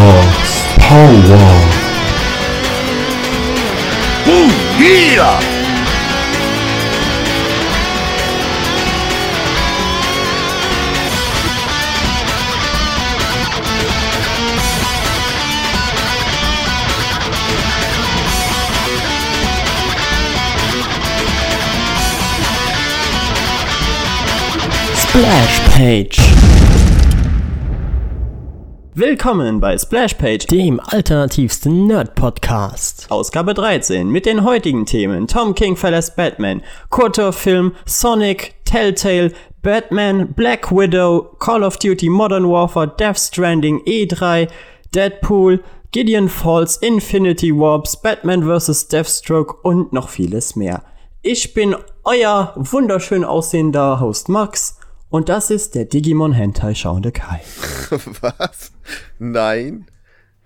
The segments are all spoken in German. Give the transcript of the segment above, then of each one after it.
Podcast Power. Oh yeah! Splash Page. Willkommen bei Splash Page, dem alternativsten Nerd-Podcast. Ausgabe 13 mit den heutigen Themen Tom King verlässt Batman, Kulturfilm, Sonic, Telltale, Batman, Black Widow, Call of Duty Modern Warfare, Death Stranding, E3, Deadpool, Gideon Falls, Infinity Warps, Batman vs. Deathstroke und noch vieles mehr. Ich bin euer wunderschön aussehender Host Max und das ist der Digimon Hentai schauende Kai. Was? Nein.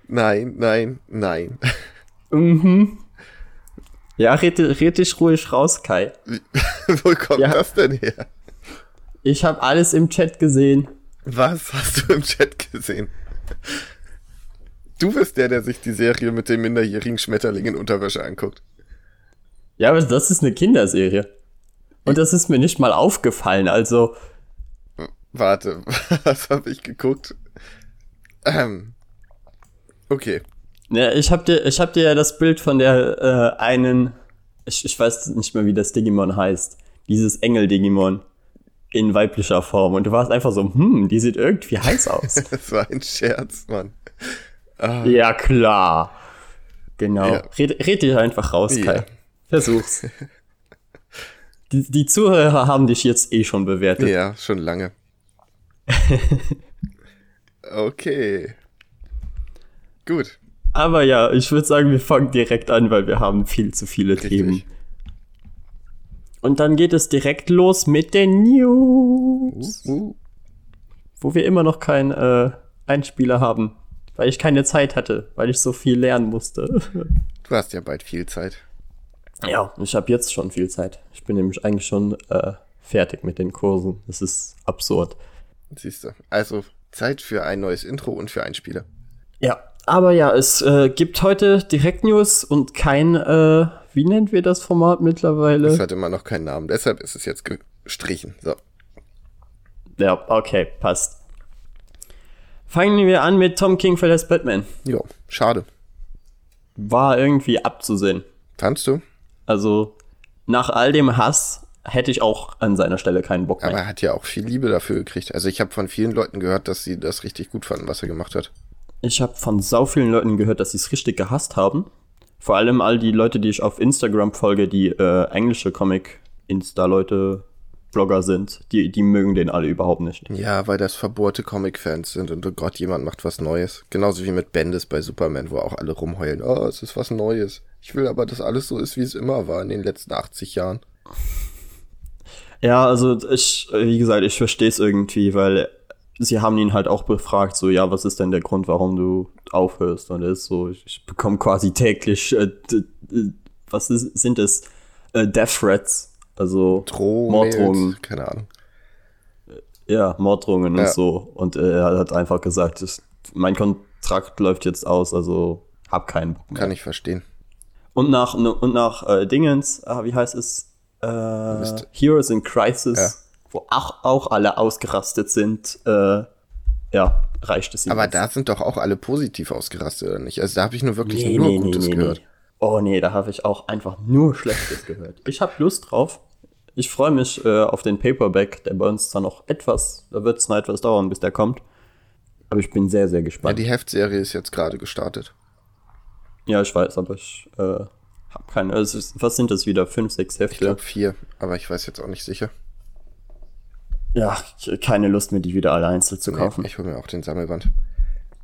Nein, nein, nein. Mhm. Ja, red, red dich ruhig raus, Kai. Wo kommt Ja. das denn her? Ich habe alles im Chat gesehen. Was hast du im Chat gesehen? Du bist der, der sich die Serie mit dem minderjährigen Schmetterling in Unterwäsche anguckt. Ja, aber das ist eine Kinderserie. Und das ist mir nicht mal aufgefallen. Also, Warte, was habe ich geguckt? Ähm. Okay. ja, ich hab dir, ich hab dir ja das Bild von der äh, einen, ich, ich weiß nicht mehr, wie das Digimon heißt. Dieses Engel-Digimon in weiblicher Form. Und du warst einfach so, hm, die sieht irgendwie heiß aus. Das war ein Scherz, Mann. Ah, ja, klar. Genau. Ja. Red, red dich einfach raus, Kai. Ja. Versuch's. die, die Zuhörer haben dich jetzt eh schon bewertet. ja, schon lange. Okay. Gut. Aber ja, ich würde sagen, wir fangen direkt an, weil wir haben viel zu viele Richtig. Themen. Und dann geht es direkt los mit den News, Uh, wo wir immer noch keinen äh, Einspieler haben, weil ich keine Zeit hatte, weil ich so viel lernen musste. du hast ja bald viel Zeit. ja, ich habe jetzt schon viel Zeit. Ich bin nämlich eigentlich schon äh, fertig mit den Kursen. Das ist absurd. Siehst du. Also Zeit für ein neues Intro und für Einspieler. Ja, aber ja, es äh, gibt heute Direkt-News und kein, äh, wie nennt wir das Format mittlerweile? Es hat immer noch keinen Namen, deshalb ist es jetzt gestrichen. So. Ja, okay, passt. Fangen wir an mit Tom King verlässt Batman. Jo, schade. War irgendwie abzusehen. Fandst du? Also, nach all dem Hass hätte ich auch an seiner Stelle keinen Bock Aber mehr. er hat ja auch viel Liebe dafür gekriegt. Also ich habe von vielen Leuten gehört, dass sie das richtig gut fanden, was er gemacht hat. Ich habe von sau vielen Leuten gehört, dass sie es richtig gehasst haben. Vor allem all die Leute, die ich auf Instagram folge, die äh, englische Comic-Insta-Leute, Blogger sind, die, die mögen den alle überhaupt nicht. Ja, weil das verbohrte Comic-Fans sind und oh Gott, jemand macht was Neues. Genauso wie mit Bendis bei Superman, wo auch alle rumheulen. Oh, es ist was Neues. Ich will aber, dass alles so ist, wie es immer war in den letzten 80 Jahren. Ja, also ich, äh, wie gesagt, ich verstehe es irgendwie, weil sie haben ihn halt auch befragt, so, ja, was ist denn der Grund, warum du aufhörst? Und er ist so, ich, ich bekomme quasi täglich, äh, d- was ist, sind es? Äh, Death Threats, also Droh, Morddrohungen, keine Ahnung. ja, Morddrohungen Ja. und so. Und äh, er hat einfach gesagt, ich, mein Kontrakt läuft jetzt aus, also hab keinen Bock mehr. Kann ich verstehen. Und nach, und nach äh, Dingens, äh, wie heißt es? Äh. Heroes in Crisis, Ja. wo auch, auch alle ausgerastet sind, äh, ja, reicht es ihm. Aber jetzt. da sind doch auch alle positiv ausgerastet, oder nicht? Also da habe ich nur wirklich nee, nur nee, Gutes nee, gehört. Oh nee, da habe ich auch einfach nur Schlechtes gehört. Ich habe Lust drauf. Ich freue mich äh, auf den Paperback, der bei uns zwar noch etwas, da wird es noch etwas dauern, bis der kommt. Aber ich bin sehr, sehr Ja, gespannt. die Heftserie ist jetzt gerade gestartet. Ja, ich weiß, aber ich äh, habe keine. Also, was sind das wieder? Fünf, sechs Ich Hefte? glaube vier, aber ich weiß jetzt auch nicht sicher. Ja, ich- keine Lust mehr, die wieder alle einzeln zu kaufen. Nee, ich hole mir auch den Sammelband.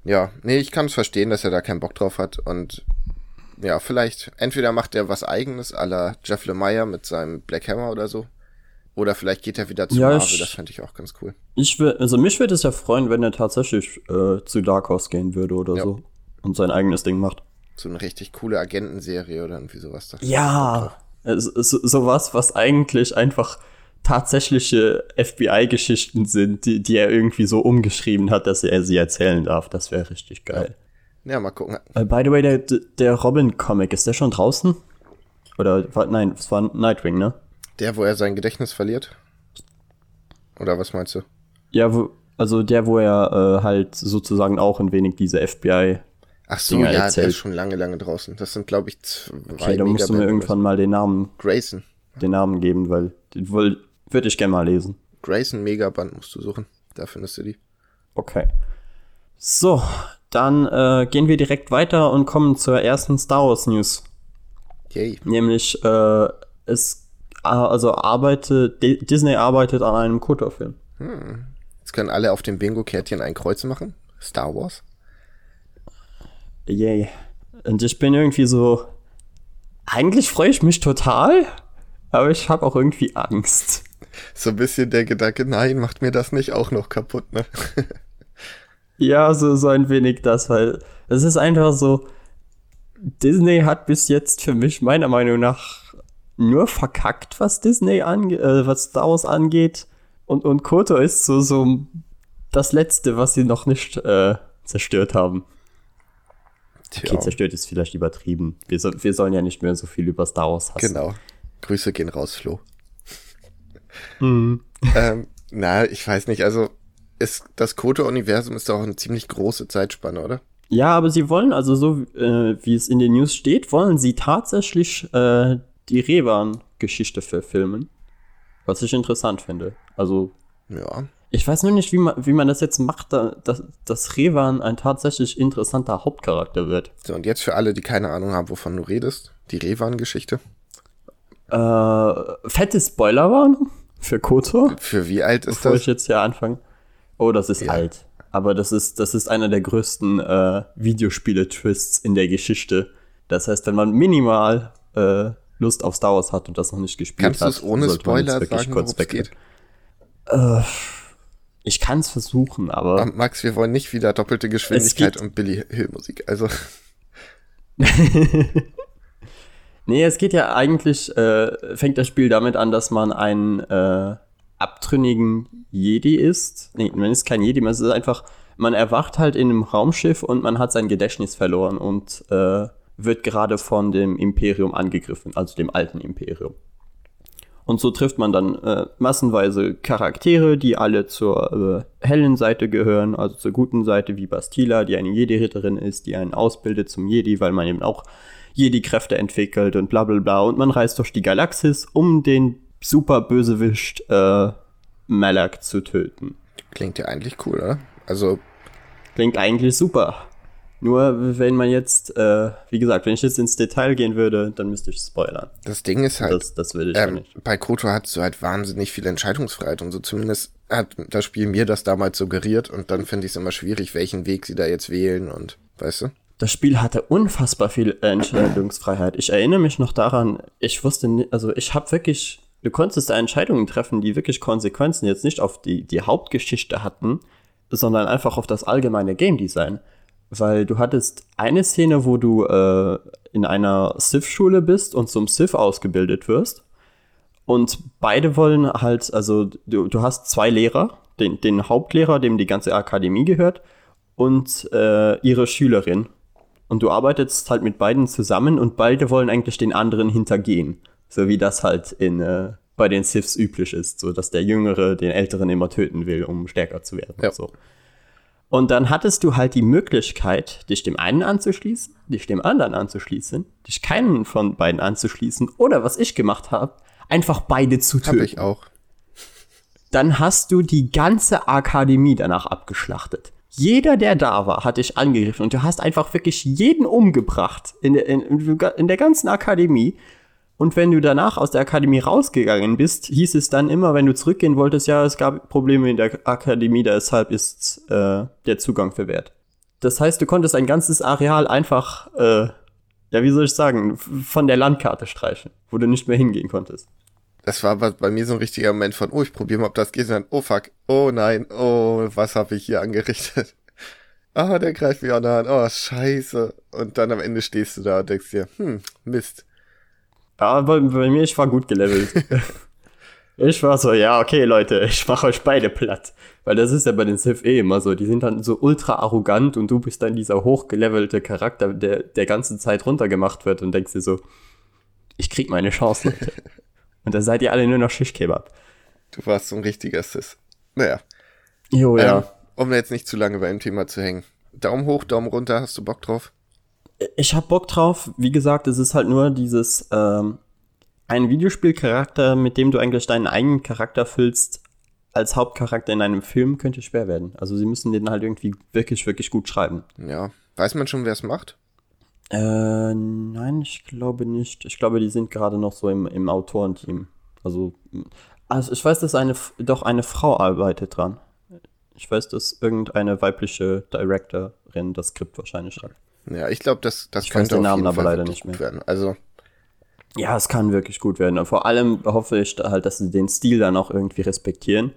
Ja, nee, ich kann es verstehen, dass er da keinen Bock drauf hat und ja, vielleicht entweder macht er was eigenes à la Jeff Lemire mit seinem Black Hammer oder so. Oder vielleicht geht er wieder zu Ja, Marvel, ich- das fände ich auch ganz cool. Ich will, also mich würde es ja freuen, wenn er tatsächlich äh, zu Dark Horse gehen würde oder Ja. so und sein eigenes Ding macht. So eine richtig coole Agentenserie oder irgendwie sowas. Da. Ja, ist so, sowas, was eigentlich einfach tatsächliche FBI-Geschichten sind, die, die er irgendwie so umgeschrieben hat, dass er sie erzählen darf. Das wäre richtig geil. Ja, mal gucken. Äh, by the way, der, der Robin-Comic, ist der schon draußen? Oder, war, nein, es war Nightwing, ne? Der, wo er sein Gedächtnis verliert? Oder was meinst du? Ja, wo, also der, wo er äh, halt sozusagen auch ein wenig diese FBI. Ach so, Dinger ja, der erzählt. ist schon lange, lange draußen. Das sind, glaube ich, zwei Okay, da musst du mir irgendwann mal den Namen, so. Grayson. den Namen geben, weil den würde ich gerne mal lesen. Grayson Megaband musst du suchen. Da findest du die. Okay. So, dann äh, gehen wir direkt weiter und kommen zur ersten Star Wars News. Yay. Nämlich, äh, es also arbeitet, Di- Disney arbeitet an einem Kotor-Film. Jetzt können alle auf dem Bingo-Kärtchen ein Kreuz machen. Star Wars. Yay. Und ich bin irgendwie so. Eigentlich freue ich mich total, aber ich habe auch irgendwie Angst. So ein bisschen der Gedanke, nein, macht mir das nicht auch noch kaputt, ne? Ja, so, so ein wenig das, weil es ist einfach so. Disney hat bis jetzt für mich meiner Meinung nach nur verkackt, was Disney ange äh, was Star Wars angeht. Und, und Koto ist so, so das Letzte, was sie noch nicht äh, zerstört haben. Okay, zerstört ist vielleicht übertrieben. Wir, so, wir sollen ja nicht mehr so viel über Star Wars hassen. genau. Grüße gehen raus, Flo. Mhm. ähm, na, ich weiß nicht, also ist, das Koto-Universum ist doch eine ziemlich große Zeitspanne, oder? Ja, aber sie wollen, also so äh, wie es in den News steht, wollen sie tatsächlich äh, die Revan-Geschichte verfilmen. Was ich interessant finde. Also, Ja. Ich weiß nur nicht, wie man, wie man das jetzt macht, da, dass, dass Revan ein tatsächlich interessanter Hauptcharakter wird. So, und jetzt für alle, die keine Ahnung haben, wovon du redest, die Revan-Geschichte. Äh, fette Spoilerwarnung für Kotor, Für wie alt ist bevor das? ich jetzt hier anfange. Oh, das ist Ja. alt. Aber das ist, das ist einer der größten äh, Videospiele-Twists in der Geschichte. Das heißt, wenn man minimal äh, Lust auf Star Wars hat und das noch nicht gespielt Kannst du hat, es ohne sollte man jetzt Spoiler wirklich sagen, kurz es weg- geht? Ich kann es versuchen, aber Ah, Max, wir wollen nicht wieder doppelte Geschwindigkeit und Billy Hill Musik. Also, Nee, es geht ja eigentlich, äh, fängt das Spiel damit an, dass man einen äh, abtrünnigen Jedi ist. Nee, man ist kein Jedi, man ist einfach, man erwacht halt in einem Raumschiff und man hat sein Gedächtnis verloren und äh, wird gerade von dem Imperium angegriffen, also dem alten Imperium. Und so trifft man dann äh, massenweise Charaktere, die alle zur äh, hellen Seite gehören, also zur guten Seite, wie Bastila, die eine Jedi-Ritterin ist, die einen ausbildet zum Jedi, weil man eben auch Jedi-Kräfte entwickelt und bla bla bla. Und man reist durch die Galaxis, um den super Bösewicht äh, Malak zu töten. klingt ja eigentlich cool, oder? Also, Klingt eigentlich super. Nur wenn man jetzt, äh, wie gesagt, wenn ich jetzt ins Detail gehen würde, dann müsste ich spoilern. das Ding ist halt, Das, das würde ich ähm, nicht. bei Koto hattest du halt wahnsinnig viel Entscheidungsfreiheit und so zumindest hat das Spiel mir das damals suggeriert und dann finde ich es immer schwierig, welchen Weg sie da jetzt wählen und, weißt du? Das Spiel hatte unfassbar viel Entscheidungsfreiheit. Ich erinnere mich noch daran, ich wusste nicht, also ich habe wirklich, du konntest da Entscheidungen treffen, die wirklich Konsequenzen jetzt nicht auf die, die Hauptgeschichte hatten, sondern einfach auf das allgemeine Game Design. Weil du hattest eine Szene, wo du äh, in einer Sith-Schule bist und zum Sith ausgebildet wirst. Und beide wollen halt, also du, du hast zwei Lehrer, den, den Hauptlehrer, dem die ganze Akademie gehört, und äh, ihre Schülerin. Und du arbeitest halt mit beiden zusammen und beide wollen eigentlich den anderen hintergehen. So wie das halt in, äh, bei den Siths üblich ist, so dass der Jüngere den Älteren immer töten will, um stärker zu werden. Ja. Und, so. Und dann hattest du halt die Möglichkeit, dich dem einen anzuschließen, dich dem anderen anzuschließen, dich keinen von beiden anzuschließen oder was ich gemacht habe, einfach beide zu Hab töten ich auch. dann hast du die ganze Akademie danach abgeschlachtet. Jeder, der da war, hat dich angegriffen und du hast einfach wirklich jeden umgebracht in der, in, in der ganzen Akademie. Und wenn du danach aus der Akademie rausgegangen bist, hieß es dann immer, wenn du zurückgehen wolltest, ja, es gab Probleme in der Akademie, deshalb ist äh, der Zugang verwehrt. Das heißt, du konntest ein ganzes Areal einfach, äh, ja, wie soll ich sagen, von der Landkarte streichen, wo du nicht mehr hingehen konntest. Das war bei- mir so ein richtiger Moment von, oh, ich probiere mal, ob das geht. Und dann, oh fuck, oh nein, oh, was habe ich hier angerichtet? Ah, der greift mich auch an. Oh, scheiße. Und dann am Ende stehst du da und denkst dir, hm, Mist. Ja, bei, mir, ich war gut gelevelt. Ich war so, ja, okay, Leute, ich mach euch beide platt. Weil das ist ja bei den Sith eh immer so. Die sind dann so ultra arrogant und du bist dann dieser hochgelevelte Charakter, der der ganze Zeit runtergemacht wird und denkst dir so, ich krieg meine Chance, Leute. und dann seid ihr alle nur noch Shish-Kebab. Du warst so ein richtiger Sis. Naja. Jo, ja. Ähm, um jetzt nicht zu lange bei dem Thema zu hängen. Daumen hoch, Daumen runter, hast du Bock drauf? Ich hab Bock drauf. Wie gesagt, es ist halt nur dieses, ähm, ein Videospielcharakter, mit dem du eigentlich deinen eigenen Charakter füllst, als Hauptcharakter in einem Film, könnte schwer werden. Also sie müssen den halt irgendwie wirklich, wirklich gut schreiben. Ja. Weiß man schon, wer es macht? Äh, nein, ich glaube nicht. Ich glaube, die sind gerade noch so im, im Autorenteam. Also, also ich weiß, dass eine, doch eine Frau arbeitet dran. Ich weiß, dass irgendeine weibliche Directorin das Skript wahrscheinlich schreibt. Ja, ich glaube, das, das Ich könnte den auf Namen jeden aber Fall leider nicht mehr. werden. Also, Ja, es kann wirklich gut werden. Und vor allem hoffe ich halt, dass sie den Stil dann auch irgendwie respektieren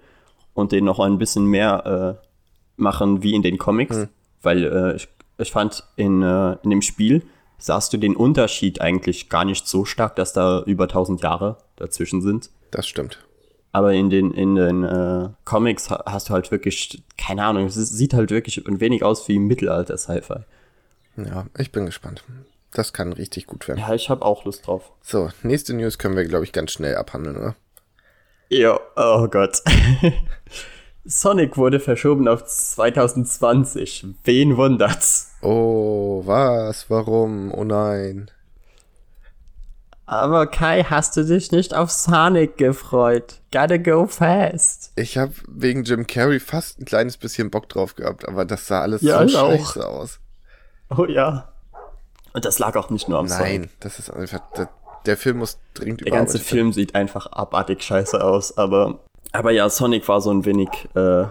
und den noch ein bisschen mehr äh, machen wie in den Comics. Hm. Weil äh, ich, ich fand, in, äh, in dem Spiel sahst du den Unterschied eigentlich gar nicht so stark, dass da über 1000 Jahre dazwischen sind. das stimmt. Aber in den, in den äh, Comics ha- hast du halt wirklich, keine Ahnung, es sieht halt wirklich ein wenig aus wie Mittelalter-Sci-Fi. Ja, ich bin gespannt. Das kann richtig gut werden. Ja, ich habe auch Lust drauf. So, nächste News können wir, glaube ich, ganz schnell abhandeln, oder? Ja, oh Gott. Sonic wurde verschoben auf 2020. Wen wundert's? Oh, was? Warum? Oh nein. Aber Kai, hast du dich nicht auf Sonic gefreut? Gotta go fast. Ich habe wegen Jim Carrey fast ein kleines bisschen Bock drauf gehabt, aber das sah alles Ja, so scheiße aus. Oh ja. Und das lag auch nicht nur am Sonic. Nein, das ist einfach. Der, der Film muss dringend Der ganze Film sieht einfach abartig scheiße aus, aber. Aber ja, Sonic war so ein wenig äh,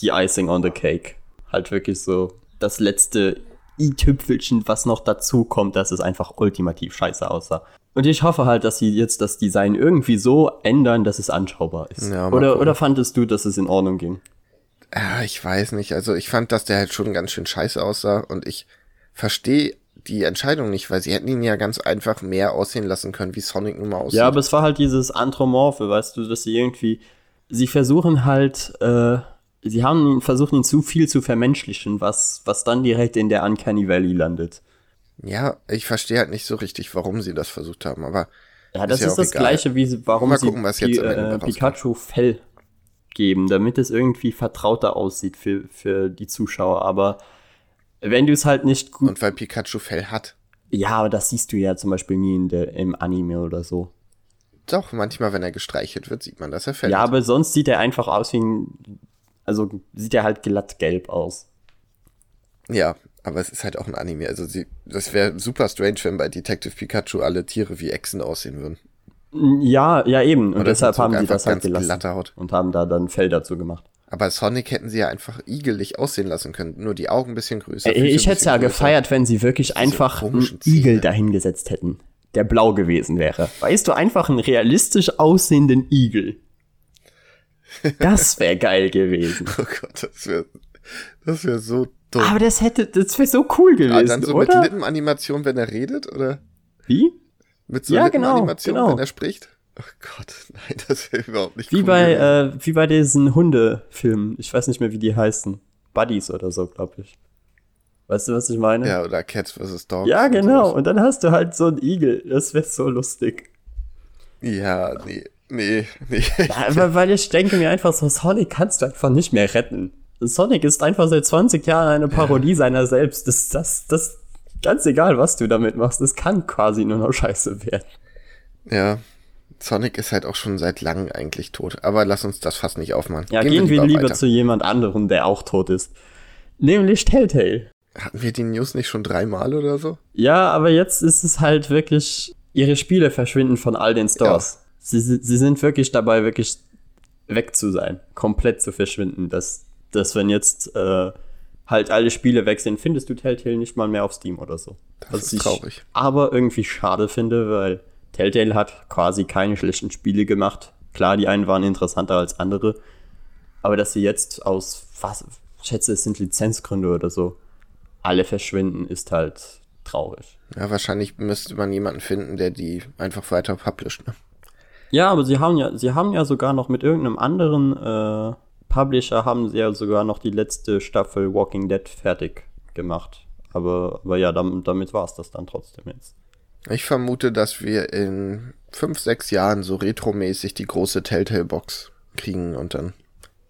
die Icing on the Cake. Halt wirklich so das letzte i-Tüpfelchen, was noch dazu kommt, dass es einfach ultimativ scheiße aussah. Und ich hoffe halt, dass sie jetzt das Design irgendwie so ändern, dass es anschaubar ist. Ja, oder, oder fandest du, dass es in Ordnung ging? Ja, ich weiß nicht. Also ich fand, dass der halt schon ganz schön scheiße aussah und ich verstehe die Entscheidung nicht, weil sie hätten ihn ja ganz einfach mehr aussehen lassen können, wie Sonic nun mal aussieht. Ja, aber es war halt dieses Anthropomorphe, weißt du, dass sie irgendwie, sie versuchen halt, äh, sie haben ihn, versuchen ihn zu viel zu vermenschlichen, was, was dann direkt in der Uncanny Valley landet. ja, ich verstehe halt nicht so richtig, warum sie das versucht haben, aber Ja, das ja ist, das egal. gleiche, wie warum Mal sie gucken, was jetzt Ende äh. Pikachu Fell geben, damit es irgendwie vertrauter aussieht für, für die Zuschauer, aber wenn du es halt nicht gut, und weil Pikachu Fell hat. ja, aber das siehst du ja zum Beispiel nie in der, im Anime oder so. Doch, manchmal, wenn er gestreichelt wird, sieht man, dass er Fell Ja, hat. aber sonst sieht er einfach aus wie ein, also sieht er halt glatt gelb aus. Ja, aber es ist halt auch ein Anime. Also sie, das wäre super strange, wenn bei Detective Pikachu alle Tiere wie Echsen aussehen würden. Ja, ja eben. Und Oder deshalb haben sie einfach das halt gelassen. Und haben da dann Fell dazu gemacht. Aber Sonic hätten sie ja einfach igelig aussehen lassen können. Nur die Augen ein bisschen größer. Äh, ich hätte es ja größer. gefeiert, wenn sie wirklich einfach einen. Igel dahingesetzt hätten, der blau gewesen wäre. Weißt du, einfach einen realistisch aussehenden Igel. Das wäre geil gewesen. Oh Gott, das wäre das wär so dumm. Aber das hätte, das wäre so cool Ah, gewesen, dann so mit oder? Lippenanimation, wenn er redet? Oder Wie? mit so Ja, genau, Lippenanimation, genau. wenn er spricht? Oh Gott, nein, das wäre überhaupt nicht Wie cool bei, äh, wie bei diesen Hundefilmen. Ich weiß nicht mehr, wie die heißen. Buddies oder so, glaube ich. Weißt du, was ich meine? Ja, oder Cats vs. Dogs. Ja, genau. Und dann hast du halt so einen Igel. Das wäre so lustig. Ja, nee, nee, nee. Ja, weil ich denke mir einfach so, Sonic kannst du einfach nicht mehr retten. Sonic ist einfach seit 20 Jahren eine Parodie seiner selbst. Das, das, das, ganz egal, was du damit machst, das kann quasi nur noch scheiße werden. Ja, Sonic ist halt auch schon seit langem eigentlich tot. Aber lass uns das fast nicht aufmachen. Ja, gehen, wir lieber weiter. zu jemand anderem, der auch tot ist. Nämlich Telltale. Hatten wir die News nicht schon dreimal oder so? Ja, aber jetzt ist es halt wirklich, ihre Spiele verschwinden von all den Stores. Sie, sie sie sind wirklich dabei, wirklich weg zu sein, komplett zu verschwinden. Dass, dass wenn jetzt äh, halt alle Spiele weg sind, findest du Telltale nicht mal mehr auf Steam oder so. Das Was ist ich traurig. aber irgendwie schade finde, weil Telltale hat quasi keine schlechten Spiele gemacht. Klar, die einen waren interessanter als andere, aber dass sie jetzt aus, was, ich schätze, es sind Lizenzgründe oder so, alle verschwinden, ist halt traurig. Ja, wahrscheinlich müsste man jemanden finden, der die einfach weiter publisht, ne? Ja, aber sie haben ja, sie haben ja sogar noch mit irgendeinem anderen äh, Publisher haben sie ja sogar noch die letzte Staffel Walking Dead fertig gemacht. Aber, aber ja, damit, damit war es das dann trotzdem jetzt. Ich vermute, dass wir in fünf, sechs Jahren so retromäßig die große Telltale-Box kriegen und dann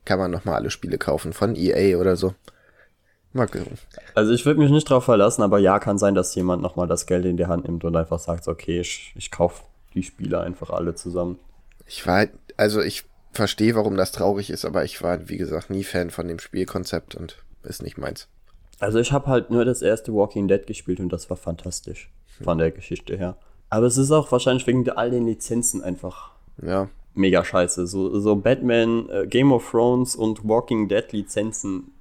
kann man nochmal alle Spiele kaufen von EA oder so. Mal gucken. Also ich würde mich nicht drauf verlassen, aber ja, kann sein, dass jemand nochmal das Geld in die Hand nimmt und einfach sagt, okay, ich, ich kaufe die Spiele einfach alle zusammen. Ich war, also ich verstehe, warum das traurig ist, aber ich war, wie gesagt, nie Fan von dem Spielkonzept und ist nicht meins. Also ich habe halt nur das erste Walking Dead gespielt und das war fantastisch von der Geschichte her. Aber es ist auch wahrscheinlich wegen all den Lizenzen einfach Ja, mega scheiße. So, so Batman, äh, Game of Thrones und Walking Dead Lizenzen,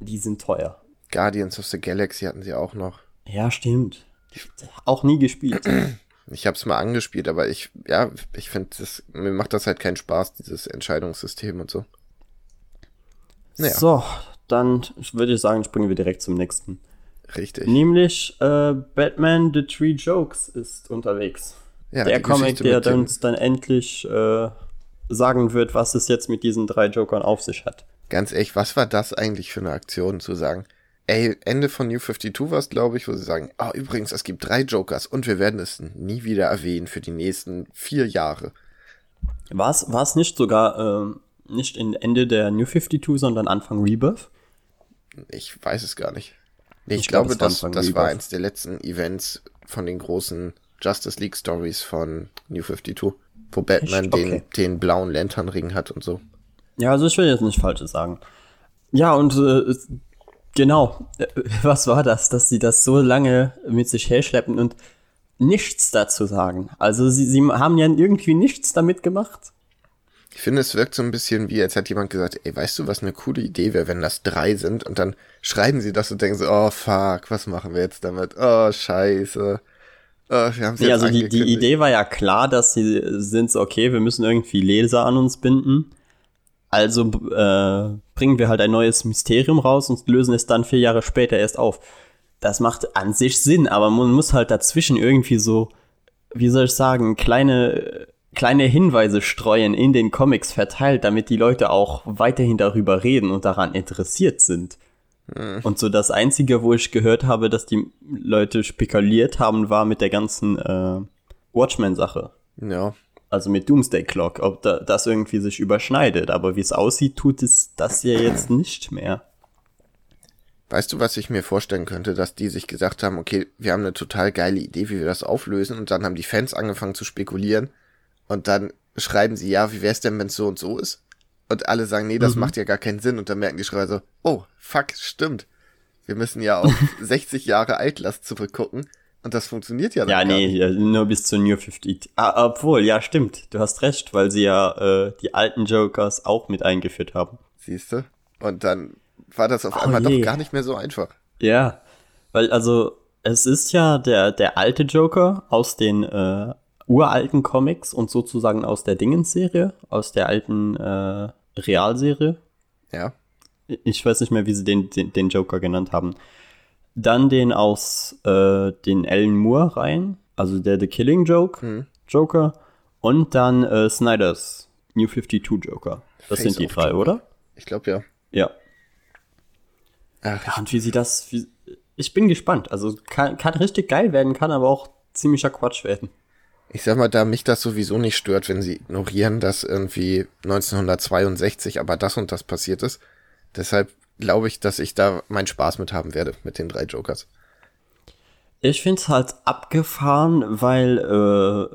die sind teuer. Guardians of the Galaxy hatten sie auch noch. Ja, stimmt. Auch nie gespielt. Ich habe es mal angespielt, aber ich, ja, ich finde, mir macht das halt keinen Spaß, dieses Entscheidungssystem und so. Naja. So, dann würde ich sagen, springen wir direkt zum nächsten. Richtig. Nämlich äh, Batman The Three Jokes ist unterwegs. Ja, der Comic, der uns dann endlich äh, sagen wird, was es jetzt mit diesen drei Jokern auf sich hat. Ganz ehrlich, was war das eigentlich für eine Aktion zu sagen? Ey, Ende von New 52 war es, glaube ich, wo sie sagen, ah, übrigens, es gibt drei Jokers und wir werden es nie wieder erwähnen für die nächsten vier Jahre. War es nicht sogar ähm, nicht in Ende der New 52, sondern Anfang Rebirth? Ich weiß es gar nicht. Nee, ich, Ich glaub, glaube, es war das, das war eins der letzten Events von den großen Justice League Stories von New 52, wo Batman Echt? den, Okay. den blauen Lanternring hat und so. Ja, also ich will jetzt nicht Falsches sagen. Ja, und äh, genau, was war das, dass sie das so lange mit sich herschleppen und nichts dazu sagen? Also sie, sie haben ja irgendwie nichts damit gemacht. Ich finde, es wirkt so ein bisschen wie, als hat jemand gesagt, ey, weißt du, was eine coole Idee wäre, wenn das drei sind? Und dann schreiben sie das und denken so, oh fuck, was machen wir jetzt damit? Oh, scheiße. Oh, wir haben's Nee, jetzt also die, die. Idee war ja klar, dass sie sind so, okay, wir müssen irgendwie Leser an uns binden. Also äh, bringen wir halt ein neues Mysterium raus und lösen es dann vier Jahre später erst auf. Das macht an sich Sinn, aber man muss halt dazwischen irgendwie so, wie soll ich sagen, kleine, kleine Hinweise streuen in den Comics verteilt, damit die Leute auch weiterhin darüber reden und daran interessiert sind. Und so das Einzige, wo ich gehört habe, dass die Leute spekuliert haben, war mit der ganzen äh, Watchmen-Sache. Ja, Also mit Doomsday Clock, ob da, das irgendwie sich überschneidet. Aber wie es aussieht, tut es das ja jetzt nicht mehr. Weißt du, was ich mir vorstellen könnte, dass die sich gesagt haben, okay, wir haben eine total geile Idee, wie wir das auflösen und dann haben die Fans angefangen zu spekulieren und dann schreiben sie, ja, wie wär's denn, wenn's so und so ist? Und alle sagen, nee, das macht ja gar keinen Sinn und dann merken die Schreiber so, oh, fuck, stimmt. Wir müssen ja auf 60 Jahre Altlast zurückgucken und das funktioniert ja dann Ja, nee, nicht. ja, nur bis zur New 50. Ah, obwohl, ja, stimmt. Du hast recht, weil sie ja äh, die alten Jokers auch mit eingeführt haben. Siehst du? Und dann war das auf Oh einmal je. doch gar nicht mehr so einfach. Ja, weil also es ist ja der, der alte Joker aus den äh, uralten Comics und sozusagen aus der Dingens-Serie, aus der alten äh, Realserie. Ja. Ich weiß nicht mehr, wie sie den, den, den Joker genannt haben. Dann den aus äh, den Alan Moore rein, also der The Killing Joke, Hm. Joker. Und dann äh, Snyders New 52 Joker. Das sind die drei, Joker. oder? Ich glaube ja. Ja. Ach, Ja, und wie sie das. Wie, ich bin gespannt. Also kann, kann richtig geil werden, kann aber auch ziemlicher Quatsch werden. Ich sag mal, da mich das sowieso nicht stört, wenn sie ignorieren, dass irgendwie 1962 aber das und das passiert ist. Deshalb glaube ich, dass ich da meinen Spaß mit haben werde, mit den drei Jokers. Ich finde es halt abgefahren, weil äh,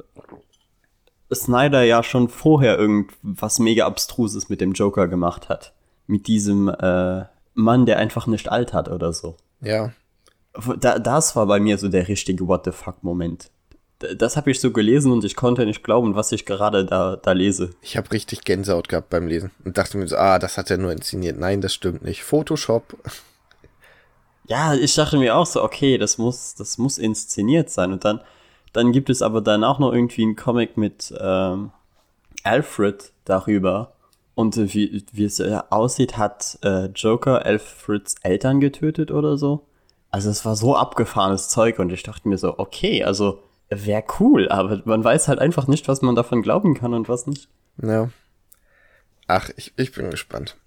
Snyder ja schon vorher irgendwas mega Abstruses mit dem Joker gemacht hat. Mit diesem äh, Mann, der einfach nicht alt hat oder so. Ja, Da, das war bei mir so der richtige What the fuck-Moment. Das habe ich so gelesen und ich konnte nicht glauben, was ich gerade da, da lese. ich habe richtig Gänsehaut gehabt beim Lesen und dachte mir so, ah, das hat er nur inszeniert. Nein, das stimmt nicht. Photoshop. Ja, ich dachte mir auch so, okay, das muss, das muss inszeniert sein. Und dann, dann gibt es aber dann auch noch irgendwie einen Comic mit ähm, Alfred darüber. Und wie, wie es äh, aussieht, hat äh, Joker Alfreds Eltern getötet oder so. Also es war so abgefahrenes Zeug und ich dachte mir so, okay, also Wäre cool, aber man weiß halt einfach nicht, was man davon glauben kann und was nicht. Ja. Ach, ich, ich bin gespannt.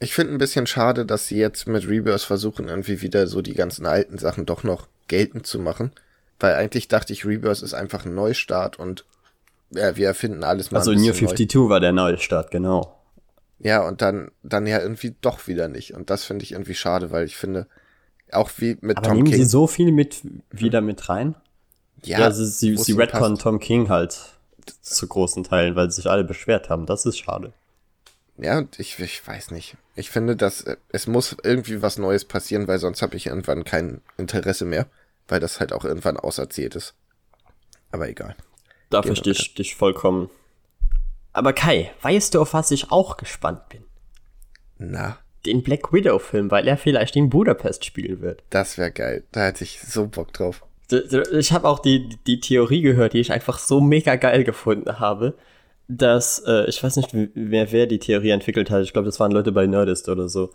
Ich finde ein bisschen schade, dass sie jetzt mit Rebirth versuchen, irgendwie wieder so die ganzen alten Sachen doch noch geltend zu machen. Weil eigentlich dachte ich, Rebirth ist einfach ein Neustart und ja, wir erfinden alles mal. Also New 52 neu. war der Neustart, genau. Ja, und dann, dann ja irgendwie doch wieder nicht. Und das finde ich irgendwie schade, weil ich finde, auch wie mit Aber Tom nehmen King. sie so viel mit wieder mit rein? Ja, also sie, sie retcon Tom King halt zu großen Teilen, weil sich alle beschwert haben. Das ist schade. Ja, und ich, ich weiß nicht. Ich finde, dass äh, es muss irgendwie was Neues passieren, weil sonst habe ich irgendwann kein Interesse mehr, weil das halt auch irgendwann auserzählt ist. Aber egal. Da verstehe ich dich vollkommen. Aber Kai, weißt du, auf was ich auch gespannt bin? Na? Den Black Widow-Film, weil er vielleicht in Budapest spielen wird. Das wäre geil. Da hätte ich so Bock drauf. Ich habe auch die, die Theorie gehört, die ich einfach so mega geil gefunden habe, dass, äh, ich weiß nicht, wer, wer die Theorie entwickelt hat, ich glaube, das waren Leute bei Nerdist oder so,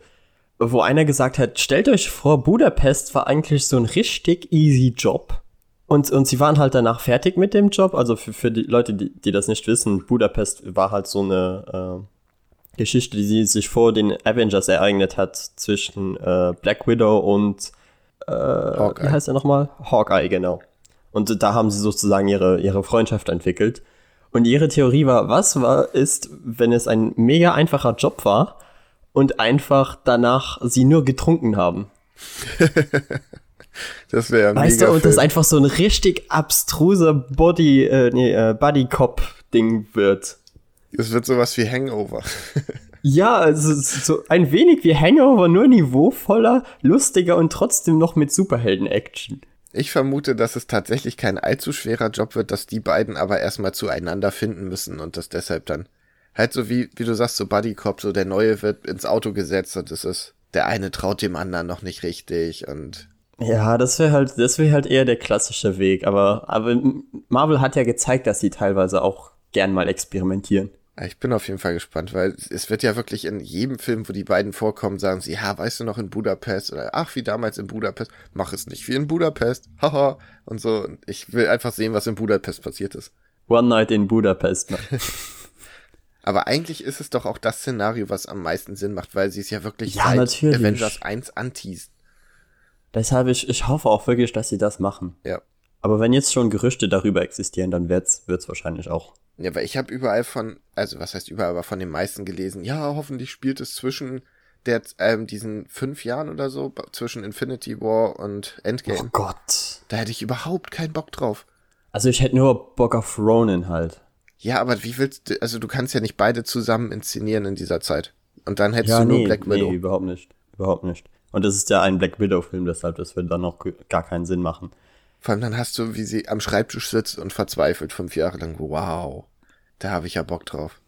wo einer gesagt hat, stellt euch vor, Budapest war eigentlich so ein richtig easy Job. Und, und sie waren halt danach fertig mit dem Job. Also für, für die Leute, die, die das nicht wissen, Budapest war halt so eine äh, Geschichte, die sich vor den Avengers ereignet hat zwischen äh, Black Widow und äh, wie heißt er nochmal? Hawkeye, genau. Und da haben sie sozusagen ihre, ihre Freundschaft entwickelt. Und ihre Theorie war, was war, ist, wenn es ein mega einfacher Job war und einfach danach sie nur getrunken haben. das wäre Weißt mega du, und das einfach so ein richtig abstruser Body, äh, nee, äh, Buddy Cop Ding wird. Es wird sowas wie Hangover. ja, also so ein wenig wie Hangover, nur niveauvoller, lustiger und trotzdem noch mit Superhelden-Action. Ich vermute, dass es tatsächlich kein allzu schwerer Job wird, dass die beiden aber erstmal zueinander finden müssen und das deshalb dann halt so wie, wie du sagst, so Buddy Cop, so der Neue wird ins Auto gesetzt und es ist, der eine traut dem anderen noch nicht richtig und. Ja, das wäre halt, das wäre halt eher der klassische Weg, aber, aber Marvel hat ja gezeigt, dass sie teilweise auch gern mal experimentieren. Ich bin auf jeden Fall gespannt, weil es wird ja wirklich in jedem Film, wo die beiden vorkommen, sagen sie, ja, weißt du noch in Budapest oder ach, wie damals in Budapest, mach es nicht wie in Budapest, haha, und so. Ich will einfach sehen, was in Budapest passiert ist. One Night in Budapest. Aber eigentlich ist es doch auch das Szenario, was am meisten Sinn macht, weil sie es ja wirklich ja, seit natürlich. Avengers 1 anteasen. Deshalb, ich, ich hoffe auch wirklich, dass sie das machen. Ja. Aber wenn jetzt schon Gerüchte darüber existieren, dann wird's, wird's wahrscheinlich auch. Ja, weil ich habe überall von, also was heißt überall, aber von den meisten gelesen, ja, hoffentlich spielt es zwischen der, ähm, diesen fünf Jahren oder so, zwischen Infinity War und Endgame. Oh Gott. Da hätte ich überhaupt keinen Bock drauf. Also ich hätte nur Bock auf Ronin halt. Ja, aber wie willst du, also du kannst ja nicht beide zusammen inszenieren in dieser Zeit. Und dann hättest ja, du nur nee, Black Widow. Nee, überhaupt nicht. Überhaupt nicht. Und das ist ja ein Black Widow-Film, deshalb, das würde dann auch gar keinen Sinn machen. Vor allem dann hast du, wie sie am Schreibtisch sitzt und verzweifelt fünf Jahre lang. Wow, da habe ich ja Bock drauf.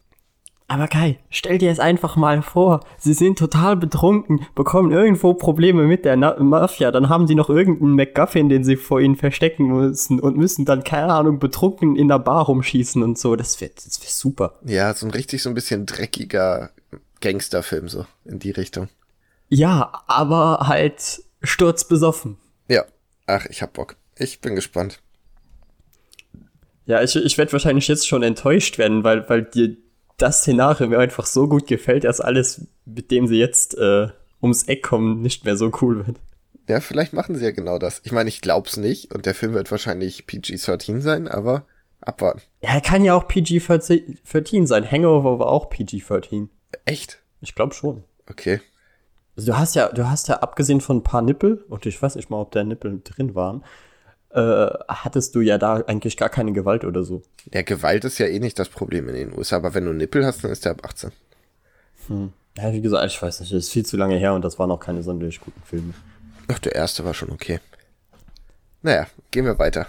Aber Kai, stell dir es einfach mal vor. Sie sind total betrunken, bekommen irgendwo Probleme mit der Na Mafia, dann haben sie noch irgendeinen McGuffin, den sie vor ihnen verstecken müssen und müssen dann, keine Ahnung, betrunken in der Bar rumschießen und so. Das wäre das wär super. Ja, so ein richtig so ein bisschen dreckiger Gangsterfilm, so in die Richtung. Ja, aber halt sturzbesoffen. Ja, ach, ich hab Bock. Ich bin gespannt. Ja, ich, ich werde wahrscheinlich jetzt schon enttäuscht werden, weil, weil dir das Szenario mir einfach so gut gefällt, dass alles, mit dem sie jetzt äh, ums Eck kommen, nicht mehr so cool wird. Ja, vielleicht machen sie ja genau das. Ich meine, ich glaub's nicht und der Film wird wahrscheinlich PG-13 sein, aber abwarten. Ja, er kann ja auch PG-13 sein. Hangover war auch PG-13. Echt? Ich glaube schon. Okay. Also du hast ja, du hast ja abgesehen von ein paar Nippel, und ich weiß nicht mal, ob da Nippel drin waren, äh, hattest du ja da eigentlich gar keine Gewalt oder so. Ja, Gewalt ist ja eh nicht das Problem in den USA, aber wenn du Nippel hast, dann ist der ab 18. Hm. Ja, wie gesagt, ich weiß nicht, das ist viel zu lange her und das waren auch keine sonderlich guten Filme. Ach, der erste war schon okay. Naja, gehen wir weiter.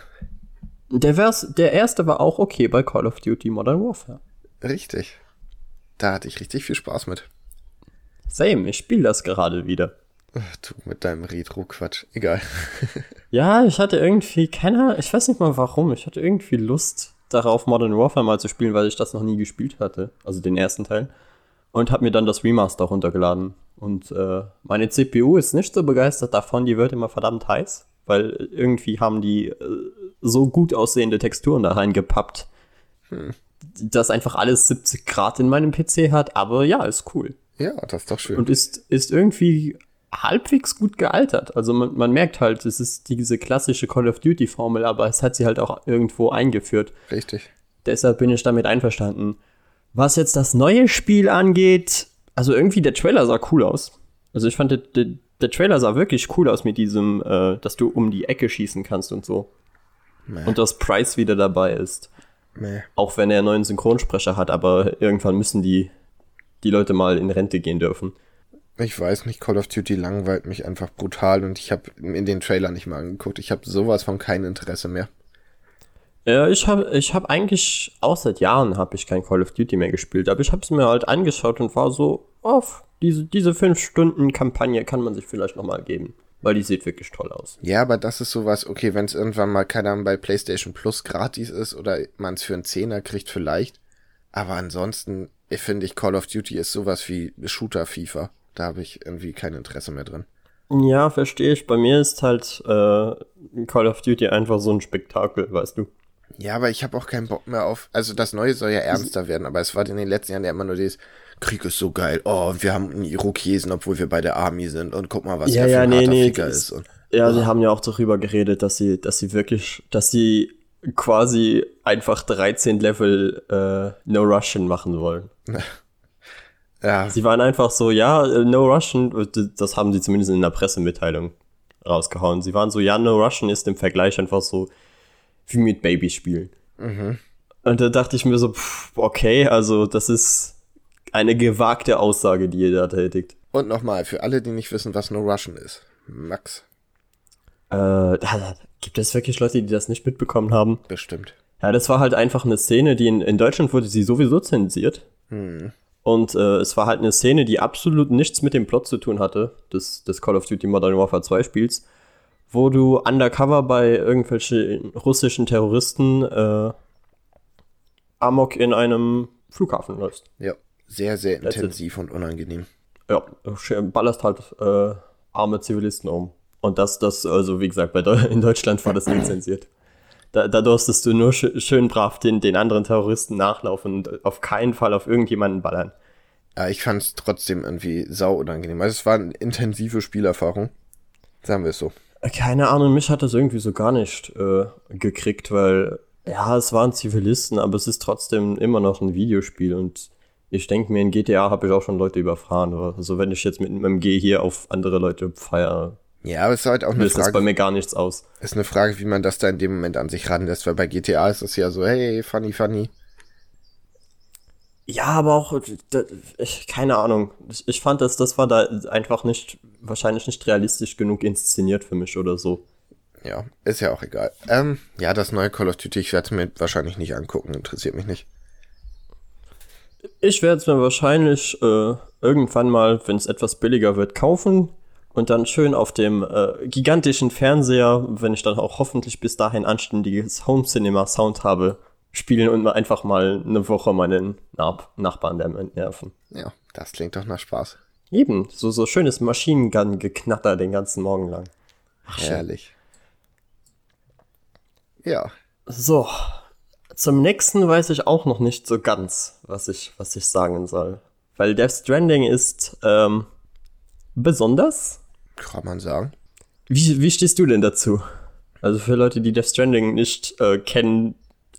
Der, Vers, der erste war auch okay bei Call of Duty Modern Warfare. Richtig. Da hatte ich richtig viel Spaß mit. Same, ich spiele das gerade wieder. Ach, du mit deinem Retro-Quatsch. Egal. ja, ich hatte irgendwie keiner, ich weiß nicht mal warum, ich hatte irgendwie Lust darauf, Modern Warfare mal zu spielen, weil ich das noch nie gespielt hatte. Also den ersten Teil. Und habe mir dann das Remaster runtergeladen. Und äh, meine CPU ist nicht so begeistert davon, die wird immer verdammt heiß. weil irgendwie haben die äh, so gut aussehende Texturen da reingepappt, hm. dass einfach alles 70 Grad in meinem PC hat, aber ja, ist cool. Ja, das ist doch schön. Und ist, ist irgendwie halbwegs gut gealtert. Also man, man merkt halt, es ist diese klassische Call of Duty-Formel, aber es hat sie halt auch irgendwo eingeführt. Richtig. Deshalb bin ich damit einverstanden. Was jetzt das neue Spiel angeht, also irgendwie der Trailer sah cool aus. Also ich fand, der, der, der Trailer sah wirklich cool aus mit diesem, äh, dass du um die Ecke schießen kannst und so. Nee. Und dass Price wieder dabei ist. Nee. Auch wenn er einen neuen Synchronsprecher hat, aber irgendwann müssen die, die Leute mal in Rente gehen dürfen. Ich weiß nicht, Call of Duty langweilt mich einfach brutal und ich habe in den Trailer nicht mal angeguckt. Ich habe sowas von kein Interesse mehr. Ja, ich habe ich hab eigentlich, auch seit Jahren habe ich kein Call of Duty mehr gespielt, aber ich habe es mir halt angeschaut und war so, auf, diese, diese 5-Stunden-Kampagne kann man sich vielleicht nochmal geben, weil die sieht wirklich toll aus. Ja, aber das ist sowas, okay, wenn es irgendwann mal, keine Ahnung, bei PlayStation Plus gratis ist oder man es für einen Zehner kriegt vielleicht, aber ansonsten finde ich Call of Duty ist sowas wie Shooter FIFA. Da habe ich irgendwie kein Interesse mehr drin. Ja, verstehe ich. Bei mir ist halt äh, Call of Duty einfach so ein Spektakel, weißt du. Ja, aber ich habe auch keinen Bock mehr auf. Also das Neue soll ja ernster werden, aber es war in den letzten Jahren ja immer nur dieses Krieg ist so geil. Oh, wir haben einen Irokesen, obwohl wir bei der Army sind und guck mal, was ja, der ja, für ein nee, nee, Ficker ist. Und, ja, oh. sie haben ja auch darüber geredet, dass sie, dass sie wirklich, dass sie quasi einfach 13 Level äh, No Russian machen wollen. ja. Sie waren einfach so, ja, äh, No Russian, das haben sie zumindest in der Pressemitteilung rausgehauen. Sie waren so, ja, No Russian ist im Vergleich einfach so wie mit Babyspielen. Mhm. Und da dachte ich mir so, pff, okay, also das ist eine gewagte Aussage, die ihr da tätigt. Und nochmal, für alle, die nicht wissen, was No Russian ist. Max. Äh, da, gibt es wirklich Leute, die das nicht mitbekommen haben? Bestimmt. Ja, das war halt einfach eine Szene, die in, in Deutschland wurde sie sowieso zensiert. Hm. Und äh, es war halt eine Szene, die absolut nichts mit dem Plot zu tun hatte, des, des Call of Duty Modern Warfare 2 Spiels wo du undercover bei irgendwelchen russischen Terroristen äh, Amok in einem Flughafen läufst. Ja, sehr, sehr That's intensiv it. und unangenehm. Ja, ballerst halt äh, arme Zivilisten um. Und das, das, also wie gesagt, bei De in Deutschland war das nicht zensiert. Da, da durstest du nur sch schön brav den, den anderen Terroristen nachlaufen und auf keinen Fall auf irgendjemanden ballern. Ja, ich fand es trotzdem irgendwie sau unangenehm. Also es war eine intensive Spielerfahrung. Sagen wir es so. Keine Ahnung, mich hat das irgendwie so gar nicht äh, gekriegt, weil ja, es waren Zivilisten, aber es ist trotzdem immer noch ein Videospiel und ich denke mir, in GTA habe ich auch schon Leute überfahren. Also wenn ich jetzt mit einem G hier auf andere Leute feiere. Ja, aber es ist halt auch eine Frage. bei mir gar nichts aus. Ist eine Frage, wie man das da in dem Moment an sich ranlässt, weil bei GTA ist es ja so, hey, funny, funny. Ja, aber auch, ich, keine Ahnung. Ich, ich fand, dass das war da einfach nicht, wahrscheinlich nicht realistisch genug inszeniert für mich oder so. Ja, ist ja auch egal. Ähm, ja, das neue Call of Duty, ich werde es mir wahrscheinlich nicht angucken, interessiert mich nicht. Ich werde es mir wahrscheinlich äh, irgendwann mal, wenn es etwas billiger wird, kaufen und dann schön auf dem äh, gigantischen Fernseher, wenn ich dann auch hoffentlich bis dahin anständiges Home Cinema Sound habe, spielen und einfach mal eine Woche meinen Nach Nachbarn damit nerven. Ja, das klingt doch nach Spaß. Eben, so, so schönes Maschinengun-Geknatter den ganzen Morgen lang. Ach, Herrlich. Ja. So, zum nächsten weiß ich auch noch nicht so ganz, was ich, was ich sagen soll. Weil Death Stranding ist ähm, besonders. Kann man sagen. Wie, wie stehst du denn dazu? Also für Leute, die Death Stranding nicht äh, kennen,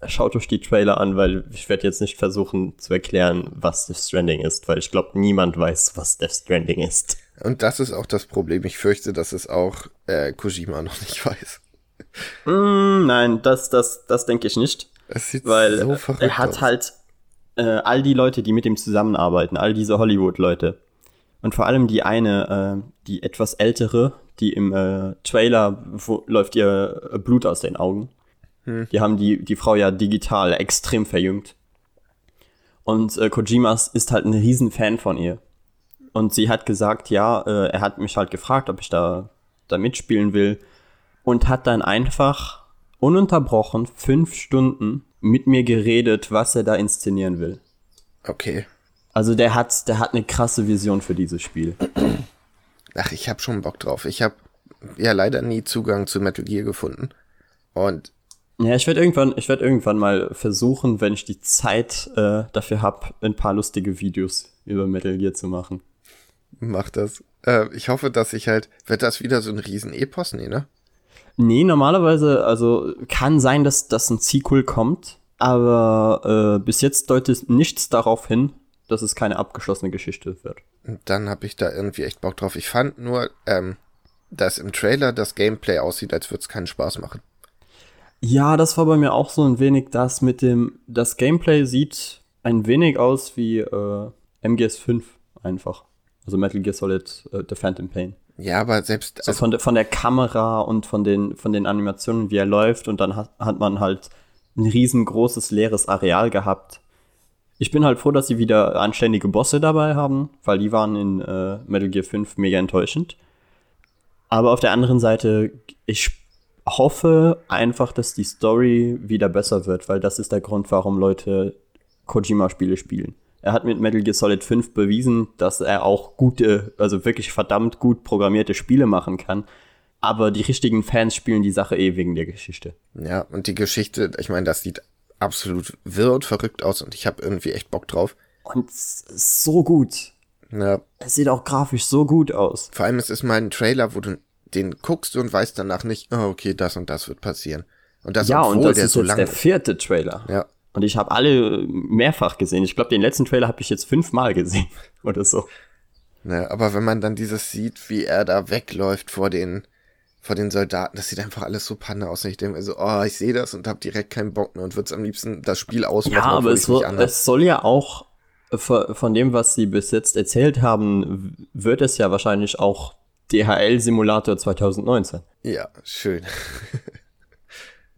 schaut euch die Trailer an, weil ich werde jetzt nicht versuchen zu erklären, was Death Stranding ist, weil ich glaube, niemand weiß, was Death Stranding ist. Und das ist auch das Problem. Ich fürchte, dass es auch äh, Kojima noch nicht weiß. Mm, nein, das, das, das denke ich nicht. Es sieht weil so verrückt er hat aus. halt äh, all die Leute, die mit ihm zusammenarbeiten, all diese Hollywood-Leute. Und vor allem die eine, äh, die etwas ältere, die im äh, Trailer wo, läuft ihr äh, Blut aus den Augen. Hm. Die haben die, die Frau ja digital extrem verjüngt. Und äh, Kojimas ist halt ein Riesenfan von ihr. Und sie hat gesagt, ja, äh, er hat mich halt gefragt, ob ich da, da mitspielen will. Und hat dann einfach ununterbrochen fünf Stunden mit mir geredet, was er da inszenieren will. Okay. Also der hat, der hat eine krasse Vision für dieses Spiel. Ach, ich hab schon Bock drauf. Ich hab ja leider nie Zugang zu Metal Gear gefunden. Und Ja, ich werde irgendwann, ich werde irgendwann mal versuchen, wenn ich die Zeit äh, dafür habe, ein paar lustige Videos über Metal Gear zu machen. mach das. Äh, ich hoffe, dass ich halt, wird das wieder so ein Riesen-Epos? Nee, ne? Nee, normalerweise, also kann sein, dass das ein Sequel kommt, aber äh, bis jetzt deutet nichts darauf hin, dass es keine abgeschlossene Geschichte wird. Und dann habe ich da irgendwie echt Bock drauf. Ich fand nur, ähm, dass im Trailer das Gameplay aussieht, als würde es keinen Spaß machen. Ja, das war bei mir auch so ein wenig das mit dem, das Gameplay sieht ein wenig aus wie äh, MGS5 einfach. Also Metal Gear Solid äh, The Phantom Pain. Ja, aber selbst, So also, von, der, von der Kamera und von den, von den Animationen, wie er läuft, und dann hat, hat man halt ein riesengroßes leeres Areal gehabt. Ich bin halt froh, dass sie wieder anständige Bosse dabei haben, weil die waren in äh, Metal Gear 5 mega enttäuschend. Aber auf der anderen Seite, ich hoffe einfach, dass die Story wieder besser wird, weil das ist der Grund, warum Leute Kojima-Spiele spielen. Er hat mit Metal Gear Solid 5 bewiesen, dass er auch gute, also wirklich verdammt gut programmierte Spiele machen kann. Aber die richtigen Fans spielen die Sache eh wegen der Geschichte. ja, und die Geschichte, ich meine, das sieht absolut wirr und verrückt aus und ich habe irgendwie echt Bock drauf. Und so gut. Ja, Es sieht auch grafisch so gut aus. vor allem es ist mal ein Trailer, wo du den guckst und weißt danach nicht, oh, okay, das und das wird passieren. Und das, ja, obwohl und das der ist so jetzt lang der vierte Trailer. Ja, Und ich habe alle mehrfach gesehen. Ich glaube, den letzten Trailer habe ich jetzt fünfmal gesehen oder so. ne, aber wenn man dann dieses sieht, wie er da wegläuft vor den, vor den Soldaten, das sieht einfach alles so panne aus. Und ich denke mir so, oh, ich sehe das und habe direkt keinen Bock mehr und würde am liebsten das Spiel ausmachen, Ja, aber es, anhab. es soll ja auch, äh, von dem, was sie bis jetzt erzählt haben, wird es ja wahrscheinlich auch DHL-Simulator 2019. Ja, schön.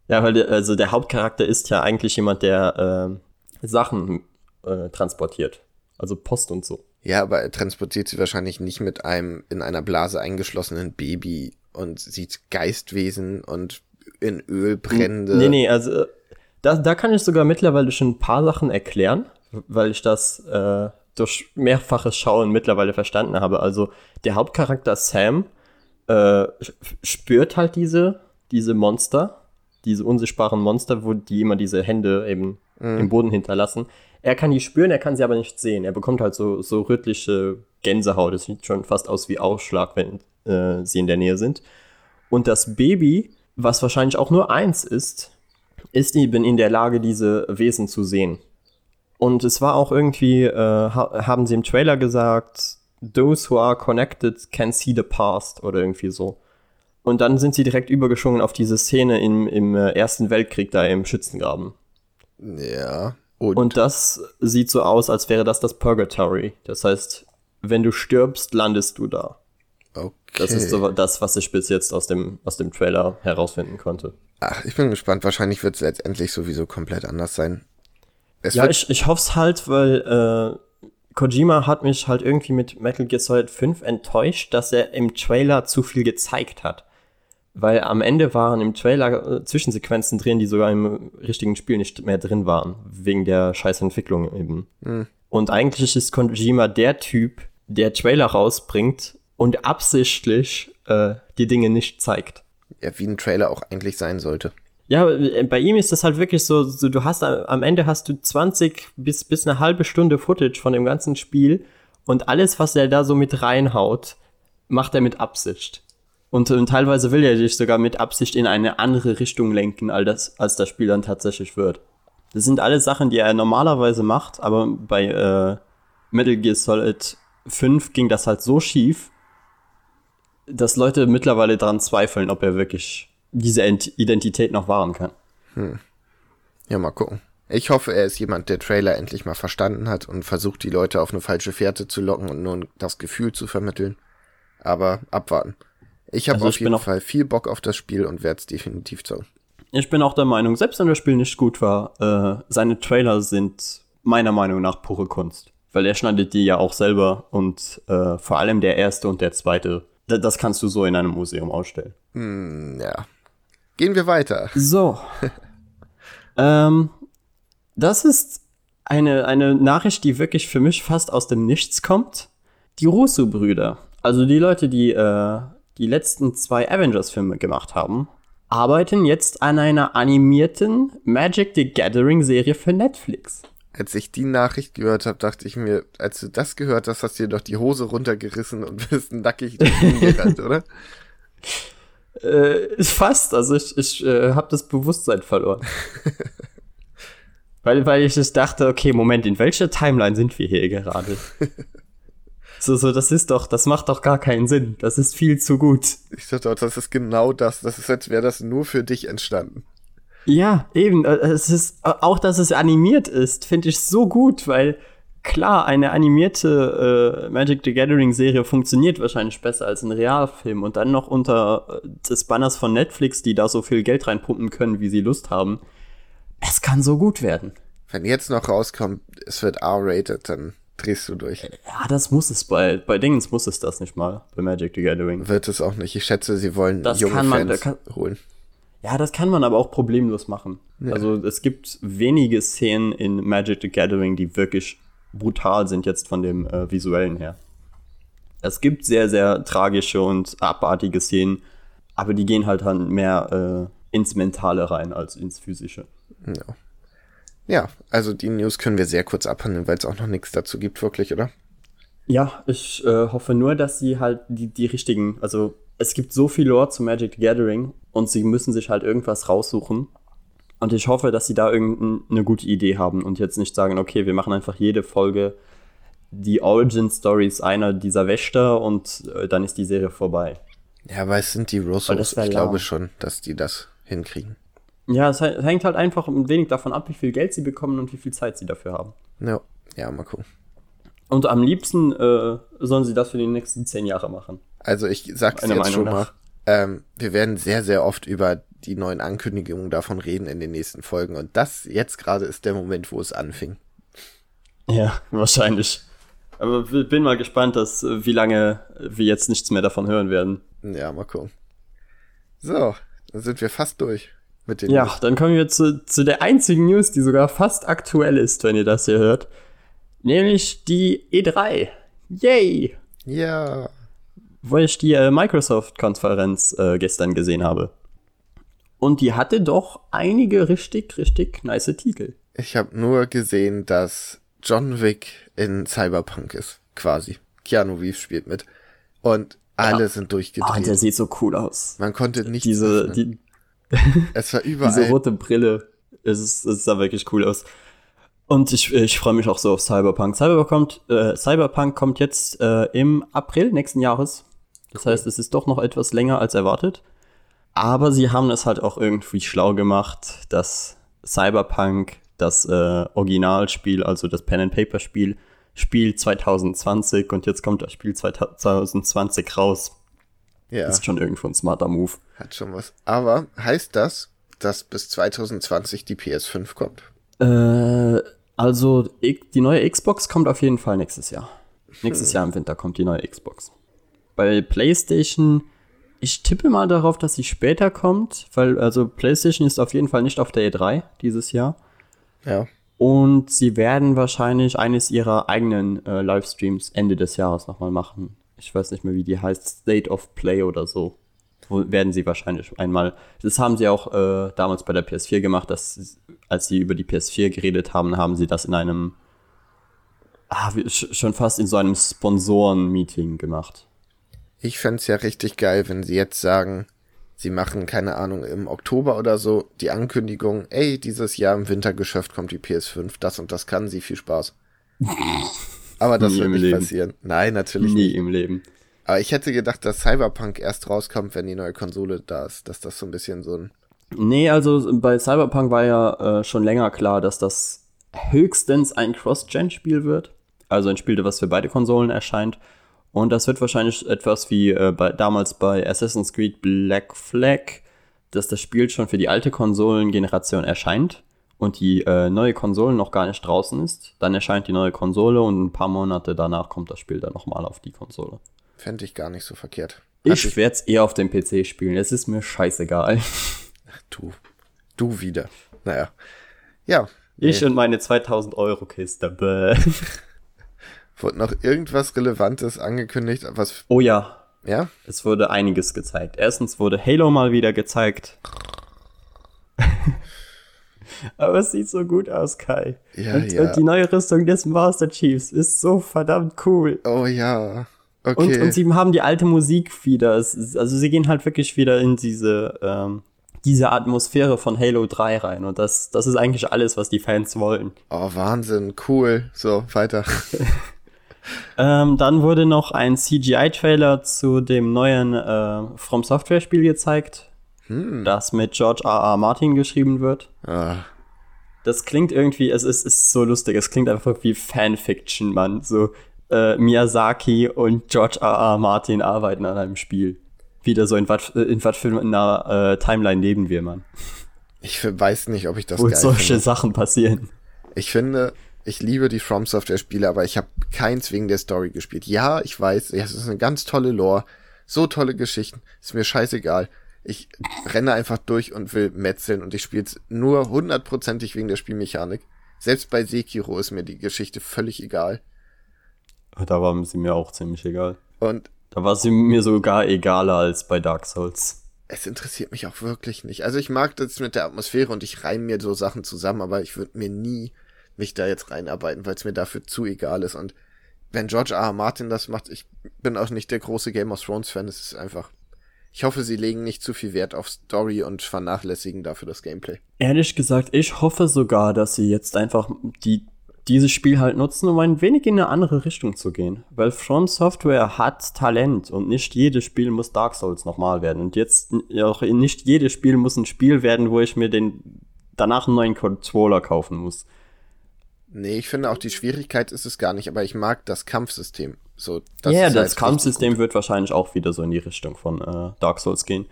Ja, weil der, also der Hauptcharakter ist ja eigentlich jemand, der äh, Sachen äh, transportiert. Also Post und so. Ja, aber er transportiert sie wahrscheinlich nicht mit einem in einer Blase eingeschlossenen Baby und sieht Geistwesen und in Öl brennende. Nee, nee, also äh, da, da kann ich sogar mittlerweile schon ein paar Sachen erklären, weil ich das äh, durch mehrfaches Schauen mittlerweile verstanden habe. Also der Hauptcharakter Sam äh, spürt halt diese, diese Monster, diese unsichtbaren Monster, wo die immer diese Hände eben im Boden hinterlassen. Er kann die spüren, er kann sie aber nicht sehen. Er bekommt halt so, so rötliche Gänsehaut. Das sieht schon fast aus wie Ausschlag, wenn äh, sie in der Nähe sind. Und das Baby, was wahrscheinlich auch nur eins ist, ist eben in der Lage, diese Wesen zu sehen. Und es war auch irgendwie, äh, ha haben sie im Trailer gesagt, those who are connected can see the past oder irgendwie so. Und dann sind sie direkt übergeschwungen auf diese Szene im, im äh, Ersten Weltkrieg da im Schützengraben. Ja. Und, Und das sieht so aus, als wäre das das Purgatory. Das heißt, wenn du stirbst, landest du da. Das ist so das, was ich bis jetzt aus dem, aus dem Trailer herausfinden konnte. Ach, ich bin gespannt. Wahrscheinlich wird es letztendlich sowieso komplett anders sein. Es Ja, ich, ich hoffe es halt, weil äh, Kojima hat mich halt irgendwie mit Metal Gear Solid 5 enttäuscht, dass er im Trailer zu viel gezeigt hat. Weil am Ende waren im Trailer äh, Zwischensequenzen drin, die sogar im richtigen Spiel nicht mehr drin waren, wegen der scheiß Entwicklung eben. Und eigentlich ist Kojima der Typ, der Trailer rausbringt und absichtlich äh, die Dinge nicht zeigt. ja, wie ein Trailer auch eigentlich sein sollte. Ja, äh, bei ihm ist das halt wirklich so, so du hast a- am Ende hast du 20 bis, bis eine halbe Stunde Footage von dem ganzen Spiel und alles, was er da so mit reinhaut, macht er mit Absicht. Und, und teilweise will er dich sogar mit Absicht in eine andere Richtung lenken, als das, als das Spiel dann tatsächlich wird. Das sind alles Sachen, die er normalerweise macht, aber bei äh, Metal Gear Solid 5 ging das halt so schief, dass Leute mittlerweile daran zweifeln, ob er wirklich diese Ent Identität noch wahren kann. Ja, mal gucken. Ich hoffe, er ist jemand, der Trailer endlich mal verstanden hat und versucht, die Leute auf eine falsche Fährte zu locken und nur das Gefühl zu vermitteln. Aber abwarten. Ich habe Also auf jeden Fall viel Bock auf das Spiel und werde es definitiv zocken. Ich bin auch der Meinung, selbst wenn das Spiel nicht gut war, äh, seine Trailer sind meiner Meinung nach pure Kunst. Weil er schneidet die ja auch selber und äh, vor allem der erste und der zweite, das kannst du so in einem Museum ausstellen. Hm, ja. Gehen wir weiter. So. ähm, das ist eine, eine Nachricht, die wirklich für mich fast aus dem Nichts kommt. Die Russo-Brüder, also die Leute, die äh, die letzten zwei Avengers-Filme gemacht haben, arbeiten jetzt an einer animierten Magic the Gathering-Serie für Netflix. Als ich die Nachricht gehört habe, dachte ich mir, als du das gehört hast, hast du dir doch die Hose runtergerissen und bist nackig gerannt, oder? Äh, fast, also ich, ich äh, habe das Bewusstsein verloren. weil, weil ich es dachte, okay, Moment, in welcher Timeline sind wir hier gerade? so, so, das ist doch, das macht doch gar keinen Sinn. Das ist viel zu gut. Ich dachte, das ist genau das. Das ist, als wäre das nur für dich entstanden. Ja, eben. Äh, es ist auch, dass es animiert ist, finde ich so gut, weil klar, eine animierte äh, Magic the Gathering Serie funktioniert wahrscheinlich besser als ein Realfilm und dann noch unter äh, des Banners von Netflix, die da so viel Geld reinpumpen können, wie sie Lust haben. Es kann so gut werden. Wenn jetzt noch rauskommt, es wird R-rated, dann drehst du durch. Ja, das muss es bei bei Dingens muss es das nicht mal bei Magic the Gathering. Wird es auch nicht. Ich schätze, sie wollen Das junge man- Fans kann- holen. Ja, das kann man aber auch problemlos machen. Also es gibt wenige Szenen in Magic the Gathering, die wirklich brutal sind jetzt von dem äh, visuellen her. Es gibt sehr, sehr tragische und abartige Szenen, aber die gehen halt dann mehr äh, ins Mentale rein als ins Physische. Ja. ja, also die News können wir sehr kurz abhandeln, weil es auch noch nichts dazu gibt, wirklich, oder? Ja, ich äh, hoffe nur, dass sie halt die, die richtigen, also es gibt so viel Lore zu Magic the Gathering und sie müssen sich halt irgendwas raussuchen. Und ich hoffe, dass sie da irgendeine gute Idee haben und jetzt nicht sagen, okay, wir machen einfach jede Folge die Origin Stories einer dieser Wächter und äh, dann ist die Serie vorbei. Ja, aber es sind die Russos. Ich glaube schon, dass die das hinkriegen. Ja, es hä- hängt halt einfach ein wenig davon ab, wie viel Geld sie bekommen und wie viel Zeit sie dafür haben. Ja, ja mal gucken. Und am liebsten äh, sollen sie das für die nächsten zehn Jahre machen. Also ich sag's Meiner jetzt Meinung schon mal. Ähm, wir werden sehr, sehr oft über die neuen Ankündigungen davon reden in den nächsten Folgen. Und das jetzt gerade ist der Moment, wo es anfing. Ja, wahrscheinlich. Aber bin mal gespannt, dass, äh, wie lange wir jetzt nichts mehr davon hören werden. Ja, mal gucken. So, dann sind wir fast durch mit den Ja, News. dann kommen wir zu, zu der einzigen News, die sogar fast aktuell ist, wenn ihr das hier hört. Nämlich die E3. Yay! Ja. Weil ich die äh, Microsoft-Konferenz äh, gestern gesehen habe. Und die hatte doch einige richtig, richtig nice Titel. Ich habe nur gesehen, dass John Wick in Cyberpunk ist, quasi. Keanu Reeves spielt mit. Und alle sind Ah, durchgedreht. der sieht so cool aus. Man konnte nicht. Diese, die, es war diese überall. rote Brille. Es, ist, es sah wirklich cool aus. Und ich, ich freue mich auch so auf Cyberpunk. Cyberpunk kommt, äh, Cyberpunk kommt jetzt äh, im April nächsten Jahres. Das heißt, es ist doch noch etwas länger als erwartet. Aber sie haben es halt auch irgendwie schlau gemacht, dass Cyberpunk das äh, Originalspiel, also das Pen-and-Paper-Spiel, spielt 2020 und jetzt kommt das Spiel 2020 raus. ja, Ist schon irgendwo ein smarter Move. hat schon was. Aber heißt das, dass bis 2020 die PS5 kommt? Äh, also die neue Xbox kommt auf jeden Fall nächstes Jahr. Nächstes Jahr im Winter kommt die neue Xbox. Bei PlayStation, ich tippe mal darauf, dass sie später kommt, weil also PlayStation ist auf jeden Fall nicht auf der E3 dieses Jahr. Ja. Und sie werden wahrscheinlich eines ihrer eigenen äh, Livestreams Ende des Jahres nochmal machen. Ich weiß nicht mehr, wie die heißt, State of Play oder so. Wo werden sie wahrscheinlich einmal. Das haben sie auch äh, damals bei der PS4 gemacht, dass als sie über die PS4 geredet haben, haben sie das in einem ah, schon fast in so einem Sponsoren-Meeting gemacht. Ich fänd's ja richtig geil, wenn sie jetzt sagen, sie machen, keine Ahnung, im Oktober oder so die Ankündigung, ey, dieses Jahr im Wintergeschäft kommt die PS5, das und das kann sie, viel Spaß. Aber das Nie wird nicht Leben. passieren. Nein, natürlich Nie nicht. im Leben. Aber ich hätte gedacht, dass Cyberpunk erst rauskommt, wenn die neue Konsole da ist, dass das so ein bisschen so ein Nee, also bei Cyberpunk war ja äh, schon länger klar, dass das höchstens ein Cross-Gen-Spiel wird. Also ein Spiel, was für beide Konsolen erscheint. Und das wird wahrscheinlich etwas wie äh, bei, damals bei Assassin's Creed Black Flag, dass das Spiel schon für die alte Konsolengeneration erscheint und die äh, neue Konsole noch gar nicht draußen ist. Dann erscheint die neue Konsole und ein paar Monate danach kommt das Spiel dann nochmal auf die Konsole. Fände ich gar nicht so verkehrt. Hat Ich werde es eher auf dem PC spielen. Es ist mir scheißegal. Du. Du wieder. Naja. Ja. Ich und meine 2000 Euro Kiste. Bäh. Wurde noch irgendwas Relevantes angekündigt, was. Oh ja. Ja? Es wurde einiges gezeigt. Erstens wurde Halo mal wieder gezeigt. Aber es sieht so gut aus, Kai. Ja, und, ja. und die neue Rüstung des Master Chiefs ist so verdammt cool. Oh ja. Und, Okay. und sie haben die alte Musik wieder. Es also sie gehen halt wirklich wieder in diese, ähm, diese Atmosphäre von Halo 3 rein. Und das, das ist eigentlich alles, was die Fans wollen. oh, Wahnsinn. Cool. So, weiter. Ähm, dann wurde noch ein CGI-Trailer zu dem neuen äh, From Software-Spiel gezeigt, das mit George R. R. Martin geschrieben wird. Ah, Das klingt irgendwie, es ist, ist so lustig, es klingt einfach wie Fanfiction, Mann. So äh, Miyazaki und George R. R. Martin arbeiten an einem Spiel. Wieder so in was in wat für einer äh, Timeline leben wir, Mann. ich weiß nicht, ob ich das Wo solche finde. Sachen passieren. Ich finde, ich liebe die From Software Spiele, aber ich habe keins wegen der Story gespielt. Ja, ich weiß, es ist eine ganz tolle Lore, so tolle Geschichten, ist mir scheißegal. Ich renne einfach durch und will metzeln und ich spiele es nur hundertprozentig wegen der Spielmechanik. Selbst bei Sekiro ist mir die Geschichte völlig egal. Da war sie mir auch ziemlich egal. Und Da war sie mir sogar egaler als bei Dark Souls. es interessiert mich auch wirklich nicht. Also ich mag das mit der Atmosphäre und ich reime mir so Sachen zusammen, aber ich würde mir nie mich da jetzt reinarbeiten, weil es mir dafür zu egal ist. Und wenn George R. R. Martin das macht, ich bin auch nicht der große Game of Thrones Fan, es ist einfach. Ich hoffe, sie legen nicht zu viel Wert auf Story und vernachlässigen dafür das Gameplay. Ehrlich gesagt, ich hoffe sogar, dass sie jetzt einfach die, dieses Spiel halt nutzen, um ein wenig in eine andere Richtung zu gehen. Weil From Software hat Talent und nicht jedes Spiel muss Dark Souls nochmal werden. Und jetzt auch nicht jedes Spiel muss ein Spiel werden, wo ich mir den danach einen neuen Controller kaufen muss. Nee, ich finde auch die Schwierigkeit ist es gar nicht, aber ich mag das Kampfsystem. So, Ja, yeah, das halt Kampfsystem wird wahrscheinlich auch wieder so in die Richtung von äh, Dark Souls gehen.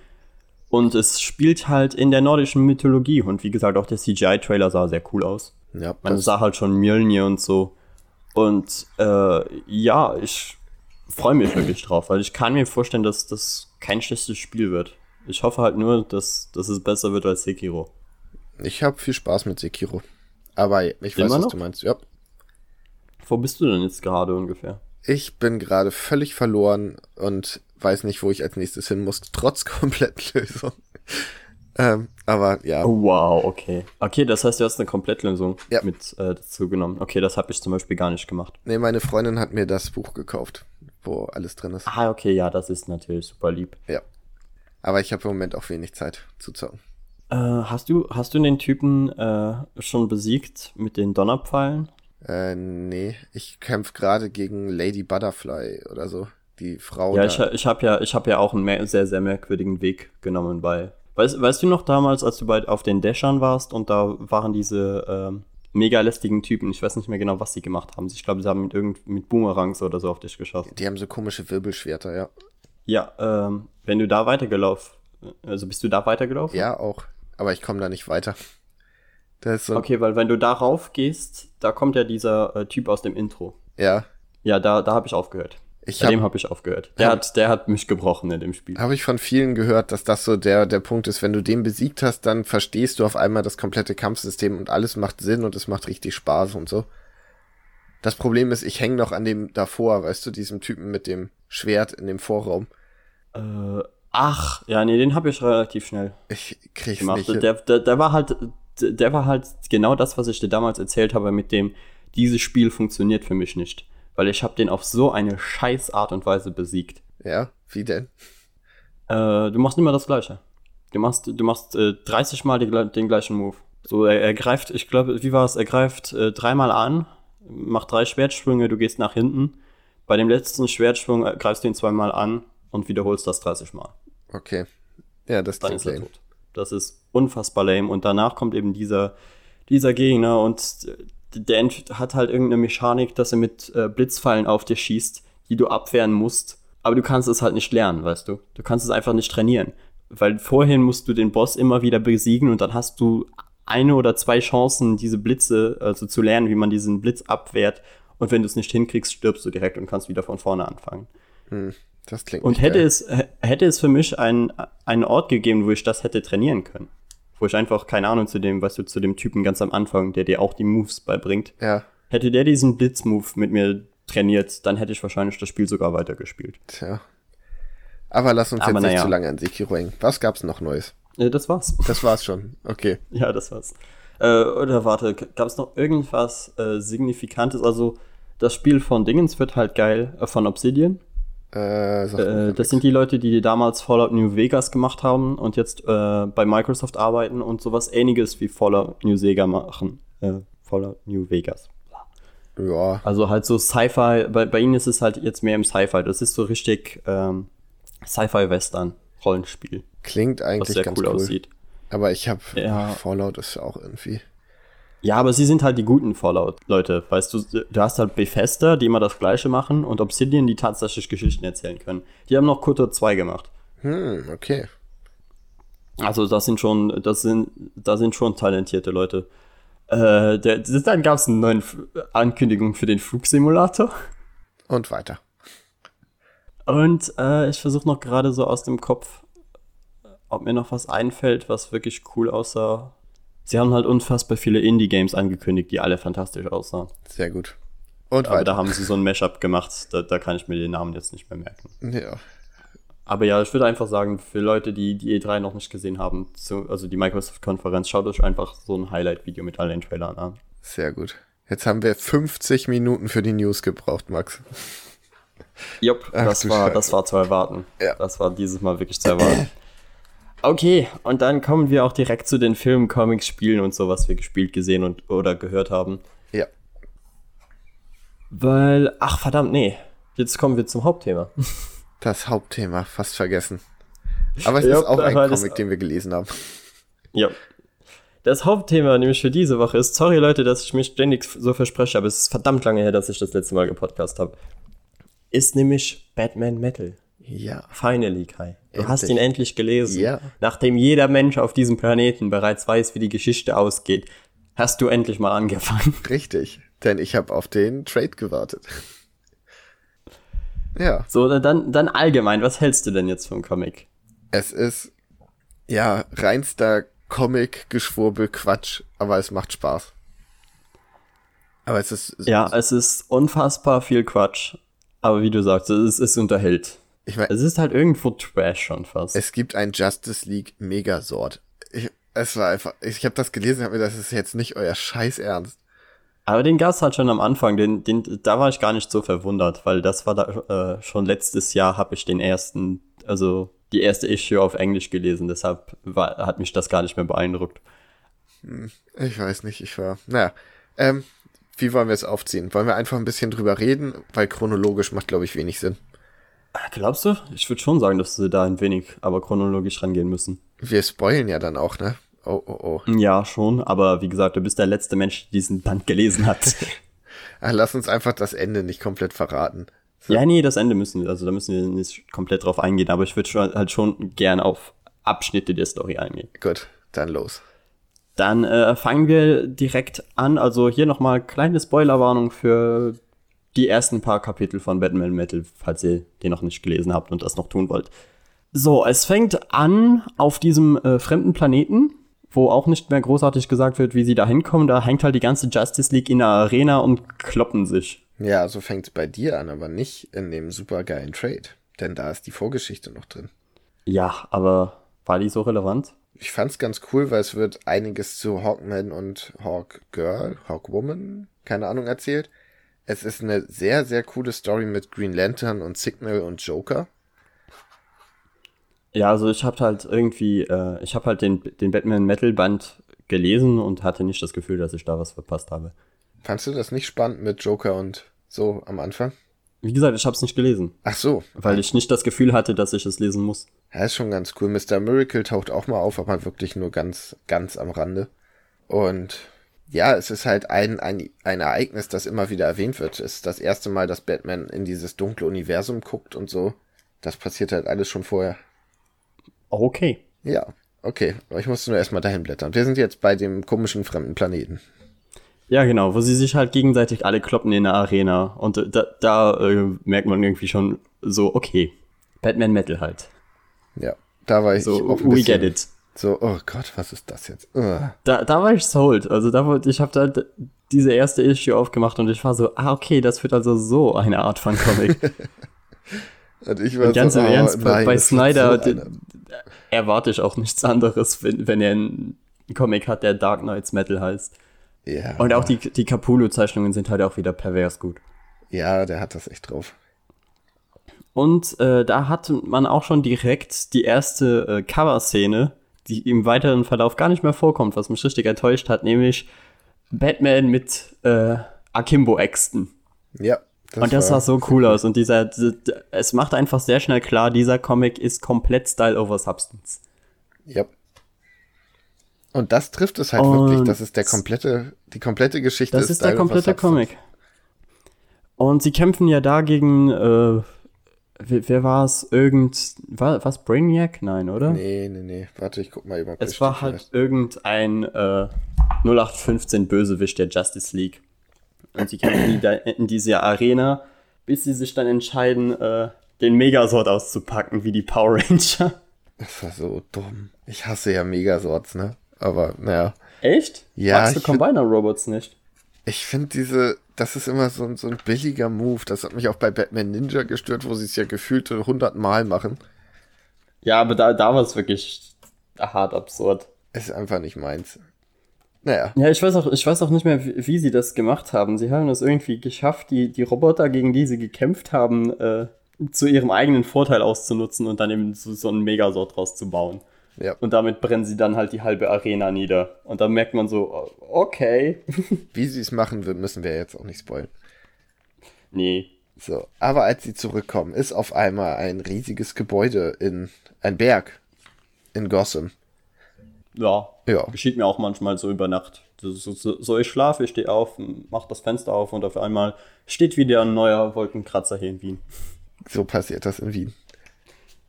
Und es spielt halt in der nordischen Mythologie. Und wie gesagt, auch der CGI-Trailer sah sehr cool aus. Ja, Man das, sah halt schon Mjölnir und so. Und äh, ja, ich freue mich wirklich drauf, weil ich kann mir vorstellen, dass das kein schlechtes Spiel wird. Ich hoffe halt nur, dass, dass es besser wird als Sekiro. ich habe viel Spaß mit Sekiro. Aber ich weiß, Immer was noch? du meinst. Ja. Wo bist du denn jetzt gerade ungefähr? Ich bin gerade völlig verloren und weiß nicht, wo ich als nächstes hin muss, trotz Komplettlösung. ähm, aber ja, Oh, wow, okay. Okay, das heißt, du hast eine Komplettlösung Ja. mit äh, dazu genommen. Okay, das habe ich zum Beispiel gar nicht gemacht. nee, meine Freundin hat mir das Buch gekauft, wo alles drin ist. Ah, okay, ja, das ist natürlich super lieb. Ja. Aber ich habe im Moment auch wenig Zeit zu zocken. Äh, hast du, hast du den Typen äh, schon besiegt mit den Donnerpfeilen? Äh, nee, ich kämpfe gerade gegen Lady Butterfly oder so. Die Frau Ja, da. ich, ich habe ja, ich hab ja auch einen sehr, sehr merkwürdigen Weg genommen bei. Weißt, weißt du noch damals, als du bei, auf den Dächern warst und da waren diese ähm, mega lästigen Typen, ich weiß nicht mehr genau, was sie gemacht haben. Ich glaube, sie haben mit, irgend, mit Boomerangs oder so auf dich geschossen. Die haben so komische Wirbelschwerter, ja. Ja, ähm, wenn du da weitergelaufen, also bist du da weitergelaufen? Ja, auch. Aber ich komme da nicht weiter. So. Okay, weil wenn du darauf gehst, da kommt ja dieser äh, Typ aus dem Intro. Ja. Ja, da, da habe ich aufgehört. Ich Bei dem habe ich aufgehört. Der, Ja. hat, der hat mich gebrochen in dem Spiel. Habe ich von vielen gehört, dass das so der, der Punkt ist, wenn du den besiegt hast, dann verstehst du auf einmal das komplette Kampfsystem und alles macht Sinn und es macht richtig Spaß und so. Das Problem ist, ich hänge noch an dem davor, weißt du, diesem Typen mit dem Schwert in dem Vorraum. Äh, ach, ja, nee, den habe ich relativ schnell Ich krieg's gemacht. nicht. Der, der, der war halt, der war halt genau das, was ich dir damals erzählt habe, mit dem, dieses Spiel funktioniert für mich nicht. Weil ich habe den auf so eine scheiß Art und Weise besiegt. Ja, wie denn? Äh, du machst immer das Gleiche. Du machst, du machst äh, 30 Mal die, den gleichen Move. So, er, er greift, ich glaube, wie war es? Er greift äh, dreimal an, macht drei Schwertsprünge, du gehst nach hinten. Bei dem letzten Schwertschwung äh, greifst du ihn zweimal an und wiederholst das 30 Mal. Okay. Ja, das Dann ist er lame. tot. Das ist unfassbar lame. Und danach kommt eben dieser, dieser Gegner und äh, der hat halt irgendeine Mechanik, dass er mit äh, Blitzpfeilen auf dich schießt, die du abwehren musst. Aber du kannst es halt nicht lernen, weißt du? Du kannst es einfach nicht trainieren. Weil vorhin musst du den Boss immer wieder besiegen und dann hast du eine oder zwei Chancen, diese Blitze, also zu lernen, wie man diesen Blitz abwehrt. Und wenn du es nicht hinkriegst, stirbst du direkt und kannst wieder von vorne anfangen. Das klingt Und hätte geil. es, hätte es für mich einen, einen Ort gegeben, wo ich das hätte trainieren können. Wo ich einfach, keine Ahnung, zu dem, weißt du, zu dem Typen ganz am Anfang, der dir auch die Moves beibringt. Ja, Hätte der diesen Blitzmove mit mir trainiert, dann hätte ich wahrscheinlich das Spiel sogar weitergespielt. tja. Aber lass uns Aber jetzt na nicht ja. zu lange an Sekiro hängen. Was gab's noch Neues? Äh, das war's. Das war's schon. Okay. Ja, das war's. Äh, oder warte, gab es noch irgendwas äh, Signifikantes? Also, das Spiel von Dingens wird halt geil, äh, von Obsidian. Äh, Äh, das sind die Leute, die damals Fallout New Vegas gemacht haben und jetzt äh, bei Microsoft arbeiten und sowas ähnliches wie Fallout New Sega machen. Äh, Fallout New Vegas. ja, Also halt so Sci-Fi, bei, bei ihnen ist es halt jetzt mehr im Sci-Fi. Das ist so richtig ähm, Sci-Fi-Western-Rollenspiel, klingt was eigentlich sehr ganz cool cool. aussieht. Aber ich habe Ja. Fallout ist ja auch irgendwie. Ja, aber sie sind halt die guten Fallout-Leute. Weißt du, du hast halt Bethesda, die immer das Gleiche machen und Obsidian, die tatsächlich Geschichten erzählen können. Die haben noch Kotor 2 gemacht. Hm, okay. Also das sind schon, das sind, da sind schon talentierte Leute. Äh, der, dann gab es eine neue Ankündigung für den Flugsimulator. Und weiter. Und äh, ich versuche noch gerade so aus dem Kopf, ob mir noch was einfällt, was wirklich cool aussah. Sie haben halt unfassbar viele Indie-Games angekündigt, die alle fantastisch aussahen. Sehr gut. Und Aber da weiter. haben sie so ein Mashup gemacht, da, da kann ich mir den Namen jetzt nicht mehr merken. Ja. Aber ja, ich würde einfach sagen, für Leute, die die E3 noch nicht gesehen haben, zu, also die Microsoft-Konferenz, schaut euch einfach so ein Highlight-Video mit all den Trailern an. Sehr gut. Jetzt haben wir 50 Minuten für die News gebraucht, Max. Jupp, Ach das war, Scheiße. das war zu erwarten. Ja. Das war dieses Mal wirklich zu erwarten. Okay, und dann kommen wir auch direkt zu den Filmen, Comics, Spielen und so, was wir gespielt, gesehen und oder gehört haben. Ja. Weil, ach verdammt, nee. Jetzt kommen wir zum Hauptthema. Das Hauptthema, fast vergessen. Aber es Ja, ist auch ein Comic, den wir gelesen haben. ja. Das Hauptthema nämlich für diese Woche ist, sorry Leute, dass ich mich ständig so verspreche, aber es ist verdammt lange her, dass ich das letzte Mal gepodcast habe. Ist nämlich Batman Metal. Ja. Finally, Kai. Du Endlich. hast ihn endlich gelesen. Ja. Nachdem jeder Mensch auf diesem Planeten bereits weiß, wie die Geschichte ausgeht, hast du endlich mal angefangen. Richtig. Denn ich habe auf den Trade gewartet. Ja. So, dann, dann allgemein, was hältst du denn jetzt vom Comic? Es ist, ja, reinster Comic, Geschwurbel, Quatsch, aber es macht Spaß. Aber es ist, Ja, es ist unfassbar viel Quatsch. Aber wie du sagst, es, es unterhält. Ich meine, Es ist halt irgendwo Trash schon fast. es gibt ein Justice League Megasort. Ich, es war einfach, ich habe das gelesen, habe mir das ist jetzt nicht euer Scheiß Ernst. Aber den gab's halt schon am Anfang, den, den, da war ich gar nicht so verwundert, weil das war da, äh, schon letztes Jahr habe ich den ersten, also die erste Issue auf Englisch gelesen, deshalb war, hat mich das gar nicht mehr beeindruckt. Ich weiß nicht, ich war, naja, ähm, wie wollen wir es aufziehen? Wollen wir einfach ein bisschen drüber reden? Weil chronologisch macht, glaube ich, wenig Sinn. Glaubst du? Ich würde schon sagen, dass sie da ein wenig, aber chronologisch rangehen müssen. Wir spoilen ja dann auch, ne? Oh, oh, oh. Ja, schon, aber wie gesagt, du bist der letzte Mensch, der diesen Band gelesen hat. Ah, lass uns einfach das Ende nicht komplett verraten. ja, nee, das Ende müssen wir, also da müssen wir nicht komplett drauf eingehen, aber ich würde schon, halt schon gern auf Abschnitte der Story eingehen. Gut, dann los. Dann äh, fangen wir direkt an. Also hier nochmal kleine Spoilerwarnung für die ersten paar Kapitel von Batman Metal, falls ihr den noch nicht gelesen habt und das noch tun wollt. So, es fängt an auf diesem äh, fremden Planeten, wo auch nicht mehr großartig gesagt wird, wie sie da hinkommen. Da hängt halt die ganze Justice League in der Arena und kloppen sich. Ja, so fängt's bei dir an, aber nicht in dem supergeilen Trade. Denn da ist die Vorgeschichte noch drin. Ja, aber war die so relevant? Ich fand's ganz cool, weil es wird einiges zu Hawkman und Hawkgirl, Hawkwoman, keine Ahnung, erzählt. Es ist eine sehr, sehr coole Story mit Green Lantern und Signal und Joker. Ja, also ich habe halt irgendwie, äh, ich habe halt den, den Batman Metal Band gelesen und hatte nicht das Gefühl, dass ich da was verpasst habe. Fandst du das nicht spannend mit Joker und so am Anfang? Wie gesagt, ich habe es nicht gelesen, Ach so, weil ich nicht das Gefühl hatte, dass ich es lesen muss. Ja, ist schon ganz cool. Mr. Miracle taucht auch mal auf, aber wirklich nur ganz, ganz am Rande. Und ja, es ist halt ein, ein, ein Ereignis, das immer wieder erwähnt wird. Es ist das erste Mal, dass Batman in dieses dunkle Universum guckt und so. Das passiert halt alles schon vorher. Okay. Ja, okay. Ich musste nur erstmal dahin blättern. Wir sind jetzt bei dem komischen fremden Planeten. Ja, genau, wo sie sich halt gegenseitig alle kloppen in der Arena. Und da, da äh, merkt man irgendwie schon so, okay, Batman Metal halt. Ja, da war ich So, auch ein we bisschen get it. So, oh Gott, was ist das jetzt? Ugh. Da, da war ich sold. Also da wollte ich habe da diese erste Issue aufgemacht und ich war so, ah, okay, das wird also so eine Art von Comic. Und ich war Und ganz so, im oh, Ernst, bei, nein, bei Snyder so erwarte ich auch nichts anderes, wenn, wenn er einen Comic hat, der Dark Knights Metal heißt. Ja, Und auch die, die Capullo-Zeichnungen sind halt auch wieder pervers gut. ja, der hat das echt drauf. Und äh, da hat man auch schon direkt die erste äh, Cover-Szene, die im weiteren Verlauf gar nicht mehr vorkommt, was mich richtig enttäuscht hat, nämlich Batman mit äh, Akimbo Exton. Ja. Das und das sah so cool aus. Und dieser, es macht einfach sehr schnell klar, dieser Comic ist komplett Style over Substance. Ja. Und das trifft es halt Und wirklich. Das ist der komplette, die komplette Geschichte. Das ist der Style over komplette. Comic. Und sie kämpfen ja da gegen, äh, wer, wer war es? Irgend, war, was, Brainiac? Nein, oder? Nee, nee, nee. Warte, ich guck mal eben. ob Es war halt vielleicht. irgendein äh, 0815 Bösewicht der Justice League. Und sie kämpfen in, dieser Arena, bis sie sich dann entscheiden, äh, den Megasort auszupacken, wie die Power Ranger. Das war so dumm. Ich hasse ja Megasorts, ne? Aber, naja. Echt? Ja, Magst du ich find- Combiner Robots nicht? Ich finde diese, das ist immer so, ein- so ein billiger Move. Das hat mich auch bei Batman Ninja gestört, wo sie es ja gefühlte hundertmal machen. Ja, aber da, da war es wirklich hart absurd. Ist einfach nicht meins. Naja. Ja, ich weiß auch, ich weiß auch nicht mehr, wie, wie sie das gemacht haben. Sie haben es irgendwie geschafft, die, die Roboter, gegen die sie gekämpft haben, äh, zu ihrem eigenen Vorteil auszunutzen und dann eben so, so einen Megasort draus zu bauen. Ja. Und damit brennen sie dann halt die halbe Arena nieder. Und dann merkt man so, okay. Wie sie es machen, müssen wir jetzt auch nicht spoilen. nee. So, aber als sie zurückkommen, ist auf einmal ein riesiges Gebäude in, ein Berg in Gotham. Ja. Ja. Geschieht mir auch manchmal so über Nacht. So, so, so, so ich schlafe, ich stehe auf, mach das Fenster auf und auf einmal steht wieder ein neuer Wolkenkratzer hier in Wien. So passiert das in Wien.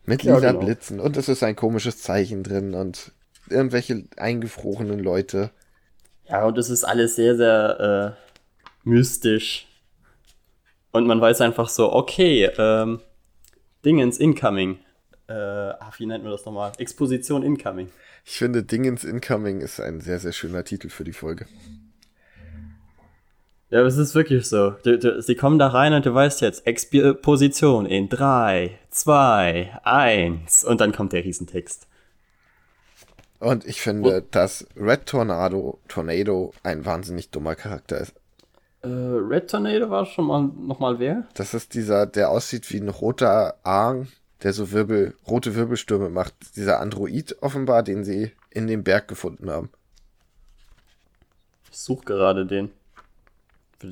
Mit Ja, lila genau. Blitzen und es ist ein komisches Zeichen drin und irgendwelche eingefrorenen Leute. Ja, und es ist alles sehr, sehr äh, mystisch. Und man weiß einfach so, okay, ähm, Dingens incoming. Äh, ach, wie nennt man das nochmal? Exposition incoming. Ich finde, Dingens Incoming ist ein sehr, sehr schöner Titel für die Folge. Ja, aber es ist wirklich so. Du, du, sie kommen da rein und du weißt jetzt, Exposition in 3, 2, 1. Und dann kommt der Riesentext. Und ich finde, dass Red Tornado, Tornado ein wahnsinnig dummer Charakter ist. Äh, Red Tornado war schon mal nochmal wer? Das ist dieser, der aussieht wie ein roter Aang, der so Wirbel, rote Wirbelstürme macht. Dieser Android offenbar, den sie in dem Berg gefunden haben. Ich suche gerade den.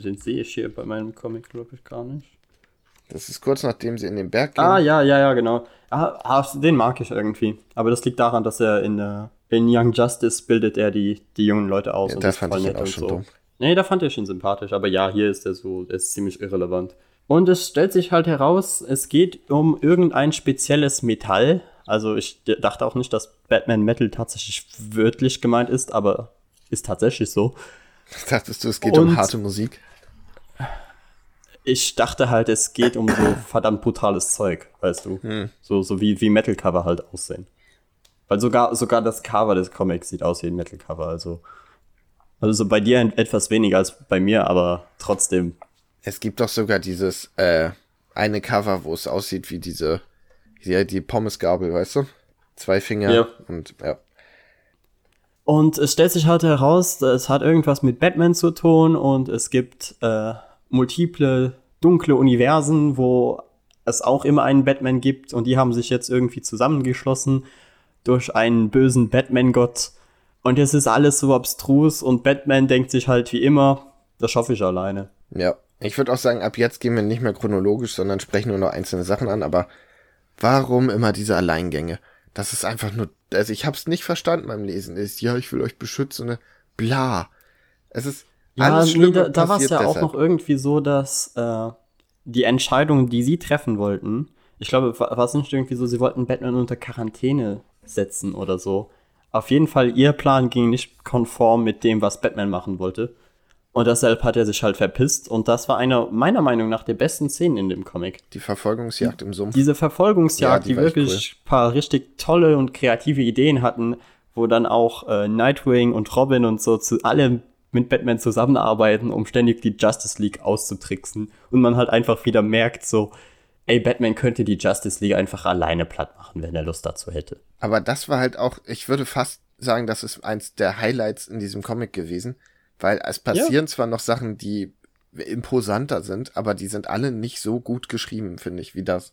Den sehe ich hier bei meinem Comic, glaube ich, gar nicht. Das ist kurz nachdem sie in den Berg gehen. Ah, ja, ja, ja, genau. Ah, ah, den mag ich irgendwie. Aber das liegt daran, dass er in, äh, in Young Justice bildet er die, die jungen Leute aus. Ja, und da fand ich ihn auch schon dumm. Nee, da fand ich ihn sympathisch. Aber ja, hier ist er so, er ist ziemlich irrelevant. Und es stellt sich halt heraus, es geht um irgendein spezielles Metall. Also ich dachte auch nicht, dass Batman Metal tatsächlich wörtlich gemeint ist, aber ist tatsächlich so. Dachtest du, es geht um Und- harte Musik? Ich dachte halt, es geht um so verdammt brutales Zeug, weißt du. So, so wie, wie Metal-Cover halt aussehen. Weil sogar, sogar das Cover des Comics sieht aus wie ein Metal-Cover, also. Also so bei dir etwas weniger als bei mir, aber trotzdem. Es gibt doch sogar dieses äh, eine Cover, wo es aussieht wie diese, die, die Pommesgabel, weißt du? Zwei Finger Ja. und ja. Und es stellt sich halt heraus, es hat irgendwas mit Batman zu tun und es gibt äh, multiple dunkle Universen, wo es auch immer einen Batman gibt und die haben sich jetzt irgendwie zusammengeschlossen durch einen bösen Batman-Gott. Und es ist alles so abstrus und Batman denkt sich halt wie immer, das schaffe ich alleine. Ja. Ich würde auch sagen, ab jetzt gehen wir nicht mehr chronologisch, sondern sprechen nur noch einzelne Sachen an, aber warum immer diese Alleingänge? Das ist einfach nur, also ich hab's nicht verstanden beim Lesen. Ist, ja, ich will euch beschützen, ne? bla. Es ist alles nee, Schlimme da, da war es ja auch deshalb. noch irgendwie so, dass äh, die Entscheidung, die sie treffen wollten, ich glaube, war es nicht irgendwie so, sie wollten Batman unter Quarantäne setzen oder so. Auf jeden Fall, ihr Plan ging nicht konform mit dem, was Batman machen wollte. Und deshalb hat er sich halt verpisst. Und das war einer, meiner Meinung nach, der besten Szenen in dem Comic. Die Verfolgungsjagd im Sumpf. Diese Verfolgungsjagd, Ja, die die, wirklich ein paar richtig tolle und kreative Ideen hatten, wo dann auch äh, Nightwing und Robin und so zu alle mit Batman zusammenarbeiten, um ständig die Justice League auszutricksen. Und man halt einfach wieder merkt, so, ey, Batman könnte die Justice League einfach alleine platt machen, wenn er Lust dazu hätte. Aber das war halt auch, ich würde fast sagen, das ist eins der Highlights in diesem Comic gewesen, weil es passieren ja. zwar noch Sachen, die imposanter sind, aber die sind alle nicht so gut geschrieben, finde ich, wie das.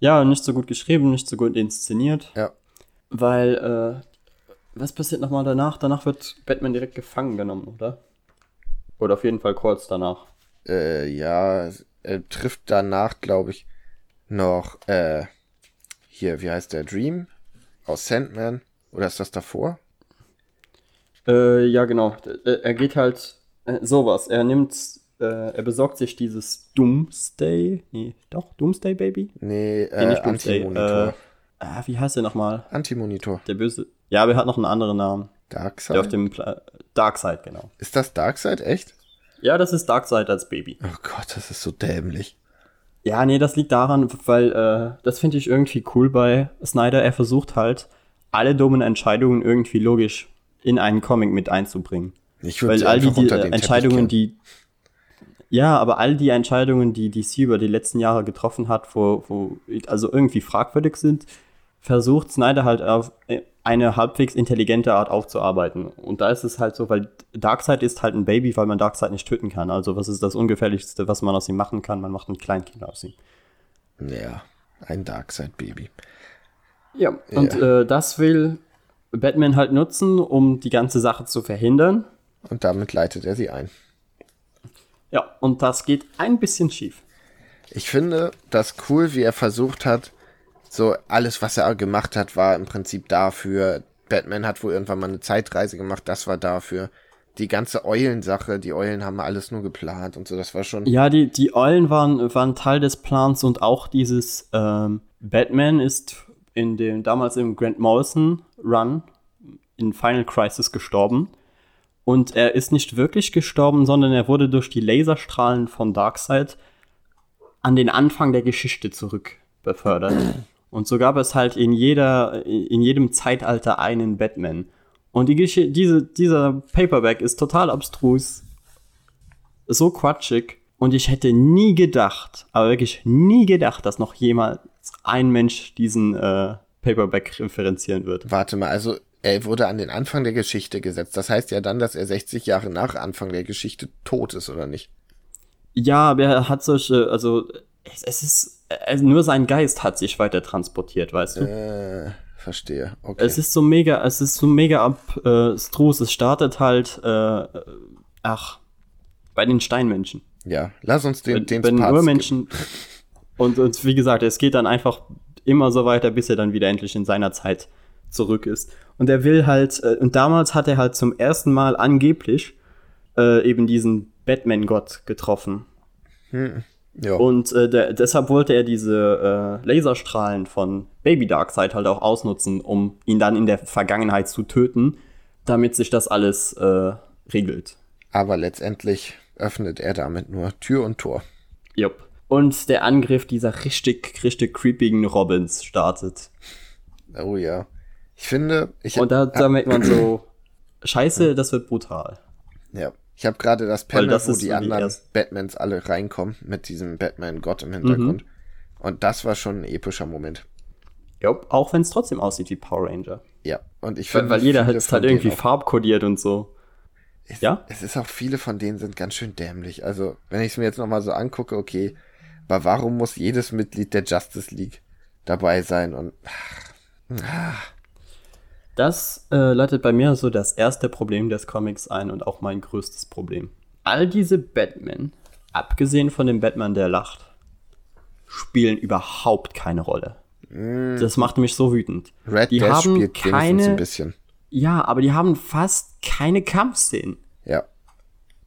Ja, nicht so gut geschrieben, nicht so gut inszeniert. Ja. Weil, äh, was passiert nochmal danach? Danach wird Batman direkt gefangen genommen, oder? Oder auf jeden Fall kurz danach. Äh, ja, er trifft danach, glaube ich, noch, äh, hier, wie heißt der? Dream aus Sandman? Oder ist das davor? Äh, ja, genau. Er geht halt äh, sowas. Er nimmt, äh, er besorgt sich dieses Doomsday. Nee, doch, Doomsday Baby? Nee, äh, nee nicht Doomsday. Antimonitor. Äh, ah, wie heißt der nochmal? Antimonitor. Der böse. Ja, aber er hat noch einen anderen Namen. Darkseid? Der auf dem Pla Darkseid, genau. Ist das Darkseid, echt? Ja, das ist Darkseid als Baby. Oh Gott, das ist so dämlich. Ja, nee, das liegt daran, weil äh, das finde ich irgendwie cool bei Snyder. Er versucht halt, alle dummen Entscheidungen irgendwie logisch in einen Comic mit einzubringen. Ich würde all die, die Entscheidungen, die ja, aber all die Entscheidungen, die DC über die letzten Jahre getroffen hat, wo, wo also irgendwie fragwürdig sind, versucht Snyder halt auf eine halbwegs intelligente Art aufzuarbeiten. Und da ist es halt so, weil Darkseid ist halt ein Baby, weil man Darkseid nicht töten kann. Also was ist das Ungefährlichste, was man aus ihm machen kann? Man macht ein Kleinkind aus ihm. Ja, ein Darkseid-Baby. Ja, und ja. Äh, das will Batman halt nutzen, um die ganze Sache zu verhindern. Und damit leitet er sie ein. Ja, und das geht ein bisschen schief. Ich finde das cool, wie er versucht hat, so alles, was er gemacht hat, war im Prinzip dafür. Batman hat wohl irgendwann mal eine Zeitreise gemacht, das war dafür. Die ganze Eulensache, die Eulen haben alles nur geplant und so, das war schon. Ja, die, die Eulen waren, waren Teil des Plans und auch dieses ähm, Batman ist in dem, damals im Grant Morrison Run in Final Crisis gestorben. Und er ist nicht wirklich gestorben, sondern er wurde durch die Laserstrahlen von Darkseid an den Anfang der Geschichte zurück befördert. Und so gab es halt in jeder, in jedem Zeitalter einen Batman. Und die Gesch diese, dieser Paperback ist total abstrus, so quatschig. Und ich hätte nie gedacht, aber wirklich nie gedacht, dass noch jemals ein Mensch diesen äh, Paperback referenzieren wird. Warte mal, also er wurde an den Anfang der Geschichte gesetzt. Das heißt ja dann, dass er 60 Jahre nach Anfang der Geschichte tot ist, oder nicht? Ja, aber er hat solche, also es, es ist, also nur sein Geist hat sich weiter transportiert, weißt du? Äh, verstehe. Okay. Es ist so mega, es ist so mega abstrus. Äh, es startet halt, äh, ach, bei den Steinmenschen. Ja, lass uns den, den bei den Urmenschen. Und, und wie gesagt, es geht dann einfach immer so weiter, bis er dann wieder endlich in seiner Zeit zurück ist. Und er will halt, äh, und damals hat er halt zum ersten Mal angeblich äh, eben diesen Batman-Gott getroffen. Hm. Ja. Und äh, der, deshalb wollte er diese äh, Laserstrahlen von Baby Darkseid halt auch ausnutzen, um ihn dann in der Vergangenheit zu töten, damit sich das alles äh, regelt. Aber letztendlich öffnet er damit nur Tür und Tor. Jupp und der Angriff dieser richtig, richtig creepigen Robins startet. Oh ja. Ich finde, ich Und da, da merkt man so, scheiße, das wird brutal. Ja. Ich habe gerade das Panel, das wo die anderen die Batmans alle reinkommen, mit diesem Batman-Gott im Hintergrund. Mhm. Und das war schon ein epischer Moment. Ja, auch wenn es trotzdem aussieht wie Power Ranger. Ja, und ich finde. Weil, weil jeder halt, halt irgendwie farbkodiert und so. Es, ja? Es ist auch, viele von denen sind ganz schön dämlich. Also, wenn ich es mir jetzt nochmal so angucke, okay, aber warum muss jedes Mitglied der Justice League dabei sein? Und das äh, leitet bei mir so das erste Problem des Comics ein und auch mein größtes Problem. All diese Batman, abgesehen von dem Batman, der lacht, spielen überhaupt keine Rolle. Mm. Das macht mich so wütend. Red die Dash haben spielt keine, ein bisschen. Ja, aber die haben fast keine Kampfszenen. Ja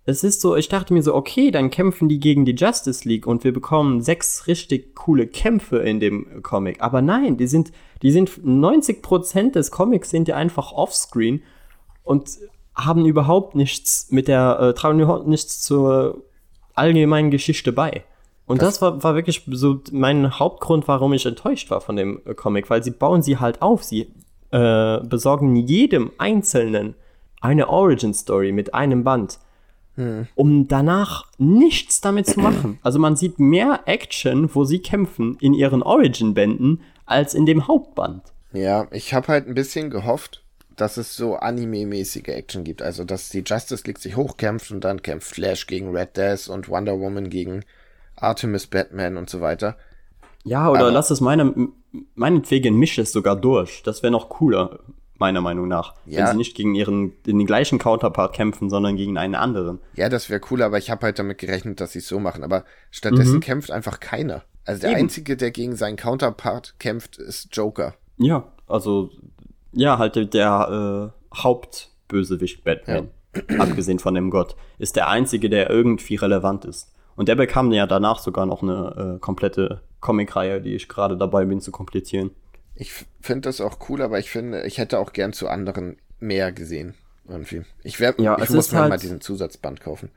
es ist so, ich dachte mir so, okay, dann kämpfen die gegen die Justice League und wir bekommen sechs richtig coole Kämpfe in dem Comic. Aber nein, die sind, die sind 90% des Comics sind ja einfach offscreen und haben überhaupt nichts mit der, äh, tragen überhaupt nichts zur allgemeinen Geschichte bei. Und das, das war, war wirklich so mein Hauptgrund, warum ich enttäuscht war von dem äh, Comic, weil sie bauen sie halt auf, sie äh, besorgen jedem Einzelnen eine Origin Story mit einem Band um danach nichts damit zu machen. Also man sieht mehr Action, wo sie kämpfen, in ihren Origin-Bänden, als in dem Hauptband. Ja, ich habe halt ein bisschen gehofft, dass es so Anime-mäßige Action gibt. Also, dass die Justice League sich hochkämpft und dann kämpft Flash gegen Red Death und Wonder Woman gegen Artemis Batman und so weiter. Ja, oder Aber- lass es meine, meinetwegen misch es sogar durch. Das wäre noch cooler, meiner Meinung nach. Wenn Ja. sie nicht gegen ihren den gleichen Counterpart kämpfen, sondern gegen einen anderen. Ja, das wäre cool, aber ich habe halt damit gerechnet, dass sie es so machen. Aber stattdessen kämpft einfach keiner. Also der Eben. Einzige, der gegen seinen Counterpart kämpft, ist Joker. Ja, also, ja, halt der, äh, Hauptbösewicht Batman, abgesehen von dem Gott, ist der einzige, der irgendwie relevant ist. Und der bekam ja danach sogar noch eine äh, komplette Comicreihe, die ich gerade dabei bin zu komplizieren. Ich finde das auch cool, aber ich finde, ich hätte auch gern zu anderen mehr gesehen. Irgendwie. Ich, wär, Ja, ich muss ist mir halt- mal diesen Zusatzband kaufen.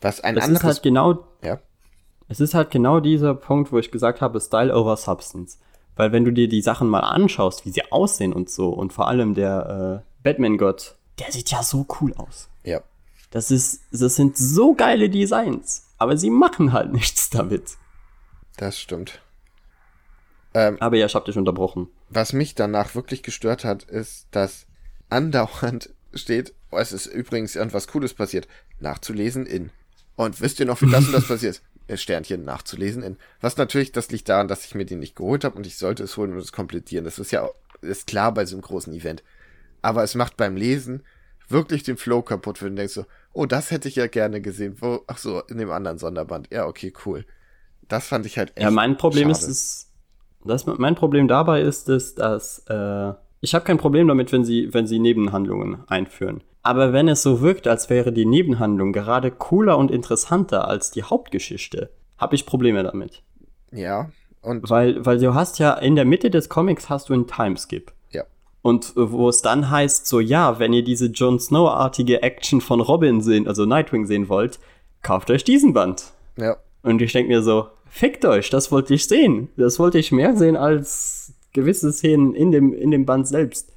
Was ein Es ist anderes. halt genau ja, Es ist halt genau dieser Punkt, wo ich gesagt habe, Style over Substance. Weil wenn du dir die Sachen mal anschaust, wie sie aussehen und so, und vor allem der äh, Batman-Gott, der sieht ja so cool aus. ja. Das ist, das sind so geile Designs, aber sie machen halt nichts damit. Das stimmt. Ähm, Aber ja, ich hab dich unterbrochen. was mich danach wirklich gestört hat, ist, dass andauernd steht, oh, es ist übrigens irgendwas Cooles passiert, nachzulesen in. Und wisst ihr noch, wie das und das passiert? Sternchen nachzulesen in. Was natürlich, das liegt daran, dass ich mir den nicht geholt habe und ich sollte es holen und es komplettieren. Das ist ja ist klar bei so einem großen Event. Aber es macht beim Lesen wirklich den Flow kaputt, wenn du denkst so, oh, das hätte ich ja gerne gesehen. Wo, ach so, in dem anderen Sonderband. Ja, okay, cool. Das fand ich halt echt Ja, mein Problem schade. ist es, das, mein Problem dabei ist es, dass äh, ich habe kein Problem damit, wenn sie, wenn sie Nebenhandlungen einführen. Aber wenn es so wirkt, als wäre die Nebenhandlung gerade cooler und interessanter als die Hauptgeschichte, habe ich Probleme damit. Ja, und Weil, weil du hast ja in der Mitte des Comics hast du einen Timeskip. ja. Und wo es dann heißt, so ja, wenn ihr diese Jon Snow-artige Action von Robin sehen, also Nightwing sehen wollt, kauft euch diesen Band. Ja, Und ich denke mir so, fickt euch, das wollte ich sehen. Das wollte ich mehr sehen als gewisse Szenen in dem, in dem Band selbst.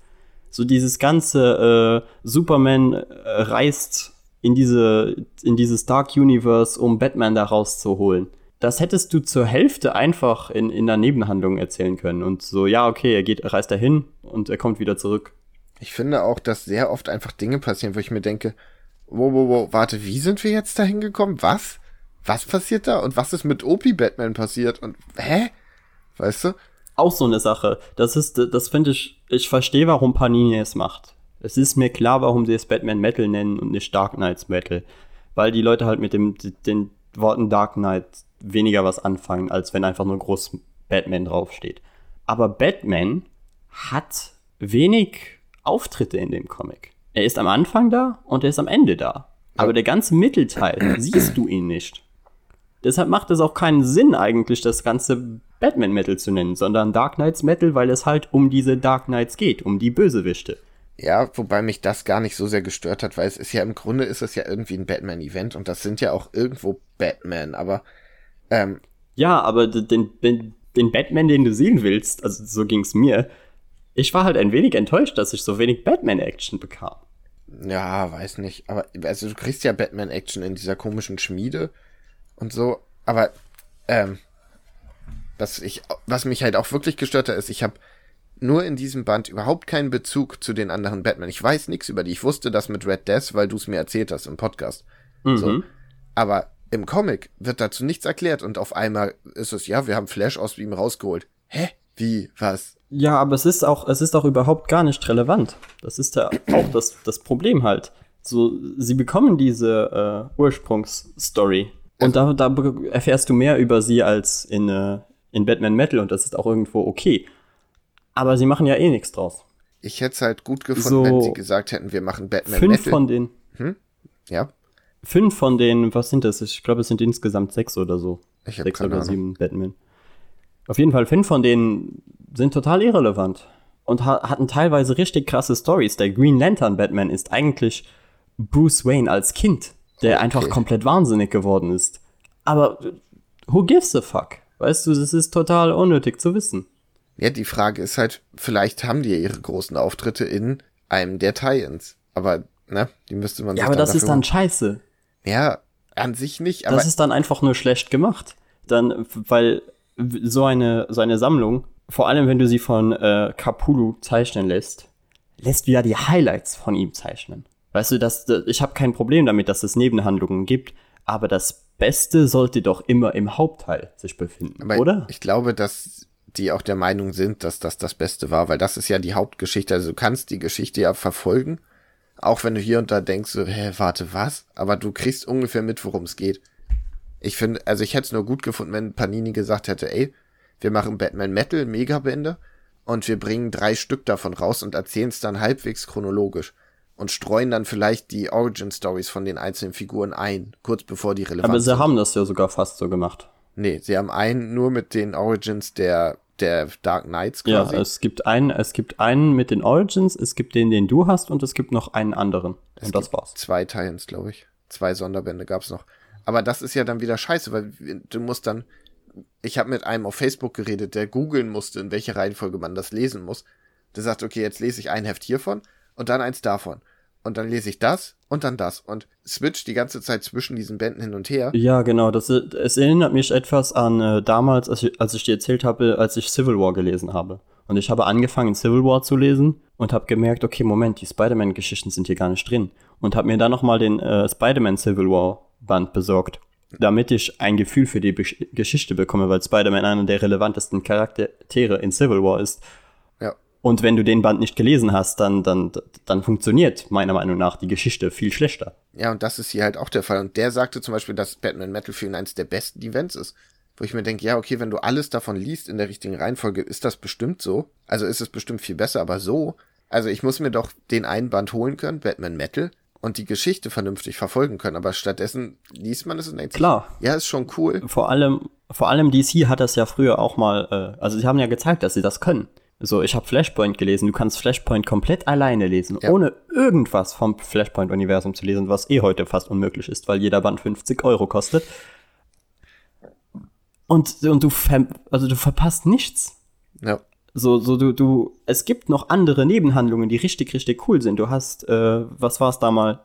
So dieses ganze äh, Superman äh, reist in, diese, in dieses Dark Universe, um Batman da rauszuholen. Das hättest du zur Hälfte einfach in, in der Nebenhandlung erzählen können. Und so, ja, okay, er geht, reist dahin und er kommt wieder zurück. Ich finde auch, dass sehr oft einfach Dinge passieren, wo ich mir denke, wo, wo, wo, warte, wie sind wir jetzt da hingekommen? Was? Was passiert da? Und was ist mit Opie Batman passiert? Und, hä? Weißt du? auch so eine Sache. Das ist, das finde ich, ich verstehe, warum Panini es macht. Es ist mir klar, warum sie es Batman Metal nennen und nicht Dark Knights Metal. Weil die Leute halt mit dem, den Worten Dark Knight weniger was anfangen, als wenn einfach nur groß Batman draufsteht. Aber Batman hat wenig Auftritte in dem Comic. Er ist am Anfang da und er ist am Ende da. Aber der ganze Mittelteil siehst du ihn nicht. Deshalb macht es auch keinen Sinn eigentlich, das ganze Batman Metal zu nennen, sondern Dark Knights Metal, weil es halt um diese Dark Knights geht, um die Bösewichte. Ja, wobei mich das gar nicht so sehr gestört hat, weil es ist ja im Grunde ist es ja irgendwie ein Batman-Event und das sind ja auch irgendwo Batman, aber ähm, Ja, aber den, den, den Batman, den du sehen willst, also so ging's mir, ich war halt ein wenig enttäuscht, dass ich so wenig Batman-Action bekam. ja, weiß nicht. Aber also du kriegst ja Batman-Action in dieser komischen Schmiede und so, aber ähm, was ich, was mich halt auch wirklich gestört hat, ist, ich habe nur in diesem Band überhaupt keinen Bezug zu den anderen Batman. Ich weiß nichts über die. Ich wusste das mit Red Death, weil du es mir erzählt hast im Podcast. So. Aber im Comic wird dazu nichts erklärt und auf einmal ist es, ja, wir haben Flash aus ihm rausgeholt. Hä? Wie? Was? Ja, aber es ist auch, es ist auch überhaupt gar nicht relevant. Das ist ja auch das, das Problem halt. So, sie bekommen diese äh, Ursprungsstory. Und da, da erfährst du mehr über sie als in, äh, in Batman Metal und das ist auch irgendwo okay. Aber sie machen ja eh nichts draus. Ich hätte es halt gut gefunden, So. wenn sie gesagt hätten, wir machen Batman Fünf Metal. von den, ja, fünf von den, was sind das? Ich glaube, es sind insgesamt sechs oder so. Ich sechs oder Ahnung. sieben Batman. Auf jeden Fall, fünf von denen sind total irrelevant. Und ha hatten teilweise richtig krasse Stories. Der Green Lantern Batman ist eigentlich Bruce Wayne als Kind, der Okay. einfach komplett wahnsinnig geworden ist. Aber who gives a fuck? Weißt du, das ist total unnötig zu wissen. Ja, die Frage ist halt, vielleicht haben die ja ihre großen Auftritte in einem der Tie-Ins. Aber, ne, die müsste man Ja, aber das ist dann scheiße. Ja, an sich nicht, aber Das ist dann einfach nur schlecht gemacht. Dann, weil so eine, so eine Sammlung, vor allem wenn du sie von äh, Capullo zeichnen lässt, lässt du ja die Highlights von ihm zeichnen. Weißt du, das, das- ich habe kein Problem damit, dass es Nebenhandlungen gibt, aber das Beste sollte doch immer im Hauptteil sich befinden, aber oder? ich glaube, dass die auch der Meinung sind, dass das das Beste war, weil das ist ja die Hauptgeschichte. Also du kannst die Geschichte ja verfolgen, auch wenn du hier und da denkst, so, hä, warte, was? Aber du kriegst ungefähr mit, worum es geht. Ich finde, also ich hätte es nur gut gefunden, wenn Panini gesagt hätte, ey, wir machen Batman Metal Megabände und wir bringen drei Stück davon raus und erzählen es dann halbwegs chronologisch und streuen dann vielleicht die Origin Stories von den einzelnen Figuren ein, kurz bevor die relevant aber sie sind. haben das ja sogar fast so gemacht. Nee, sie haben einen nur mit den Origins der, der Dark Knights Ja, quasi. es gibt einen, es gibt einen mit den Origins, es gibt den, den du hast, und es gibt noch einen anderen. und das war's. Zwei Teilen, glaube ich. Zwei Sonderbände gab's noch. Aber das ist ja dann wieder scheiße, weil du musst dann. Ich habe mit einem auf Facebook geredet, der googeln musste, in welche Reihenfolge man das lesen muss. Der sagt, okay, jetzt lese ich ein Heft hiervon und dann eins davon. Und dann lese ich das und dann das. Und switch die ganze Zeit zwischen diesen Bänden hin und her. Ja, genau. Das, es erinnert mich etwas an äh, damals, als ich, als ich dir erzählt habe, als ich Civil War gelesen habe. Und ich habe angefangen, Civil War zu lesen und habe gemerkt, okay, Moment, die Spider-Man-Geschichten sind hier gar nicht drin. Und habe mir dann nochmal den äh, Spider-Man Civil War Band besorgt, damit ich ein Gefühl für die Be Geschichte bekomme, weil Spider-Man einer der relevantesten Charaktere in Civil War ist. Und wenn du den Band nicht gelesen hast, dann, dann, dann funktioniert meiner Meinung nach die Geschichte viel schlechter. Ja, und das ist hier halt auch der Fall. Und der sagte zum Beispiel, dass Batman Metal für ihn eines der besten Events ist. Wo ich mir denke, ja, okay, wenn du alles davon liest in der richtigen Reihenfolge, ist das bestimmt so. Also ist es bestimmt viel besser, aber so. Also ich muss mir doch den einen Band holen können, Batman Metal, und die Geschichte vernünftig verfolgen können. Aber stattdessen liest man es und denkt Klar. ja, ist schon cool. Vor allem, vor allem DC hat das ja früher auch mal, äh, also sie haben ja gezeigt, dass sie das können. So, ich habe Flashpoint gelesen, du kannst Flashpoint komplett alleine lesen, Ja. ohne irgendwas vom Flashpoint-Universum zu lesen, was eh heute fast unmöglich ist, weil jeder Band 50 Euro kostet. Und, und du, ver also du verpasst nichts. Ja. So, so du, du, es gibt noch andere Nebenhandlungen, die richtig, richtig cool sind. Du hast, äh, was war es da mal?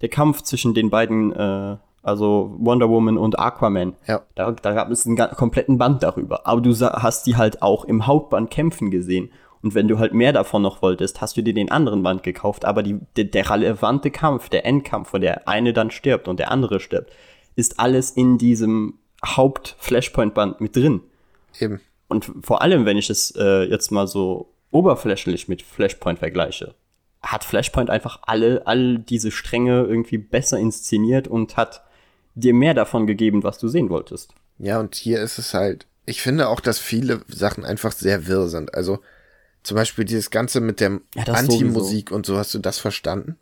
Der Kampf zwischen den beiden, äh, also Wonder Woman und Aquaman. Ja. Da, da gab es einen kompletten Band darüber. Aber du hast die halt auch im Hauptband kämpfen gesehen. Und wenn du halt mehr davon noch wolltest, hast du dir den anderen Band gekauft. Aber die, der, der relevante Kampf, der Endkampf, wo der eine dann stirbt und der andere stirbt, ist alles in diesem Haupt-Flashpoint-Band mit drin. Eben. Und vor allem, wenn ich es äh, jetzt mal so oberflächlich mit Flashpoint vergleiche, hat Flashpoint einfach alle, all diese Stränge irgendwie besser inszeniert und hat dir mehr davon gegeben, was du sehen wolltest. Ja, und hier ist es halt, ich finde auch, dass viele Sachen einfach sehr wirr sind. Also zum Beispiel dieses Ganze mit der Ja, Anti-Musik und so, hast du das verstanden?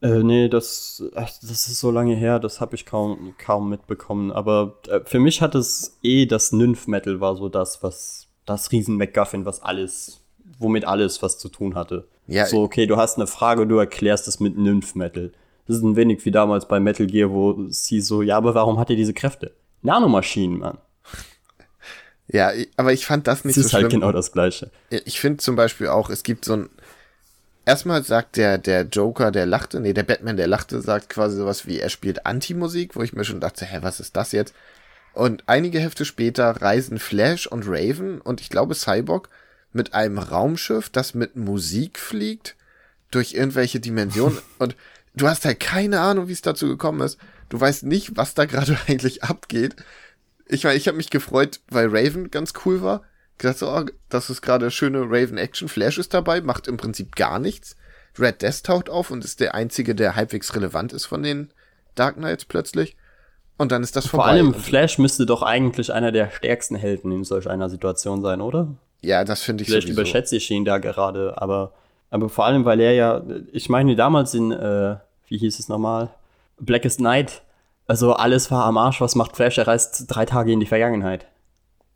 Äh, nee, das, ach, das ist so lange her, das habe ich kaum, kaum mitbekommen. Aber äh, für mich hat es eh das Nymph-Metal war so das, was das Riesen-MacGuffin, was alles, womit alles was zu tun hatte. Ja, so, okay, du hast eine Frage, du erklärst es mit Nymph-Metal. Das ist ein wenig wie damals bei Metal Gear, wo sie so, ja, aber warum hat er diese Kräfte? Nanomaschinen, Mann. Ja, aber ich fand das nicht Das so ist halt schlimm. genau das Gleiche. Ich finde zum Beispiel auch, es gibt so ein. Erstmal sagt der, der Joker, der lachte, nee, der Batman, der lachte, sagt quasi sowas wie, er spielt Anti-Musik, wo ich mir schon dachte, hä, was ist das jetzt? Und einige Hefte später reisen Flash und Raven und ich glaube Cyborg mit einem Raumschiff, das mit Musik fliegt, durch irgendwelche Dimensionen und du hast halt keine Ahnung, wie es dazu gekommen ist. Du weißt nicht, was da gerade eigentlich abgeht. Ich meine, ich habe mich gefreut, weil Raven ganz cool war. Gedacht so, oh, das ist gerade schöne Raven-Action. Flash ist dabei, macht im Prinzip gar nichts. Red Death taucht auf und ist der einzige, der halbwegs relevant ist von den Dark Knights plötzlich. Und dann ist das Vor vorbei. allem Und- Flash müsste doch eigentlich einer der stärksten Helden in solch einer Situation sein, oder? ja, das finde ich Vielleicht sowieso. überschätze ich ihn da gerade, aber, aber vor allem, weil er ja, ich meine, damals in, äh, wie hieß es nochmal? Blackest Night, also alles war am Arsch, was macht Flash? Er reist drei Tage in die Vergangenheit.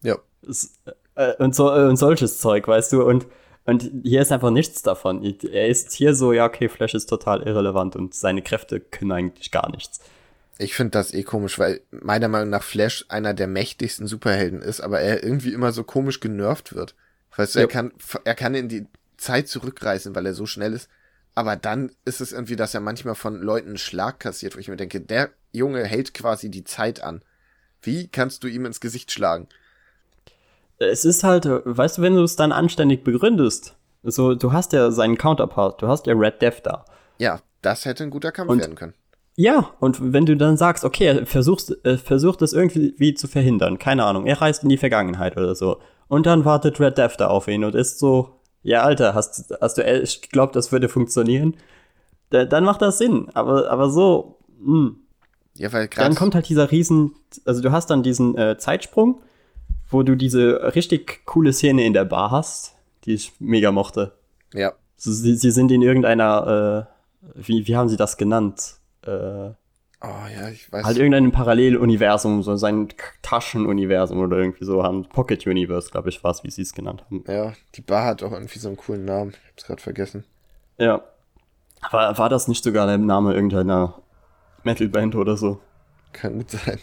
Ja. Es, äh, und, so, äh, und solches Zeug, weißt du, und, und hier ist einfach nichts davon. Er ist hier so, ja, okay, Flash ist total irrelevant und seine Kräfte können eigentlich gar nichts. Ich finde das eh komisch, weil meiner Meinung nach Flash einer der mächtigsten Superhelden ist, aber er irgendwie immer so komisch genervt wird. Weißt du, er Ja. kann, er kann in die Zeit zurückreisen, weil er so schnell ist. Aber dann ist es irgendwie, dass er manchmal von Leuten einen Schlag kassiert, wo ich mir denke, der Junge hält quasi die Zeit an. Wie kannst du ihm ins Gesicht schlagen? Es ist halt, weißt du, wenn du es dann anständig begründest, so, du hast ja seinen Counterpart, du hast ja Red Death da. Ja, das hätte ein guter Kampf Und- werden können. Ja, und wenn du dann sagst, okay, er versucht, äh, versucht es irgendwie wie zu verhindern, keine Ahnung, er reist in die Vergangenheit oder so. Und dann wartet Red Death da auf ihn und ist so, ja, Alter, hast, hast du echt geglaubt, das würde funktionieren? Da, dann macht das Sinn. Aber, aber so, mh. Ja, weil gerade. dann kommt halt dieser riesen, also du hast dann diesen äh, Zeitsprung, wo du diese richtig coole Szene in der Bar hast, die ich mega mochte. Ja, So, sie, sie sind in irgendeiner, äh, wie, wie haben sie das genannt? Äh, oh ja, ich weiß. halt irgendeinem Paralleluniversum, so sein Taschenuniversum oder irgendwie so haben. Pocket Universe, glaube ich, war es, wie sie es genannt haben. ja, die Bar hat auch irgendwie so einen coolen Namen. Ich hab's gerade vergessen. Ja. War, war das nicht sogar der Name irgendeiner Metalband oder so? Kann gut sein.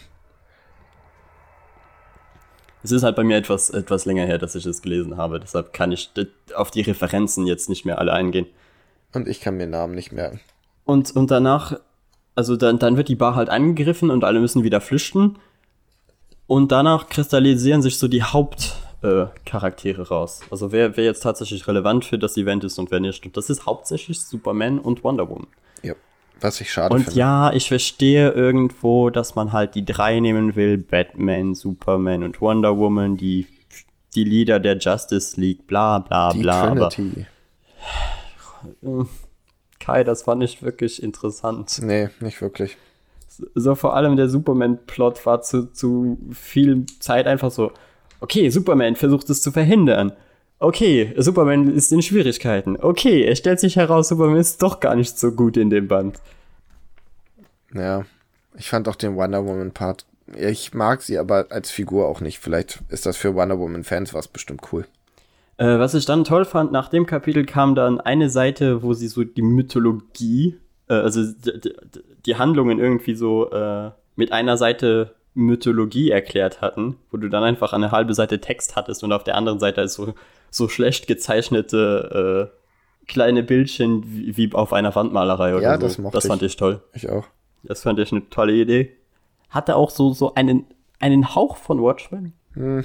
Es ist halt bei mir etwas, etwas länger her, dass ich es gelesen habe, deshalb kann ich auf die Referenzen jetzt nicht mehr alle eingehen. Und ich kann mir Namen nicht merken. Und, und danach, also dann, dann wird die Bar halt angegriffen und alle müssen wieder flüchten. Und danach kristallisieren sich so die Hauptcharaktere äh, raus. Also wer, wer jetzt tatsächlich relevant für das Event ist und wer nicht. Und das ist hauptsächlich Superman und Wonder Woman. Ja. Was ich schade Und finde. ja, ich verstehe irgendwo, dass man halt die drei nehmen will: Batman, Superman und Wonder Woman, die, die Leader der Justice League, bla bla die bla. Aber Trinity. Kai, das war nicht wirklich interessant. Nee, nicht wirklich. So vor allem der Superman-Plot war zu, zu viel Zeit einfach so: Okay, Superman versucht es zu verhindern. Okay, Superman ist in Schwierigkeiten. Okay, es stellt sich heraus, Superman ist doch gar nicht so gut in dem Band. Ja. Ich fand auch den Wonder Woman Part. Ich mag sie aber als Figur auch nicht. Vielleicht ist das für Wonder Woman Fans was bestimmt cool. Äh, was ich dann toll fand, nach dem Kapitel kam dann eine Seite, wo sie so die Mythologie, äh, also d- d- d- die Handlungen irgendwie so äh, mit einer Seite Mythologie erklärt hatten, wo du dann einfach eine halbe Seite Text hattest und auf der anderen Seite ist so, so schlecht gezeichnete äh, kleine Bildchen wie, wie auf einer Wandmalerei oder Ja, so. das mochte das fand ich. ich toll. Ich auch. Das fand ich eine tolle Idee. Hatte auch so, so einen, einen Hauch von Watchmen. Hm.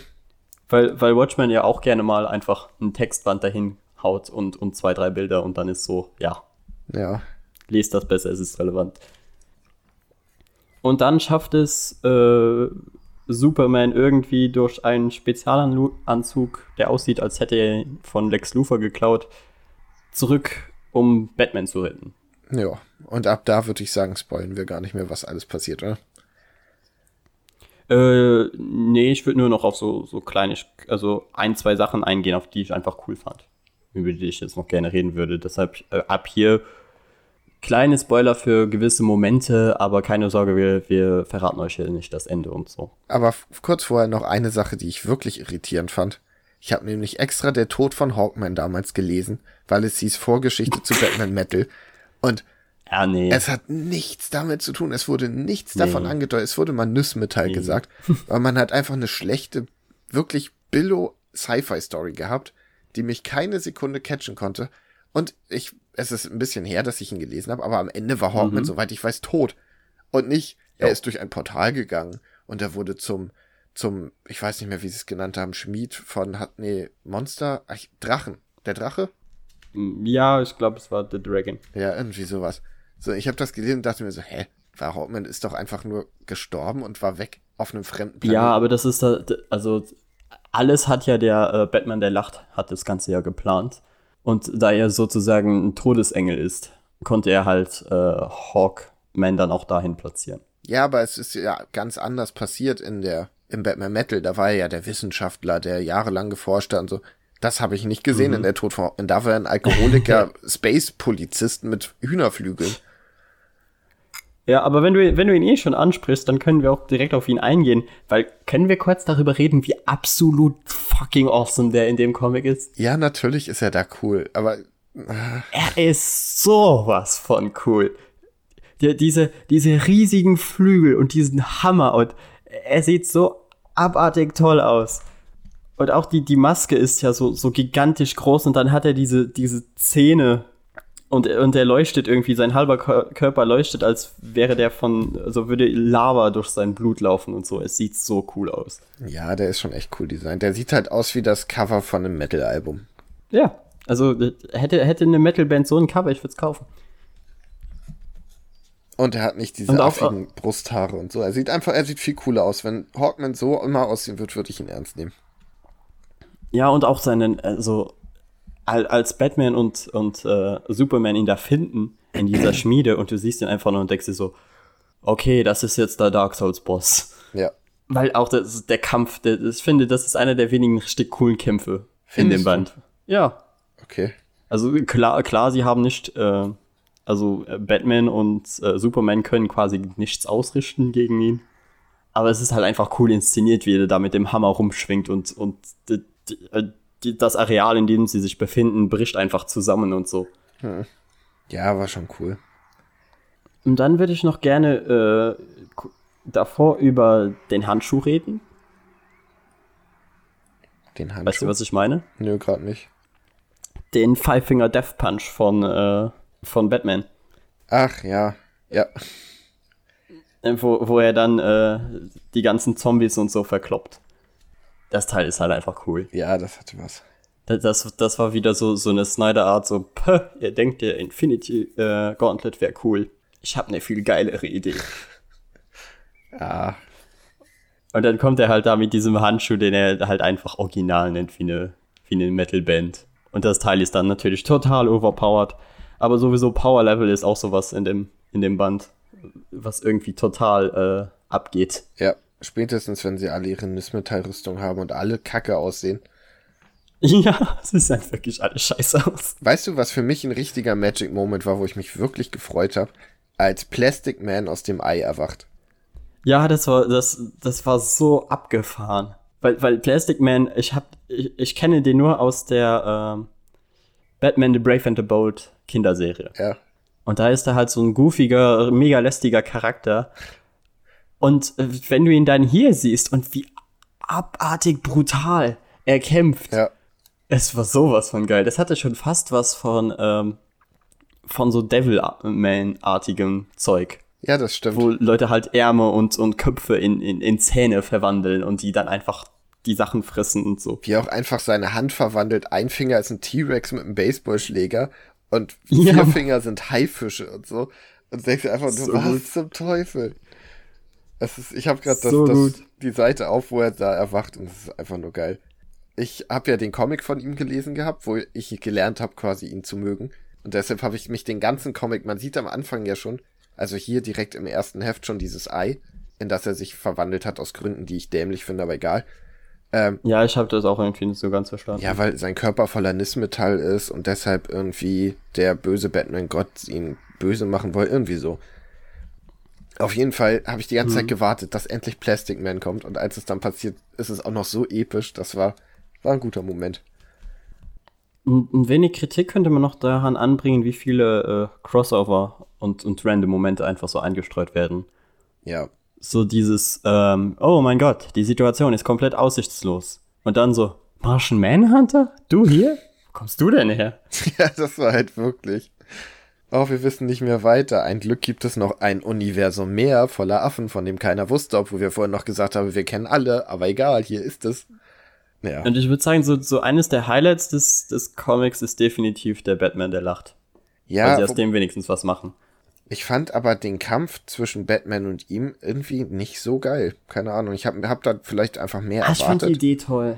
Weil, weil Watchmen ja auch gerne mal einfach ein Textband dahin haut und, und zwei, drei Bilder und dann ist so, ja, Ja. lest das besser, es ist relevant. Und dann schafft es äh, Superman irgendwie durch einen Spezialanzug, der aussieht, als hätte er ihn von Lex Luthor geklaut, zurück, um Batman zu retten. Ja. Und ab da würde ich sagen, spoilen wir gar nicht mehr, was alles passiert, oder? Äh, nee, ich würde nur noch auf so, so kleine, also ein, zwei Sachen eingehen, auf die ich einfach cool fand. Über die ich jetzt noch gerne reden würde. Deshalb äh, ab hier kleine Spoiler für gewisse Momente, aber keine Sorge, wir, wir verraten euch hier nicht das Ende und so. Aber kurz vorher noch eine Sache, die ich wirklich irritierend fand. Ich habe nämlich extra der Tod von Hawkman damals gelesen, weil es hieß Vorgeschichte zu Batman Metal. Und Ja, nee. es hat nichts damit zu tun. Es wurde nichts davon Nee. angedeutet. Es wurde mal Nussmetall gesagt. Aber man hat einfach eine schlechte, wirklich billo Sci-Fi-Story gehabt, die mich keine Sekunde catchen konnte. Und ich, es ist ein bisschen her, dass ich ihn gelesen habe, aber am Ende war Hawkman, soweit ich weiß, tot. Und nicht, er Ja. ist durch ein Portal gegangen und er wurde zum, zum, ich weiß nicht mehr, wie sie es genannt haben, Schmied von, hat, nee, Monster, ach, Drachen. Der Drache? ja, ich glaube, es war The Dragon. Ja, irgendwie sowas. So, ich habe das gelesen und dachte mir so, hä, war Hawkman ist doch einfach nur gestorben und war weg auf einem fremden Planeten. Ja, aber das ist also alles hat ja der äh, Batman, der lacht, hat das Ganze ja geplant. Und da er sozusagen ein Todesengel ist, konnte er halt äh, Hawkman dann auch dahin platzieren. Ja, aber es ist ja ganz anders passiert in der, im Batman Metal. Da war er ja der Wissenschaftler, der jahrelang geforscht hat und so. Das habe ich nicht gesehen in der Tod von Hawkman. Da war er ein Alkoholiker, Space-Polizist mit Hühnerflügeln. Ja, aber wenn du, wenn du ihn eh schon ansprichst, dann können wir auch direkt auf ihn eingehen, weil können wir kurz darüber reden, wie absolut fucking awesome der in dem Comic ist? Ja, natürlich ist er da cool, aber Er ist sowas von cool. Die, diese, diese riesigen Flügel und diesen Hammer und er sieht so abartig toll aus. Und auch die, die Maske ist ja so, so gigantisch groß und dann hat er diese, diese Zähne Und, und der leuchtet irgendwie, sein halber Kör- Körper leuchtet, als wäre der von, so würde Lava durch sein Blut laufen und so. Es sieht so cool aus. Ja, der ist schon echt cool designt. Der sieht halt aus wie das Cover von einem Metal-Album. Ja, also äh, hätte, hätte eine Metalband so ein Cover, ich würde es kaufen. Und er hat nicht diese auch- affigen Brusthaare und so. Er sieht einfach, er sieht viel cooler aus. Wenn Hawkman so immer aussehen wird, würde ich ihn ernst nehmen. Ja, und auch seinen, also al- als Batman und, und äh, Superman ihn da finden in dieser Schmiede und du siehst ihn einfach nur und denkst dir so, okay, das ist jetzt der Dark Souls Boss. Ja. Weil auch das, der Kampf, der, ich finde, das ist einer der wenigen richtig coolen Kämpfe in Findest dem du? Band. Ja. Okay. Also klar, klar, sie haben nicht, äh, also äh, Batman und äh, Superman können quasi nichts ausrichten gegen ihn. Aber es ist halt einfach cool inszeniert, wie er da mit dem Hammer rumschwingt und, und die, das Areal, in dem sie sich befinden, bricht einfach zusammen und so. Ja, war schon cool. Und dann würde ich noch gerne äh, davor über den Handschuh reden. Den Handschuh. Weißt du, was ich meine? Nö, gerade nicht. Den Five Finger Death Punch von, äh, von Batman. Ach, ja. Ja. Äh, wo, wo er dann äh, die ganzen Zombies und so verkloppt. Das Teil ist halt einfach cool. Ja, das hatte was. Das, das, das war wieder so, so eine Snyder-Art, so, Pö, ihr denkt, der Infinity äh, Gauntlet wäre cool. Ich habe eine viel geilere Idee. Ja. Und dann kommt er halt da mit diesem Handschuh, den er halt einfach original nennt, wie eine, wie eine Metal-Band. Und das Teil ist dann natürlich total overpowered. Aber sowieso Power Level ist auch sowas in dem, in dem Band, was irgendwie total äh, abgeht. Ja. Spätestens, wenn sie alle ihre Nysmetall-Rüstung haben und alle kacke aussehen. Ja, sieht halt wirklich alles scheiße aus. Weißt du, was für mich ein richtiger Magic Moment war, wo ich mich wirklich gefreut habe? Als Plastic Man aus dem Ei erwacht. Ja, das war, das, das war so abgefahren. Weil, weil Plastic Man, ich hab, ich, ich kenne den nur aus der ähm, Batman the Brave and the Bold Kinderserie. Ja. Und da ist er halt so ein goofiger, mega lästiger Charakter. Und äh, wenn du ihn dann hier siehst und wie abartig brutal er kämpft, Ja. es war sowas von geil. Das hatte schon fast was von, ähm, von so Devilman-artigem Zeug Ja, das stimmt. wo Leute halt Ärmel und, und Köpfe in, in, in Zähne verwandeln und die dann einfach die Sachen fressen und so. Wie auch einfach seine Hand verwandelt. Ein Finger ist ein T-Rex mit einem Baseballschläger und vier Ja. Finger sind Haifische und so. Und denkst einfach nur, So was gut. zum Teufel? Das ist, ich habe gerade So die Seite auf, wo er da erwacht und es ist einfach nur geil. Ich habe ja den Comic von ihm gelesen gehabt, wo ich gelernt habe, quasi ihn zu mögen. Und deshalb habe ich mich den ganzen Comic, man sieht am Anfang ja schon, also hier direkt im ersten Heft schon dieses Ei, in das er sich verwandelt hat aus Gründen, die ich dämlich finde, aber egal. Ähm, Ja, ich habe das auch irgendwie nicht so ganz verstanden. ja, weil sein Körper voller Nismetall ist und deshalb irgendwie der böse Batman-Gott ihn böse machen wollte. Irgendwie so. Auf jeden Fall habe ich die ganze Zeit gewartet, dass endlich Plastic Man kommt. Und als es dann passiert, ist es auch noch so episch. Das war, war ein guter Moment. Ein, ein wenig Kritik könnte man noch daran anbringen, wie viele äh, Crossover und, und random Momente einfach so eingestreut werden. Ja. So dieses, ähm, oh mein Gott, die Situation ist komplett aussichtslos. Und dann so, Martian Manhunter? Du hier? Wo kommst du denn her? ja, das war halt wirklich. Oh, wir wissen nicht mehr weiter. Ein Glück gibt es noch ein Universum mehr voller Affen, von dem keiner wusste, obwohl wir vorhin noch gesagt haben, wir kennen alle, aber egal, hier ist es. Ja. Und ich würde sagen, so, so eines der Highlights des, des Comics ist definitiv der Batman, der lacht. Weil Ja, sie aus dem wenigstens was machen. Ich fand aber den Kampf zwischen Batman und ihm irgendwie nicht so geil. Keine Ahnung. Ich habe hab da vielleicht einfach mehr Ah, ich fand die erwartet. Idee toll.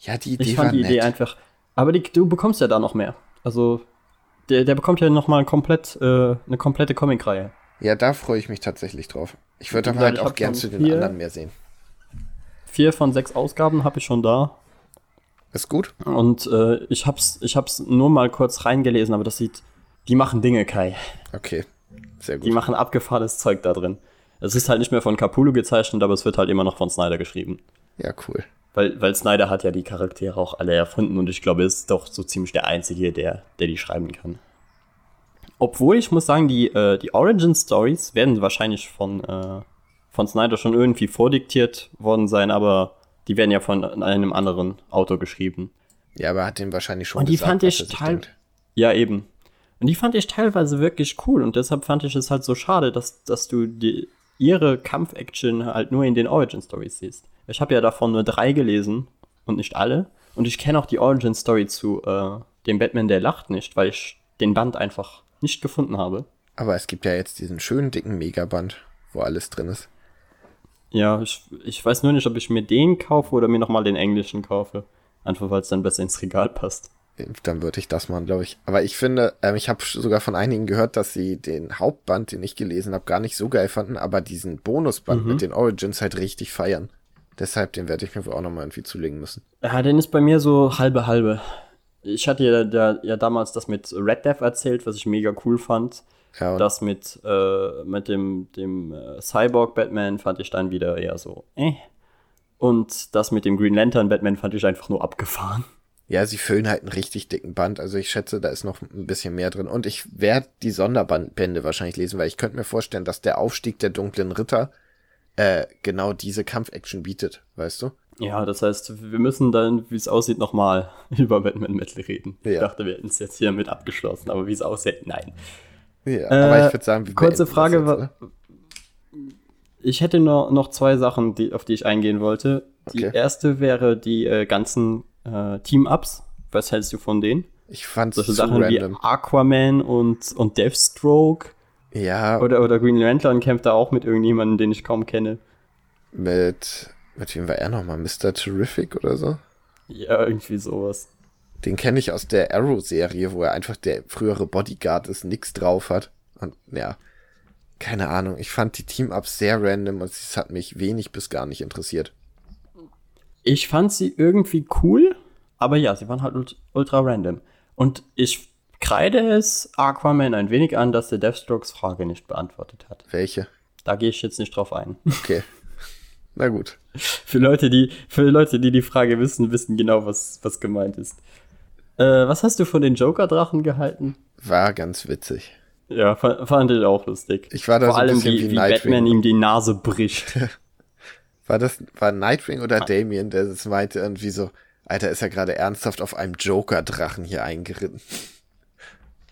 ja, die Idee Ich war fand die nett. Idee einfach. Aber die, du bekommst ja da noch mehr. Also, der, der bekommt ja noch mal komplett, äh, eine komplette Comicreihe. ja, da freue ich mich tatsächlich drauf. Ich würde aber halt auch gern zu den vier- anderen mehr sehen. Vier von sechs Ausgaben habe ich schon da. Ist gut? Und äh, ich hab's, ich hab's nur mal kurz reingelesen, aber das sieht. Die machen Dinge, Kai. Okay. Sehr gut. Die machen abgefahrenes Zeug da drin. Es ist halt nicht mehr von Capullo gezeichnet, aber es wird halt immer noch von Snyder geschrieben. ja, cool. Weil, weil Snyder hat ja die Charaktere auch alle erfunden und ich glaube, er ist doch so ziemlich der Einzige, der, der die schreiben kann. Obwohl, ich muss sagen, die, äh, die Origin Stories werden wahrscheinlich von, äh, von Snyder schon irgendwie vordiktiert worden sein, aber die werden ja von einem anderen Autor geschrieben. Ja, aber er hat den wahrscheinlich schon Und die gesagt, fand ich sich teil- denkt. Ja, eben. Und die fand ich teilweise wirklich cool und deshalb fand ich es halt so schade, dass, dass du die, ihre Kampf-Action halt nur in den Origin-Stories siehst. Ich habe ja davon nur drei gelesen und nicht alle. Und ich kenne auch die Origin-Story zu äh, dem Batman, der lacht nicht, weil ich den Band einfach nicht gefunden habe. Aber es gibt ja jetzt diesen schönen dicken Megaband, wo alles drin ist. Ja, ich, ich weiß nur nicht, ob ich mir den kaufe oder mir nochmal den englischen kaufe. Einfach weil es dann besser ins Regal passt. Dann würde ich das machen, glaube ich. Aber ich finde, ähm, ich habe sogar von einigen gehört, dass sie den Hauptband, den ich gelesen habe, gar nicht so geil fanden, aber diesen Bonusband Mhm. mit den Origins halt richtig feiern. Deshalb, den werde ich mir wohl auch nochmal irgendwie zulegen müssen. Ja, den ist bei mir so halbe halbe. Ich hatte ja, da, ja damals das mit Red Death erzählt, was ich mega cool fand. Ja, Das mit, äh, mit dem, dem äh, Cyborg Batman fand ich dann wieder eher so, äh. Und das mit dem Green Lantern Batman fand ich einfach nur abgefahren. Ja, sie füllen halt einen richtig dicken Band. Also ich schätze, da ist noch ein bisschen mehr drin. Und ich werde die Sonderbände wahrscheinlich lesen, weil ich könnte mir vorstellen, dass der Aufstieg der dunklen Ritter äh, genau diese Kampfaction bietet, weißt du? Ja, das heißt, wir müssen dann, wie es aussieht, nochmal über Batman Metal reden. Ich Ja. dachte, wir hätten es jetzt hiermit abgeschlossen, aber wie es aussieht, nein. Ja, Äh, aber ich würde sagen, wir kurze Frage, jetzt, oder? Ich hätte noch, noch zwei Sachen, die, auf die ich eingehen wollte. Die Okay. erste wäre die äh, ganzen äh, Team-Ups. Was hältst du von denen? Ich fand's Solche Sachen random. wie Aquaman und, und Deathstroke. Ja, Oder, oder Green Lantern kämpft da auch mit irgendjemandem, den ich kaum kenne. mit, mit wem war er nochmal? Mr. Terrific oder so? Ja, irgendwie sowas. Den kenne ich aus der Arrow-Serie, wo er einfach der frühere Bodyguard ist, nix drauf hat. Und ja, keine Ahnung. Ich fand die Team-Ups sehr random und es hat mich wenig bis gar nicht interessiert. Ich fand sie irgendwie cool, aber ja, sie waren halt ult- ultra random. Und ich kreide es Aquaman ein wenig an, dass der Deathstrokes Frage nicht beantwortet hat. Welche? Da gehe ich jetzt nicht drauf ein. Okay. Na gut. Für Leute, die, für Leute, die die Frage wissen, wissen genau, was, was gemeint ist. Äh, was hast du von den Joker-Drachen gehalten? War ganz witzig. Ja, fa- fand ich auch lustig. Ich war da Vor so allem, wie, wie. Batman ihm die Nase bricht. War das, war Nightwing oder Damien, der das meinte irgendwie so, Alter, ist er gerade ernsthaft auf einem Joker-Drachen hier eingeritten?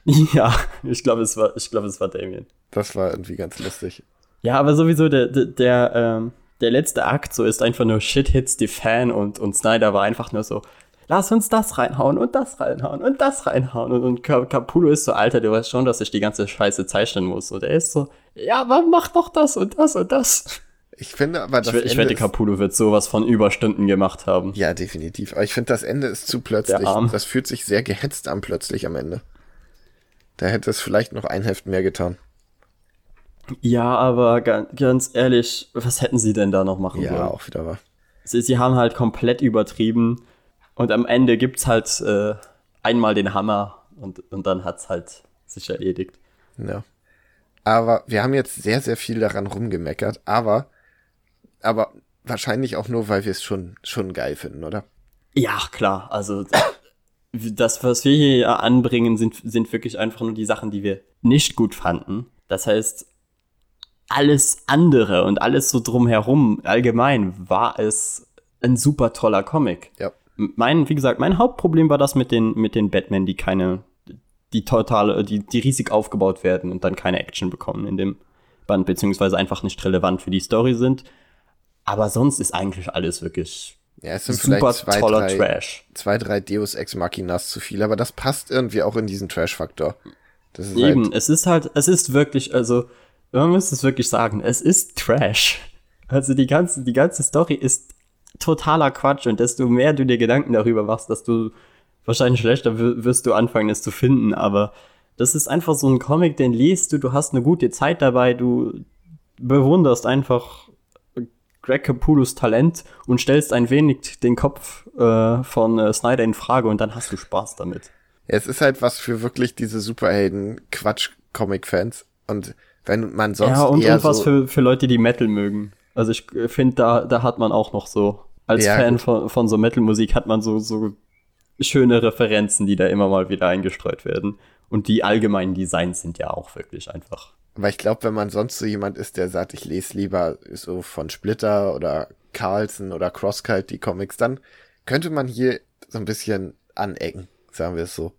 ja, ich glaube, es war, ich glaube, es war Damien. Das war irgendwie ganz lustig. Ja, aber sowieso der, der, der, ähm, der letzte Akt so ist einfach nur Shit hits the Fan und, und Snyder war einfach nur so, lass uns das reinhauen und das reinhauen und das reinhauen. Und, und Cap- Capullo ist so, Alter, du weißt schon, dass ich die ganze Scheiße zeichnen muss. Und er ist so, ja, aber mach doch das und das und das. Ich finde aber, Ich, das ich Ende wette, Capullo wird sowas von Überstunden gemacht haben. Ja, definitiv. Aber ich finde, das Ende ist zu plötzlich. Das fühlt sich sehr gehetzt an plötzlich am Ende. Da hätte es vielleicht noch ein Heft mehr getan. Ja, aber ga- ganz ehrlich, was hätten sie denn da noch machen Ja, sollen? auch wieder wahr. Sie, sie haben halt komplett übertrieben und am Ende gibt's halt äh, einmal den Hammer und, und dann hat's halt sich erledigt. Ja. Aber wir haben jetzt sehr, sehr viel daran rumgemeckert, aber, aber wahrscheinlich auch nur, weil wir es schon, schon geil finden, oder? Ja, klar, also das, was wir hier anbringen, sind, sind wirklich einfach nur die Sachen, die wir nicht gut fanden. Das heißt, alles andere und alles so drumherum, allgemein, war es ein super toller Comic. Ja. mein, wie gesagt, mein Hauptproblem war das mit den, mit den Batman, die keine, die totale, die, die riesig aufgebaut werden und dann keine Action bekommen in dem Band, beziehungsweise einfach nicht relevant für die Story sind. Aber sonst ist eigentlich alles wirklich Ja, es sind super vielleicht zwei, toller drei, Trash. zwei, drei Deus Ex Machinas zu viel, aber das passt irgendwie auch in diesen Trash-Faktor. Eben, halt, es ist halt, es ist wirklich, also, man muss es wirklich sagen, es ist Trash. Also die ganze, die ganze Story ist totaler Quatsch und desto mehr du dir Gedanken darüber machst, dass du wahrscheinlich schlechter wirst du anfangen, es zu finden, aber das ist einfach so ein Comic, den liest du, du hast eine gute Zeit dabei, du bewunderst einfach Greg Capullos Talent und stellst ein wenig den Kopf äh, von äh, Snyder in Frage und dann hast du Spaß damit. es ist halt was für wirklich diese Superhelden-Quatsch-Comic-Fans. Und wenn man sonst Ja, und, eher und was so, für, für Leute, die Metal mögen. Also ich finde, da, da hat man auch noch so, als Ja, Fan gut. von, von so Metal-Musik hat man so, so schöne Referenzen, die da immer mal wieder eingestreut werden. Und die allgemeinen Designs sind ja auch wirklich einfach. Aber ich glaube, wenn man sonst so jemand ist, der sagt, ich lese lieber so von Splitter oder Carlson oder Crosscut die Comics, dann könnte man hier so ein bisschen anecken, sagen wir es so.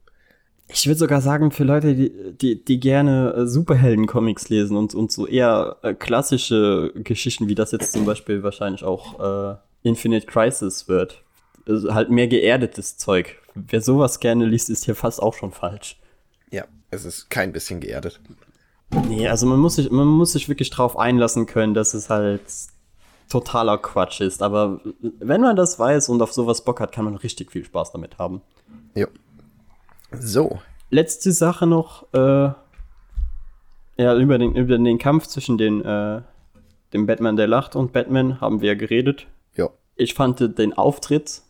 Ich würde sogar sagen, für Leute, die, die, die gerne äh, Superhelden-Comics lesen und, und so eher äh, klassische Geschichten, wie das jetzt zum Beispiel wahrscheinlich auch äh, Infinite Crisis wird. Also halt mehr geerdetes Zeug. Wer sowas gerne liest, ist hier fast auch schon falsch. Ja, es ist kein bisschen geerdet. Nee, also man muss sich, man muss sich wirklich drauf einlassen können, dass es halt totaler Quatsch ist. Aber wenn man das weiß und auf sowas Bock hat, kann man richtig viel Spaß damit haben. Jo. So. Letzte Sache noch, äh, ja, über den, über den Kampf zwischen den, äh, dem Batman, der lacht und Batman haben wir ja geredet. Jo. Ich fand den Auftritt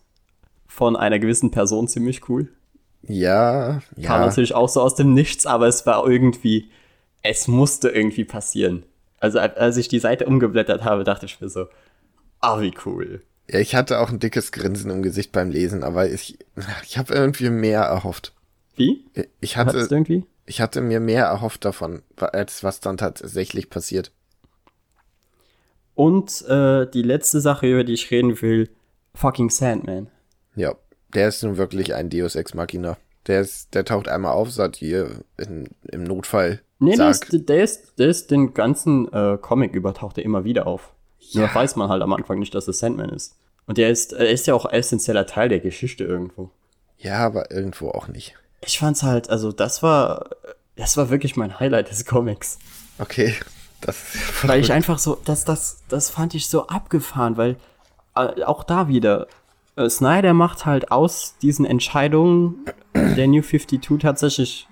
von einer gewissen Person ziemlich cool. Ja, ja. Kam natürlich auch so aus dem Nichts, aber es war irgendwie, es musste irgendwie passieren. Also als ich die Seite umgeblättert habe, dachte ich mir so, ah, wie cool. Ja, ich hatte auch ein dickes Grinsen im Gesicht beim Lesen, aber ich, ich habe irgendwie mehr erhofft. Wie? Ich hatte, Hattest du irgendwie? ich hatte mir mehr erhofft davon, als was dann tatsächlich passiert. Und äh, die letzte Sache, über die ich reden will, fucking Sandman. Ja, der ist nun wirklich ein Deus Ex Machina. Der ist, der taucht einmal auf, sagt hier in, im Notfall. Nee, der ist, der, ist, der ist den ganzen äh, Comic über taucht er immer wieder auf. Nur Ja. weiß man halt am Anfang nicht, dass es Sandman ist. Und der ist, er ist ja auch essentieller Teil der Geschichte irgendwo. ja, aber irgendwo auch nicht. Ich fand's halt, also das war, das war wirklich mein Highlight des Comics. Okay, das ist Weil ich einfach so, das, das, das fand ich so abgefahren, weil äh, auch da wieder, äh, Snyder macht halt aus diesen Entscheidungen der New 52 tatsächlich,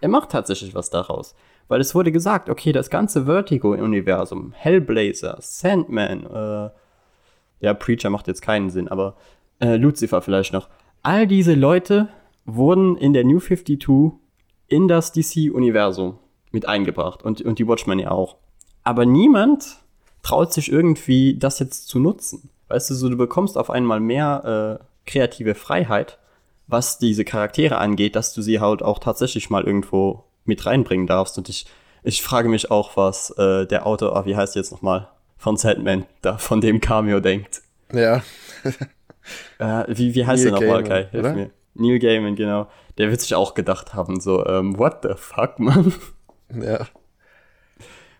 er macht tatsächlich was daraus. Weil es wurde gesagt, okay, das ganze Vertigo-Universum, Hellblazer, Sandman, äh, ja, Preacher macht jetzt keinen Sinn, aber äh, Lucifer vielleicht noch. All diese Leute wurden in der New 52 in das DC-Universum mit eingebracht und, und die Watchmen ja auch. Aber niemand traut sich irgendwie, das jetzt zu nutzen. Weißt du, so du bekommst auf einmal mehr äh, kreative Freiheit, was diese Charaktere angeht, dass du sie halt auch tatsächlich mal irgendwo mit reinbringen darfst. Und ich, ich frage mich auch, was äh, der Autor, ah, wie heißt der jetzt nochmal, von Sandman, da von dem Cameo denkt. ja, Äh, wie, wie heißt Neil der nochmal, Kai? Hilf oder? mir. Neil Gaiman, genau. Der wird sich auch gedacht haben, so, ähm, what the fuck, man? ja,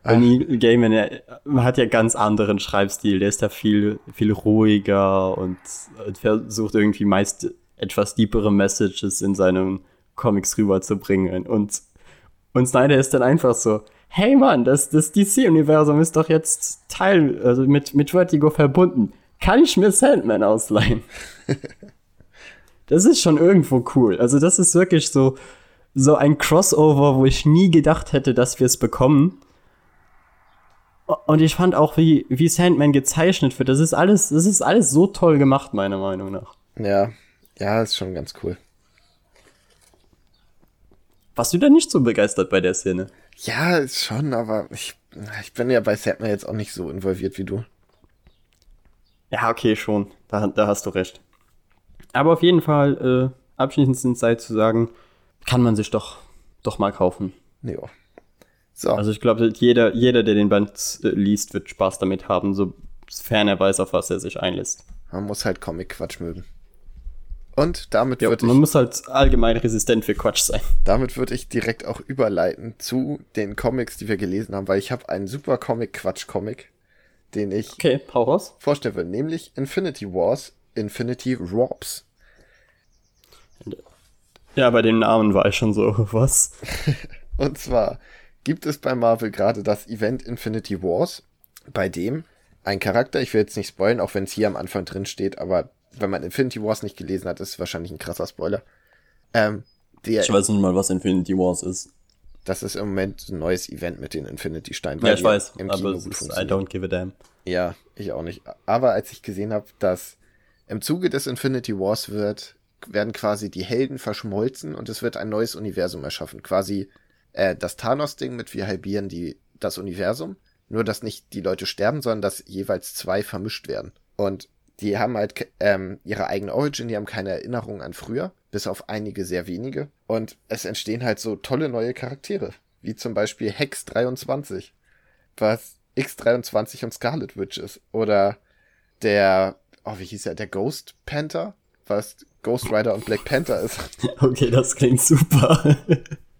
Weil Neil Gaiman er, hat ja ganz anderen Schreibstil. Der ist ja viel, viel ruhiger und äh, versucht irgendwie meist etwas deepere Messages in seinen Comics rüberzubringen. Und, und Snyder ist dann einfach so, hey Mann, das, das DC-Universum ist doch jetzt Teil, also mit, mit Vertigo verbunden. Kann ich mir Sandman ausleihen? das ist schon irgendwo cool. Also das ist wirklich so, so ein Crossover, wo ich nie gedacht hätte, dass wir es bekommen. Und ich fand auch, wie, wie Sandman gezeichnet wird. Das ist alles, das ist alles so toll gemacht, meiner Meinung nach. ja, ja, ist schon ganz cool. Warst du da nicht so begeistert bei der Szene? Ja, ist schon, aber ich, ich bin ja bei Sandman jetzt auch nicht so involviert wie du. Ja, okay, schon. Da, da hast du recht. Aber auf jeden Fall, äh, abschließend sei zu sagen, kann man sich doch, doch mal kaufen. Ja. So, Also ich glaube, jeder, jeder, der den Band äh, liest, wird Spaß damit haben, sofern er weiß, auf was er sich einlässt. man muss halt Comic-Quatsch mögen. Und damit Ja, würde man ich, muss halt allgemein resistent für Quatsch sein. damit würde ich direkt auch überleiten zu den Comics, die wir gelesen haben, weil ich habe einen super Comic-Quatsch-Comic, den ich Okay, hau raus. vorstellen will, nämlich Infinity Wars, Infinity Warps. Ja, bei dem Namen war ich schon so, was? Und zwar gibt es bei Marvel gerade das Event Infinity Wars, bei dem ein Charakter, ich will jetzt nicht spoilen, auch wenn es hier am Anfang drin steht, aber wenn man Infinity Wars nicht gelesen hat, ist es wahrscheinlich ein krasser Spoiler. Ähm, der, Ich weiß nicht mal, was Infinity Wars ist. das ist im Moment ein neues Event mit den Infinity Steinen. Ja, ich weiß, Im Kino gut ist, I don't give a damn. Ja, ich auch nicht. Aber als ich gesehen habe, dass im Zuge des Infinity Wars wird, werden quasi die Helden verschmolzen und es wird ein neues Universum erschaffen. Quasi äh, das Thanos-Ding mit wir halbieren die, das Universum. Nur, dass nicht die Leute sterben, sondern dass jeweils zwei vermischt werden. Und die haben halt ähm, ihre eigene Origin, die haben keine Erinnerung an früher, bis auf einige sehr wenige. Und es entstehen halt so tolle neue Charaktere, wie zum Beispiel Hex 23 was X23 und Scarlet Witch ist. Oder der, oh, wie hieß er, der Ghost Panther, was Ghost Rider und Black Panther ist. Okay, das klingt super.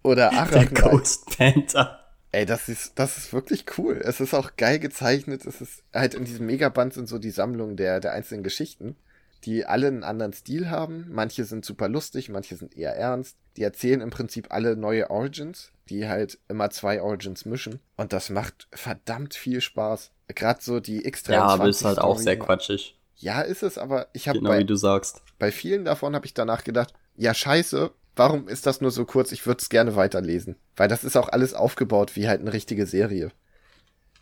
Oder Der Arachne. Ghost Panther. Ey, das ist, das ist wirklich cool. Es ist auch geil gezeichnet. Es ist halt in diesem Megaband sind so die Sammlung der, der einzelnen Geschichten, die alle einen anderen Stil haben. Manche sind super lustig, manche sind eher ernst. Die erzählen im Prinzip alle neue Origins, die halt immer zwei Origins mischen. Und das macht verdammt viel Spaß. Gerade so die X23. Ja, aber ist halt auch sehr quatschig. Ja, ist es, aber ich habe Genau bei, wie du sagst. bei vielen davon habe ich danach gedacht, ja scheiße, warum ist das nur so kurz? Ich würde es gerne weiterlesen. Weil das ist auch alles aufgebaut wie halt eine richtige Serie.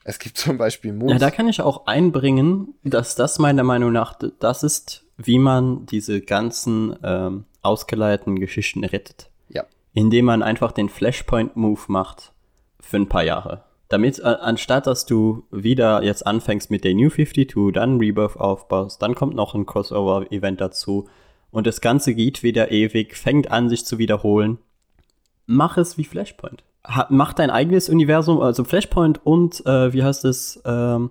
Es gibt zum Beispiel Moons. Ja, da kann ich auch einbringen, dass das meiner Meinung nach das ist, wie man diese ganzen ähm, ausgeleiteten Geschichten rettet. ja. Indem man einfach den Flashpoint-Move macht für ein paar Jahre. Damit, äh, anstatt dass du wieder jetzt anfängst mit der New 52, dann Rebirth aufbaust, dann kommt noch ein Crossover-Event dazu und das Ganze geht wieder ewig, fängt an, sich zu wiederholen. Mach es wie Flashpoint. Ha, mach dein eigenes Universum, also Flashpoint und, äh, wie heißt es, ähm,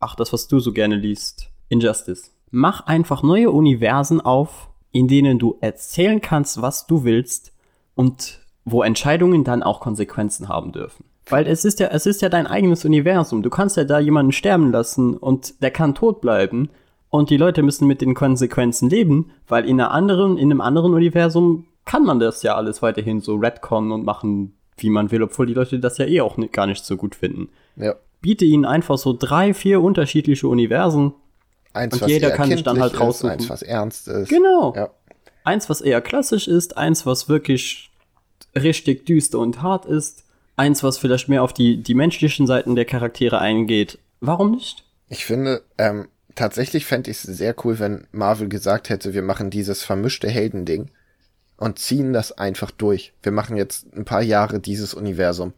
ach, das, was du so gerne liest, Injustice. Mach einfach neue Universen auf, in denen du erzählen kannst, was du willst und wo Entscheidungen dann auch Konsequenzen haben dürfen. Weil es ist ja, es ist ja dein eigenes Universum. Du kannst ja da jemanden sterben lassen und der kann tot bleiben und die Leute müssen mit den Konsequenzen leben, weil in einer anderen, in einem anderen Universum kann man das ja alles weiterhin so retconnen und machen, wie man will, obwohl die Leute das ja eh auch nicht, gar nicht so gut finden. Ja. Biete ihnen einfach so drei, vier unterschiedliche Universen. Eins, Und jeder eher kann sich dann halt kindlich ist, raussuchen. Eins, was ernst ist. Genau. Ja. Eins, was eher klassisch ist, eins, was wirklich richtig düster und hart ist, eins, was vielleicht mehr auf die, die menschlichen Seiten der Charaktere eingeht. Warum nicht? Ich finde, ähm, tatsächlich fände ich es sehr cool, wenn Marvel gesagt hätte, wir machen dieses vermischte Heldending und ziehen das einfach durch. Wir machen jetzt ein paar Jahre dieses Universum.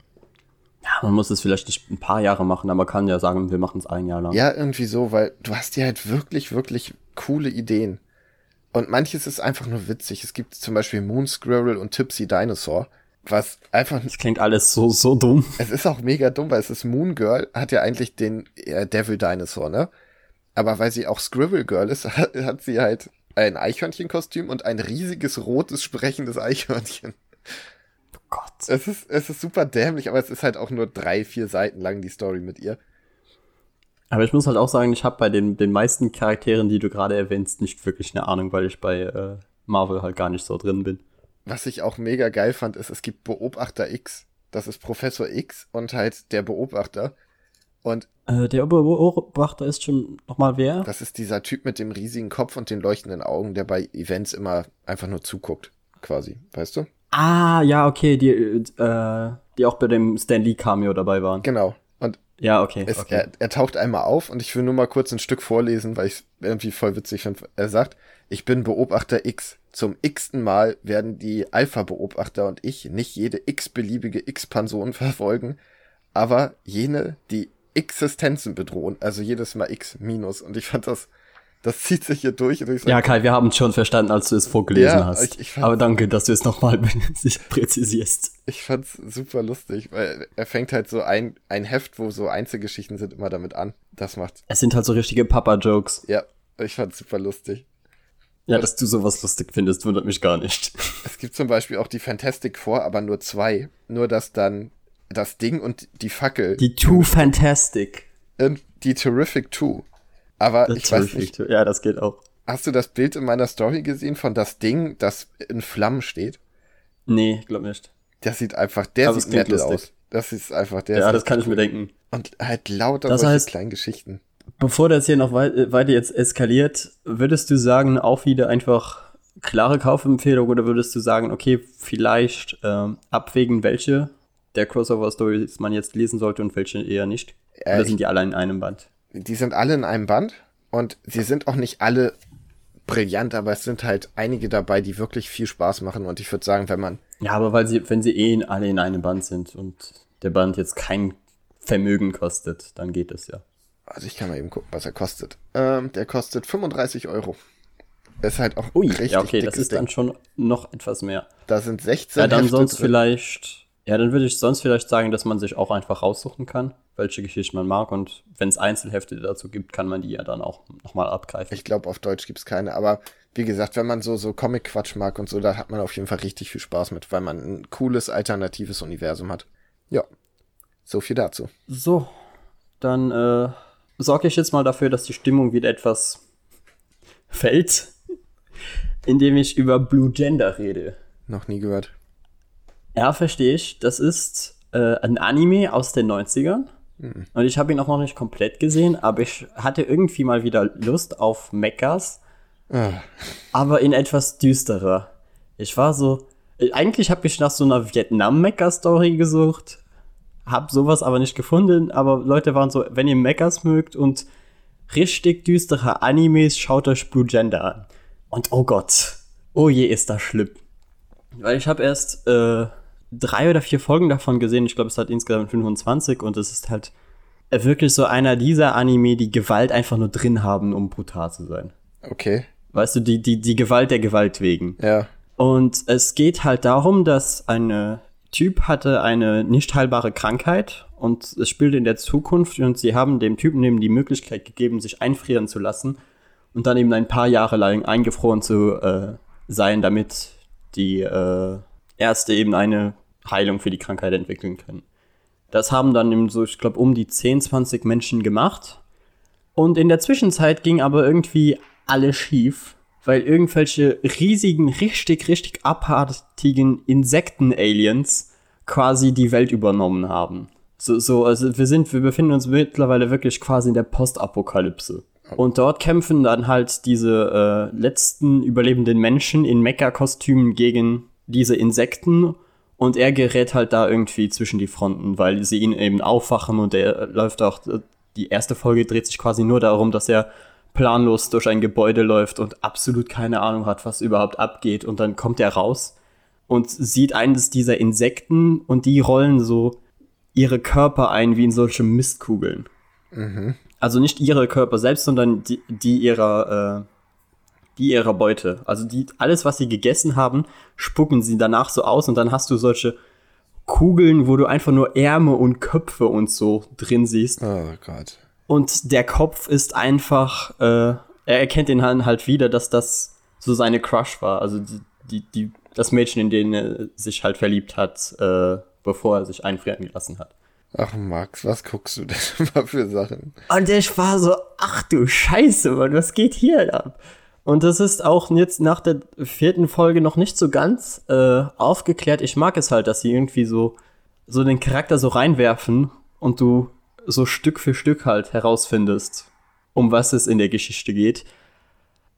Ja, man muss es vielleicht nicht ein paar Jahre machen, aber man kann ja sagen, wir machen es ein Jahr lang. Ja, irgendwie so, weil du hast ja halt wirklich, wirklich coole Ideen. Und manches ist einfach nur witzig. Es gibt zum Beispiel Moon Squirrel und Tipsy Dinosaur, was einfach Das klingt alles so, so dumm. Es ist auch mega dumm, weil es ist Moon Girl, hat ja eigentlich den äh, Devil Dinosaur, ne? Aber weil sie auch Scribble Girl ist, hat, sie halt ein Eichhörnchenkostüm und ein riesiges rotes sprechendes Eichhörnchen. Gott. Es ist, es ist super dämlich, aber es ist halt auch nur drei, vier Seiten lang die Story mit ihr. Aber ich muss halt auch sagen, ich habe bei den, den meisten Charakteren, die du gerade erwähnst, nicht wirklich eine Ahnung, weil ich bei äh, Marvel halt gar nicht so drin bin. Was ich auch mega geil fand, ist, es gibt Beobachter X. Das ist Professor X und halt der Beobachter. Und Äh, der Beobachter ist schon nochmal wer? das ist dieser Typ mit dem riesigen Kopf und den leuchtenden Augen, der bei Events immer einfach nur zuguckt, quasi. Weißt du? Ah, ja, okay, die, äh, die auch bei dem Stan Lee Cameo dabei waren. Genau. Und Ja, okay. es, okay. er, er taucht einmal auf und ich will nur mal kurz ein Stück vorlesen, weil ich es irgendwie voll witzig finde. Er sagt, ich bin Beobachter X. Zum x-ten Mal werden die Alpha-Beobachter und ich nicht jede x-beliebige x-Person verfolgen, aber jene, die Existenzen bedrohen, also jedes Mal x minus. Und ich fand das, das zieht sich hier durch. Und ich sag, ja, Kai, wir haben es schon verstanden, als du es vorgelesen Ja, hast. ich- ich fand- Aber danke, dass du es nochmal präzisierst. Ich fand's super lustig, weil er fängt halt so ein, ein Heft, wo so Einzelgeschichten sind, immer damit an. Das macht, Es sind halt so richtige Papa-Jokes. ja, ich fand's super lustig. Ja, dass du sowas lustig findest, wundert mich gar nicht. Es gibt zum Beispiel auch die Fantastic Four, aber nur zwei. Nur, dass dann das Ding und die Fackel, die, Two Fantastic. die Terrific Two. Aber Das ich weiß Terrific nicht, Two. Ja, das geht auch. hast du das Bild in meiner Story gesehen von das Ding, das in Flammen steht? Nee, glaub nicht. Der sieht einfach, der Aber sieht Metal lustig. aus. Das ist einfach, der Ja, das kann ich mir denken. Und halt lauter Das solche heißt- kleinen Geschichten. Bevor das hier noch wei äh, weiter jetzt eskaliert, würdest du sagen, auch wieder einfach klare Kaufempfehlung oder würdest du sagen, okay, vielleicht ähm, abwägen, welche der Crossover-Stories man jetzt lesen sollte und welche eher nicht? Äh, oder sind die alle in einem Band? Die sind alle in einem Band und sie sind auch nicht alle brillant, aber es sind halt einige dabei, die wirklich viel Spaß machen. Und ich würde sagen, wenn man Ja, aber weil sie, wenn sie eh in, alle in einem Band sind und der Band jetzt kein Vermögen kostet, dann geht es ja. Also ich kann mal eben gucken, was er kostet. Ähm, der kostet 35 Euro. Ist halt auch Ui, richtig ja, okay, das ist dann Ding. schon noch etwas mehr. Da sind 16 Ja, dann Hefte sonst drin. vielleicht, Ja, dann würde ich sonst vielleicht sagen, dass man sich auch einfach raussuchen kann, welche Geschichte man mag. Und wenn es Einzelhefte dazu gibt, kann man die ja dann auch nochmal abgreifen. Ich glaube, auf Deutsch gibt's keine. Aber wie gesagt, wenn man so, so Comic-Quatsch mag und so, da hat man auf jeden Fall richtig viel Spaß mit, weil man ein cooles, alternatives Universum hat. Ja, so viel dazu. So, dann äh, sorge ich jetzt mal dafür, dass die Stimmung wieder etwas fällt, indem ich über Blue Gender rede. Noch nie gehört. Ja, verstehe ich. Das ist äh, ein Anime aus den 90ern. Und ich habe ihn auch noch nicht komplett gesehen, aber ich hatte irgendwie mal wieder Lust auf Mechas, Ah, aber in etwas düsterer. Ich war so, äh, eigentlich habe ich nach so einer Vietnam-Mecha-Story gesucht, habe sowas aber nicht gefunden, aber Leute waren so, wenn ihr Mechas mögt und richtig düstere Animes, schaut euch Blue Gender an. Und oh Gott, oh je, ist das schlimm. Weil ich habe erst äh, drei oder vier Folgen davon gesehen. Ich glaube, es hat insgesamt 25 und es ist halt wirklich so einer dieser Anime, die Gewalt einfach nur drin haben, um brutal zu sein. okay. Weißt du, die, die, die Gewalt der Gewalt wegen. Ja. Und es geht halt darum, dass ein Typ hatte eine nicht heilbare Krankheit und es spielt in der Zukunft und sie haben dem Typen eben die Möglichkeit gegeben, sich einfrieren zu lassen und dann eben ein paar Jahre lang eingefroren zu äh, sein, damit die äh, Ärzte eben eine Heilung für die Krankheit entwickeln können. Das haben dann eben so, ich glaube, um die 10, 20 Menschen gemacht. Und in der Zwischenzeit ging aber irgendwie alles schief, weil irgendwelche riesigen, richtig, richtig abartigen Insekten-Aliens quasi die Welt übernommen haben. So, so, also wir sind, wir befinden uns mittlerweile wirklich quasi in der Postapokalypse. Und dort kämpfen dann halt diese äh, letzten überlebenden Menschen in Mecha-Kostümen gegen diese Insekten und er gerät halt da irgendwie zwischen die Fronten, weil sie ihn eben aufwachen und er läuft auch, die erste Folge dreht sich quasi nur darum, dass er planlos durch ein Gebäude läuft und absolut keine Ahnung hat, was überhaupt abgeht und dann kommt er raus und sieht eines dieser Insekten und die rollen so ihre Körper ein wie in solche Mistkugeln. Also nicht ihre Körper selbst, sondern die, die ihrer, äh, die ihrer Beute. Also die, alles, was sie gegessen haben, spucken sie danach so aus und dann hast du solche Kugeln, wo du einfach nur Ärmel und Köpfe und so drin siehst. Oh Gott. Und der Kopf ist einfach, äh, er erkennt den halt, halt wieder, dass das so seine Crush war. Also die, die, die, das Mädchen, in den er sich halt verliebt hat, äh, bevor er sich einfrieren gelassen hat. Ach Max, was guckst du denn immer für Sachen? Und ich war so, ach du Scheiße, Mann, was geht hier ab? Und das ist auch jetzt nach der vierten Folge noch nicht so ganz äh, aufgeklärt. Ich mag es halt, dass sie irgendwie so, so den Charakter so reinwerfen und du so Stück für Stück halt herausfindest, um was es in der Geschichte geht.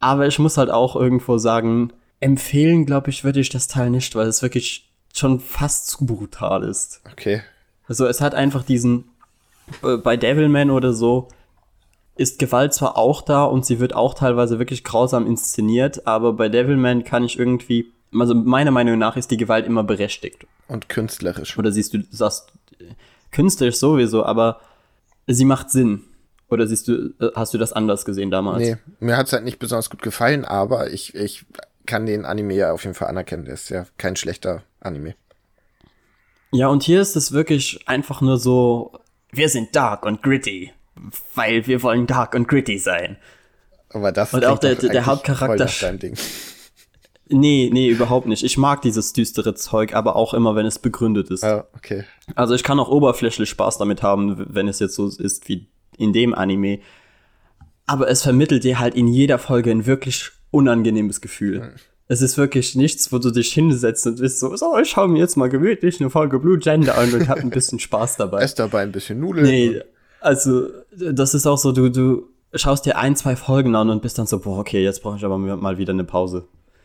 Aber ich muss halt auch irgendwo sagen, empfehlen, glaube ich, würde ich das Teil nicht, weil es wirklich schon fast zu brutal ist. Okay. Also es hat einfach diesen, äh, bei Devilman oder so, ist Gewalt zwar auch da und sie wird auch teilweise wirklich grausam inszeniert, aber bei Devilman kann ich irgendwie, also meiner Meinung nach ist die Gewalt immer berechtigt. Und künstlerisch. Oder siehst du, du sagst, künstlerisch sowieso, aber sie macht Sinn. Oder siehst du, äh, hast du das anders gesehen damals? Nee, mir hat's halt nicht besonders gut gefallen, aber ich, ich kann den Anime ja auf jeden Fall anerkennen. Der ist ja kein schlechter Anime. Ja, und hier ist es wirklich einfach nur so, wir sind dark und gritty, weil wir wollen dark und gritty sein. Aber das Und auch der- der Hauptcharakter-. Nee, nee, überhaupt nicht. Ich mag dieses düstere Zeug, aber auch immer, wenn es begründet ist. Ja, okay. Also ich kann auch oberflächlich Spaß damit haben, wenn es jetzt so ist wie in dem Anime. Aber es vermittelt dir halt in jeder Folge ein wirklich unangenehmes Gefühl. Es ist wirklich nichts, wo du dich hinsetzt und bist so, so, ich schaue mir jetzt mal gemütlich eine Folge Blue Gender an und hab ein bisschen Spaß dabei. Ess dabei ein bisschen Nudeln. Nee, also das ist auch so, du, du schaust dir ein, zwei Folgen an und bist dann so, boah, okay, jetzt brauche ich aber mal wieder eine Pause.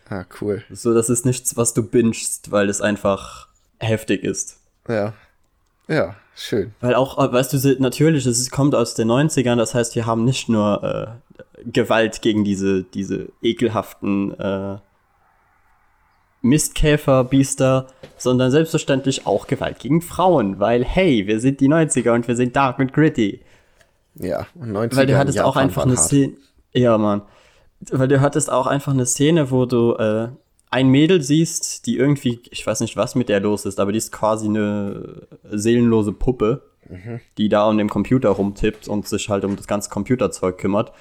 Ah, cool. So, das ist nichts, was du bingst, weil es einfach heftig ist. Ja. Ja, schön. Weil auch, äh, weißt du, natürlich, es kommt aus den 90ern, das heißt, wir haben nicht nur äh, Gewalt gegen diese, diese ekelhaften äh, Mistkäferbiester, sondern selbstverständlich auch Gewalt gegen Frauen, weil, hey, wir sind die 90er und wir sind dark und gritty. Ja, und 90 Weil du hattest auch einfach eine Szene. Ja, Mann. Weil du hattest auch einfach eine Szene, wo du äh, ein Mädel siehst, die irgendwie, ich weiß nicht, was mit der los ist, aber die ist quasi eine seelenlose Puppe, die da an dem Computer rumtippt und sich halt um das ganze Computerzeug kümmert.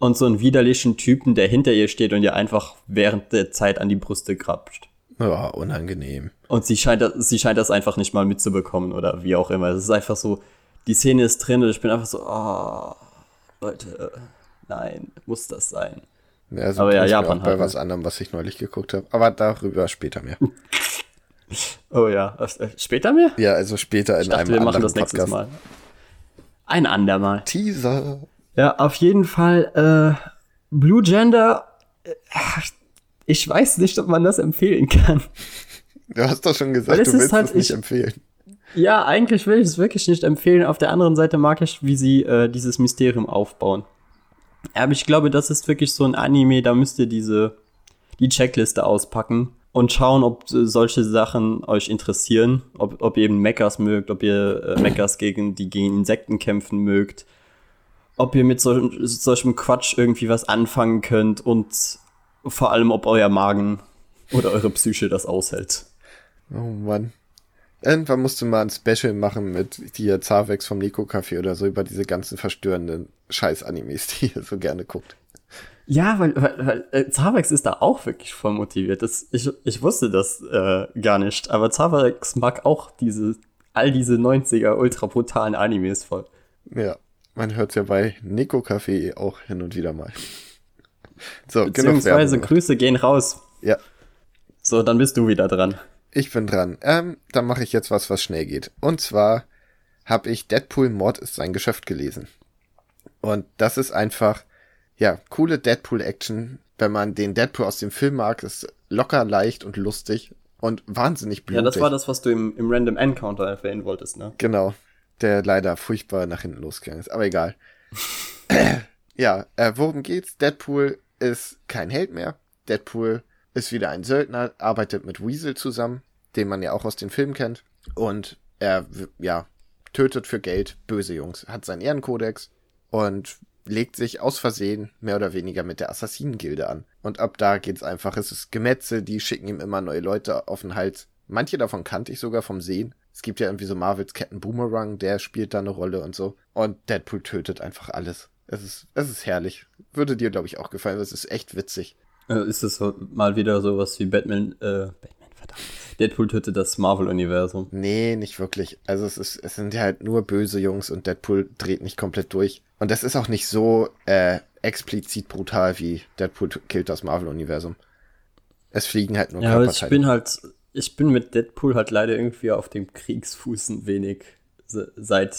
Und so einen widerlichen Typen, der hinter ihr steht und ihr einfach während der Zeit an die Brüste krapscht. Ja, unangenehm. Und sie scheint, das- sie scheint das einfach nicht mal mitzubekommen oder wie auch immer. Es ist einfach so, die Szene ist drin und ich bin einfach so, oh, Leute, nein, muss das sein? Ja, so Aber ja, Japan auch bei halt, was anderem, was ich neulich geguckt habe. Aber darüber später mehr. Oh ja, äh, später mehr? ja, also später in Ich dachte, einem wir machen anderen das nächstes Podcast. Mal. Ein andermal. Teaser. Ja, auf jeden Fall, äh, Blue Gender, äh, ich weiß nicht, ob man das empfehlen kann. Du hast doch schon gesagt, es du willst halt- es nicht ich- empfehlen. Ja, eigentlich will ich es wirklich nicht empfehlen. Auf der anderen Seite mag ich, wie sie äh, dieses Mysterium aufbauen. Aber ich glaube, das ist wirklich so ein Anime, da müsst ihr diese, die Checkliste auspacken und schauen, ob äh, solche Sachen euch interessieren. Ob, ob ihr eben Mechas mögt, ob ihr äh, Mechas gegen, die gegen Insekten kämpfen mögt. Ob ihr mit sol solchem Quatsch irgendwie was anfangen könnt und vor allem, ob euer Magen oder eure Psyche das aushält. Oh Mann. Irgendwann musst du mal ein Special machen mit hier Zavex vom Nico Café oder so über diese ganzen verstörenden Scheiß-Animes, die ihr so gerne guckt. Ja, weil, weil, weil äh, Zavex ist da auch wirklich voll motiviert. Das, ich, ich wusste das äh, gar nicht, aber Zavex mag auch diese, all diese 90er ultra brutalen Animes voll. Ja, man hört's ja bei Nico Café auch hin und wieder mal. So, Beziehungsweise. Grüße gehen raus. Ja, So, dann bist du wieder dran. ich bin dran. Ähm, dann mache ich jetzt was, was schnell geht. Und zwar habe ich Deadpool Mord ist sein Geschäft gelesen. Und das ist einfach, ja, coole Deadpool-Action. Wenn man den Deadpool aus dem Film mag, ist locker, leicht und lustig und wahnsinnig blutig. Ja, das war das, was du im, im Random Encounter erwähnen wolltest, ne? Genau, der leider furchtbar nach hinten losgegangen ist, aber egal. ja, äh, worum geht's? Deadpool ist kein Held mehr. Deadpool ist wieder ein Söldner, arbeitet mit Weasel zusammen, den man ja auch aus den Filmen kennt. Und er, ja, tötet für Geld böse Jungs, hat seinen Ehrenkodex und legt sich aus Versehen mehr oder weniger mit der Assassinengilde an. Und ab da geht's einfach, es ist Gemetzel, die schicken ihm immer neue Leute auf den Hals. Manche davon kannte ich sogar vom Sehen. Es gibt ja irgendwie so Marvels Captain Boomerang, der spielt da eine Rolle und so. Und Deadpool tötet einfach alles. Es ist, es ist herrlich. Würde dir, glaube ich, auch gefallen. Es ist echt witzig. Äh, ist es mal wieder sowas wie Batman, äh, Batman, verdammt. Deadpool tötet das Marvel-Universum. Nee, nicht wirklich. Also es ist, es sind ja halt nur böse Jungs und Deadpool dreht nicht komplett durch. Und das ist auch nicht so äh, explizit brutal wie Deadpool killt das Marvel-Universum. Es fliegen halt nur Ja, aber ich Körperteile. bin halt, ich bin mit Deadpool halt leider irgendwie auf dem Kriegsfuß ein wenig, se- seit,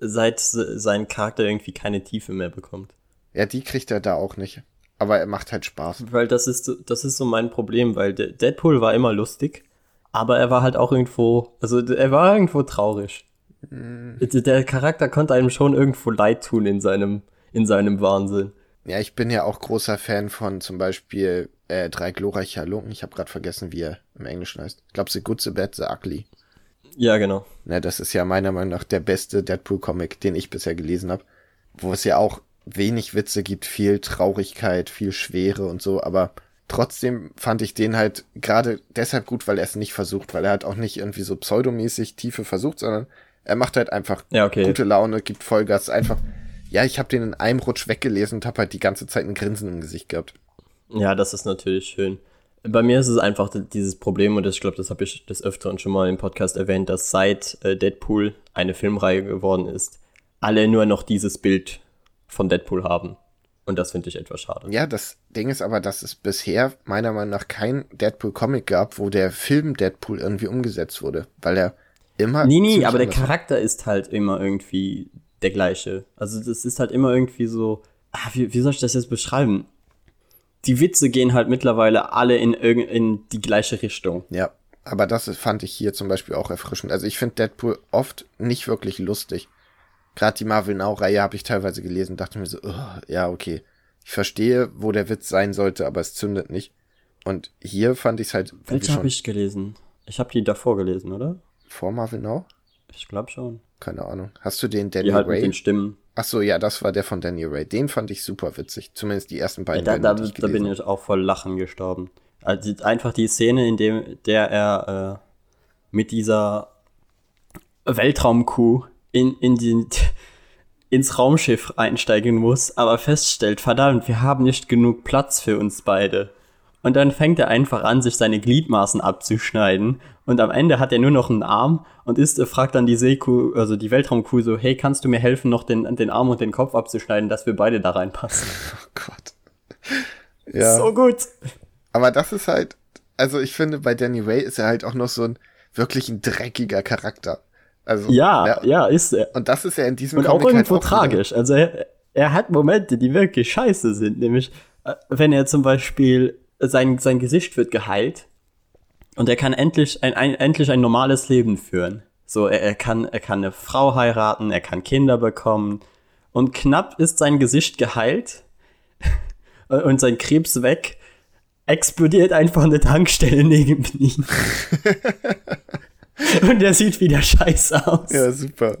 seit se- sein Charakter irgendwie keine Tiefe mehr bekommt. Ja, die kriegt er da auch nicht. Aber er macht halt Spaß. Weil das ist, so- das ist so mein Problem, weil De- Deadpool war immer lustig, aber er war halt auch irgendwo, also er war irgendwo traurig. Der- Der Charakter konnte einem schon irgendwo leid tun in seinem, in seinem Wahnsinn. Ja, ich bin ja auch großer Fan von zum Beispiel äh, Drei glorreiche Halunken. Ich habe gerade vergessen, wie er im Englischen heißt. Ich glaube, The Good, The Bad, The Ugly. Ja, genau. Ne, das ist ja meiner Meinung nach der beste Deadpool-Comic, den ich bisher gelesen habe. Wo es ja auch wenig Witze gibt, viel Traurigkeit, viel Schwere und so, aber trotzdem fand ich den halt gerade deshalb gut, weil er es nicht versucht, weil er halt auch nicht irgendwie so pseudomäßig Tiefe versucht, sondern er macht halt einfach Ja, okay. gute Laune, gibt Vollgas, einfach. Ja, ich habe den in einem Rutsch weggelesen und habe halt die ganze Zeit ein Grinsen im Gesicht gehabt. Ja, das ist natürlich schön. Bei mir ist es einfach dieses Problem, und das, ich glaube, das habe ich des Öfteren schon mal im Podcast erwähnt, dass seit äh, Deadpool eine Filmreihe geworden ist, alle nur noch dieses Bild von Deadpool haben. Und das finde ich etwas schade. Ja, das Ding ist aber, dass es bisher meiner Meinung nach kein Deadpool-Comic gab, wo der Film Deadpool irgendwie umgesetzt wurde, weil er immer. Nee, nee, aber der war. Charakter ist halt immer irgendwie der gleiche. Also das ist halt immer irgendwie so, ah, wie, wie soll ich das jetzt beschreiben? Die Witze gehen halt mittlerweile alle in, irgend- in die gleiche Richtung. Ja, aber das fand ich hier zum Beispiel auch erfrischend. Also ich finde Deadpool oft nicht wirklich lustig. Gerade die Marvel Now-Reihe habe ich teilweise gelesen, dachte mir so, "Ugh, ja, okay. Ich verstehe, wo der Witz sein sollte, aber es zündet nicht. Und hier fand ich es halt Welche habe ich gelesen? Ich habe die davor gelesen, oder? vor Marvel Now? Ich glaube schon. Keine Ahnung. Hast du den Die Daniel halt mit Ray? den Stimmen. Ach so, ja, das war der von Daniel Ray. Den fand ich super witzig. Zumindest die ersten Ja, beiden. da, Bände, da, die da bin ich auch voll Lachen gestorben. Also die- einfach die Szene, in dem der er äh, mit dieser Weltraumkuh in, in die, ins Raumschiff einsteigen muss, aber feststellt, verdammt, wir haben nicht genug Platz für uns beide. Und dann fängt er einfach an, sich seine Gliedmaßen abzuschneiden. Und am Ende hat er nur noch einen Arm und ist, äh, fragt dann die Seekuh, also die Weltraumkuh so, hey, kannst du mir helfen, noch den, den Arm und den Kopf abzuschneiden, dass wir beide da reinpassen? Oh Gott. Ja. So gut. Aber das ist halt, also ich finde, bei Danny Ray ist er halt auch noch so ein wirklich ein dreckiger Charakter. Also, Ja, ja, ist er. Und das ist ja in diesem Und auch Comic irgendwo halt auch wieder- tragisch. Also er, er hat Momente, die wirklich scheiße sind. Nämlich, äh, wenn er zum Beispiel, sein, sein Gesicht wird geheilt und er kann endlich ein, ein, endlich ein normales Leben führen. So, er, er, kann, er kann eine Frau heiraten, er kann Kinder bekommen. Und knapp ist sein Gesicht geheilt und sein Krebs weg, explodiert einfach eine Tankstelle neben ihm. und er sieht wieder scheiße aus. Ja, super.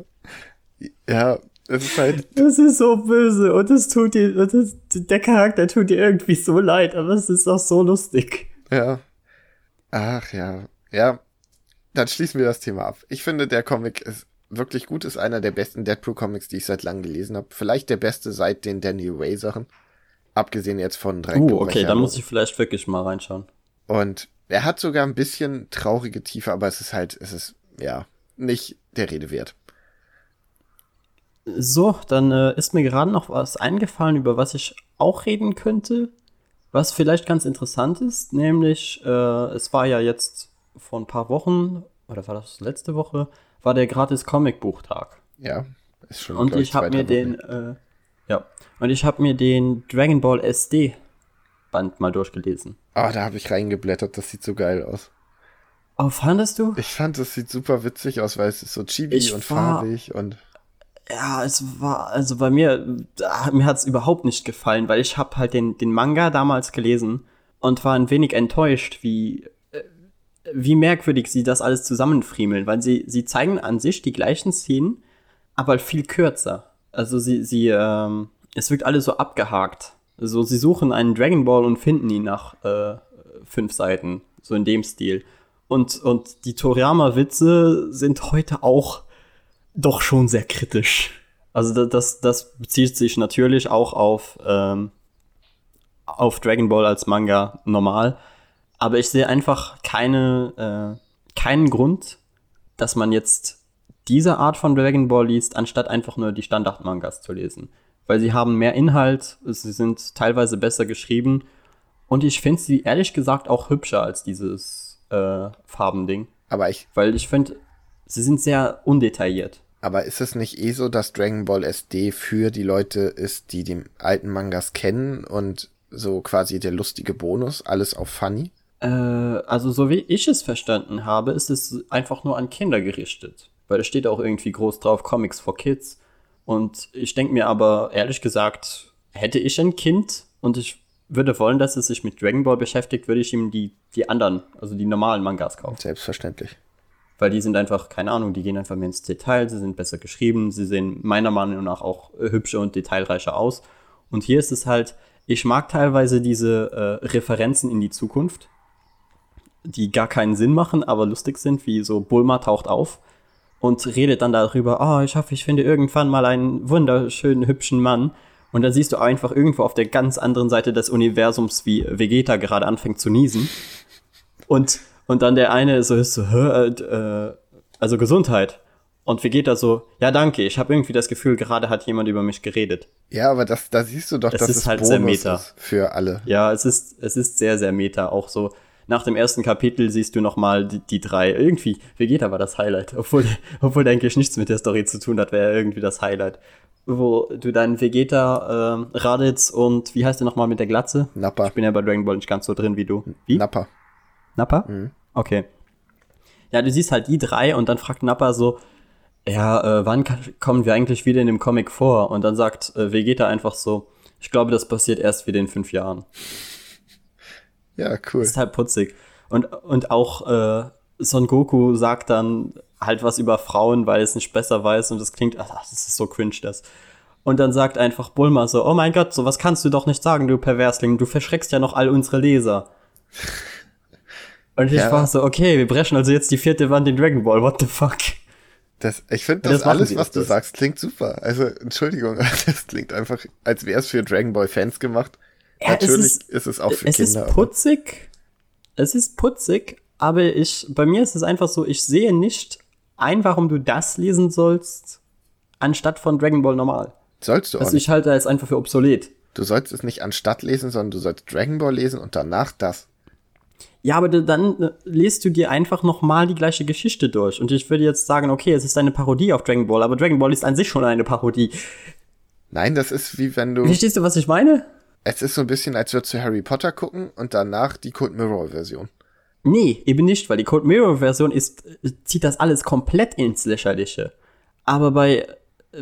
Ja, es ist halt, Das ist so böse und es tut dir, das, der Charakter tut dir irgendwie so leid, aber es ist auch so lustig. ja. Ach ja. Ja. Dann schließen wir das Thema ab. Ich finde, der Comic ist wirklich gut, ist einer der besten Deadpool-Comics, die ich seit langem gelesen habe. Vielleicht der beste seit den Danny Ray-Sachen. Abgesehen jetzt von drei Uh, okay, dann muss ich vielleicht wirklich mal reinschauen. Und er hat sogar ein bisschen traurige Tiefe, aber es ist halt, es ist, ja, nicht der Rede wert. So, dann äh, ist mir gerade noch was eingefallen, über was ich auch reden könnte, was vielleicht ganz interessant ist, nämlich äh, es war ja jetzt vor ein paar Wochen, oder war das letzte Woche, war der gratis Comicbuchtag. Ja, ist schon. Und ich habe mir den, äh, ja, und ich habe mir den Dragon Ball SD Band mal durchgelesen. Ah, da habe ich reingeblättert, das sieht so geil aus. Oh, fandest du? Ich fand, das sieht super witzig aus, weil es ist so chibi Ich und farbig und. Ja, es war, also bei mir, ah, mir hat's überhaupt nicht gefallen, weil ich habe halt den, den Manga damals gelesen und war ein wenig enttäuscht, wie, äh, wie merkwürdig sie das alles zusammenfriemeln, weil sie, sie zeigen an sich die gleichen Szenen, aber viel kürzer. Also sie, sie, ähm, es wirkt alles so abgehakt. So, sie suchen einen Dragon Ball und finden ihn nach äh, fünf Seiten, so in dem Stil. Und, und die Toriyama-Witze sind heute auch doch schon sehr kritisch. Also da- das, das bezieht sich natürlich auch auf, ähm, auf Dragon Ball als Manga normal. Aber ich sehe einfach keine, äh, keinen Grund, dass man jetzt diese Art von Dragon Ball liest, anstatt einfach nur die Standard-Mangas zu lesen. Weil sie haben mehr Inhalt, sie sind teilweise besser geschrieben und ich finde sie ehrlich gesagt auch hübscher als dieses äh, Farbending. Aber ich, Weil ich finde, sie sind sehr undetailliert. Aber ist es nicht eh so, dass Dragon Ball SD für die Leute ist, die die alten Mangas kennen und so quasi der lustige Bonus, alles auf funny? Äh, also so wie ich es verstanden habe, ist es einfach nur an Kinder gerichtet. Weil es steht auch irgendwie groß drauf, Comics for Kids. Und ich denke mir aber, ehrlich gesagt, hätte ich ein Kind und ich würde wollen, dass es sich mit Dragon Ball beschäftigt, würde ich ihm die, die anderen, also die normalen Mangas kaufen. Selbstverständlich. Weil die sind einfach, keine Ahnung, die gehen einfach mehr ins Detail, sie sind besser geschrieben, sie sehen meiner Meinung nach auch äh, hübscher und detailreicher aus. Und hier ist es halt, ich mag teilweise diese äh, Referenzen in die Zukunft, die gar keinen Sinn machen, aber lustig sind, wie so Bulma taucht auf und redet dann darüber, ah, ich hoffe, ich finde irgendwann mal einen wunderschönen, hübschen Mann. Und dann siehst du einfach irgendwo auf der ganz anderen Seite des Universums, wie Vegeta gerade anfängt zu niesen. Und, und dann der eine so ist so, Hä, äh, also Gesundheit. Und Vegeta so, ja danke, ich habe irgendwie das Gefühl, gerade hat jemand über mich geredet. Ja, aber das, da siehst du doch, Es dass ist es halt Bonus sehr meta. ist für alle. Ja, es ist, es ist sehr, sehr meta. Auch so, nach dem ersten Kapitel siehst du nochmal die, die drei. Irgendwie, Vegeta war das Highlight. Obwohl, obwohl eigentlich nichts mit der Story zu tun hat, wäre er irgendwie das Highlight. Wo du dann Vegeta, ähm, Raditz und wie heißt der nochmal mit der Glatze? Nappa. Ich bin ja bei Dragon Ball nicht ganz so drin wie du. Wie? Nappa. Nappa? Okay. Ja, du siehst halt die drei und dann fragt Nappa so, ja, äh, wann kommen wir eigentlich wieder in dem Comic vor? Und dann sagt äh, Vegeta einfach so, ich glaube, das passiert erst wieder in fünf Jahren. Ja, cool. ist halt putzig. Und, und auch äh, Son Goku sagt dann halt was über Frauen, weil es nicht besser weiß und das klingt, ach, das ist so cringe das. Und dann sagt einfach Bulma so, oh mein Gott, sowas kannst du doch nicht sagen, du Perversling, du verschreckst ja noch all unsere Leser. Und ich Ja. war so, okay, wir brechen also jetzt die vierte Wand in Dragon Ball, what the fuck? Das, ich finde, das, das alles, was du öfters. sagst, klingt super. Also, Entschuldigung, das klingt einfach, als wäre es für Dragon Ball Fans gemacht. Ja, es Natürlich ist- ist, es auch für es Kinder. ist aber- putzig. Es ist putzig, aber ich, bei mir ist es einfach so, ich sehe nicht ein, warum du das lesen sollst, anstatt von Dragon Ball normal. Sollst du auch Also ich halte das einfach für obsolet. Du sollst es nicht anstatt lesen, sondern du sollst Dragon Ball lesen und danach das. Ja, aber dann äh, liest du dir einfach nochmal die gleiche Geschichte durch. Und ich würde jetzt sagen, okay, es ist eine Parodie auf Dragon Ball, aber Dragon Ball ist an sich schon eine Parodie. Nein, das ist wie wenn du. Verstehst du, was ich meine? Es ist so ein bisschen, als würdest du Harry Potter gucken und danach die Code Mirror Version. Nee, eben nicht, weil die Code Mirror Version ist, äh, zieht das alles komplett ins Lächerliche. Aber bei,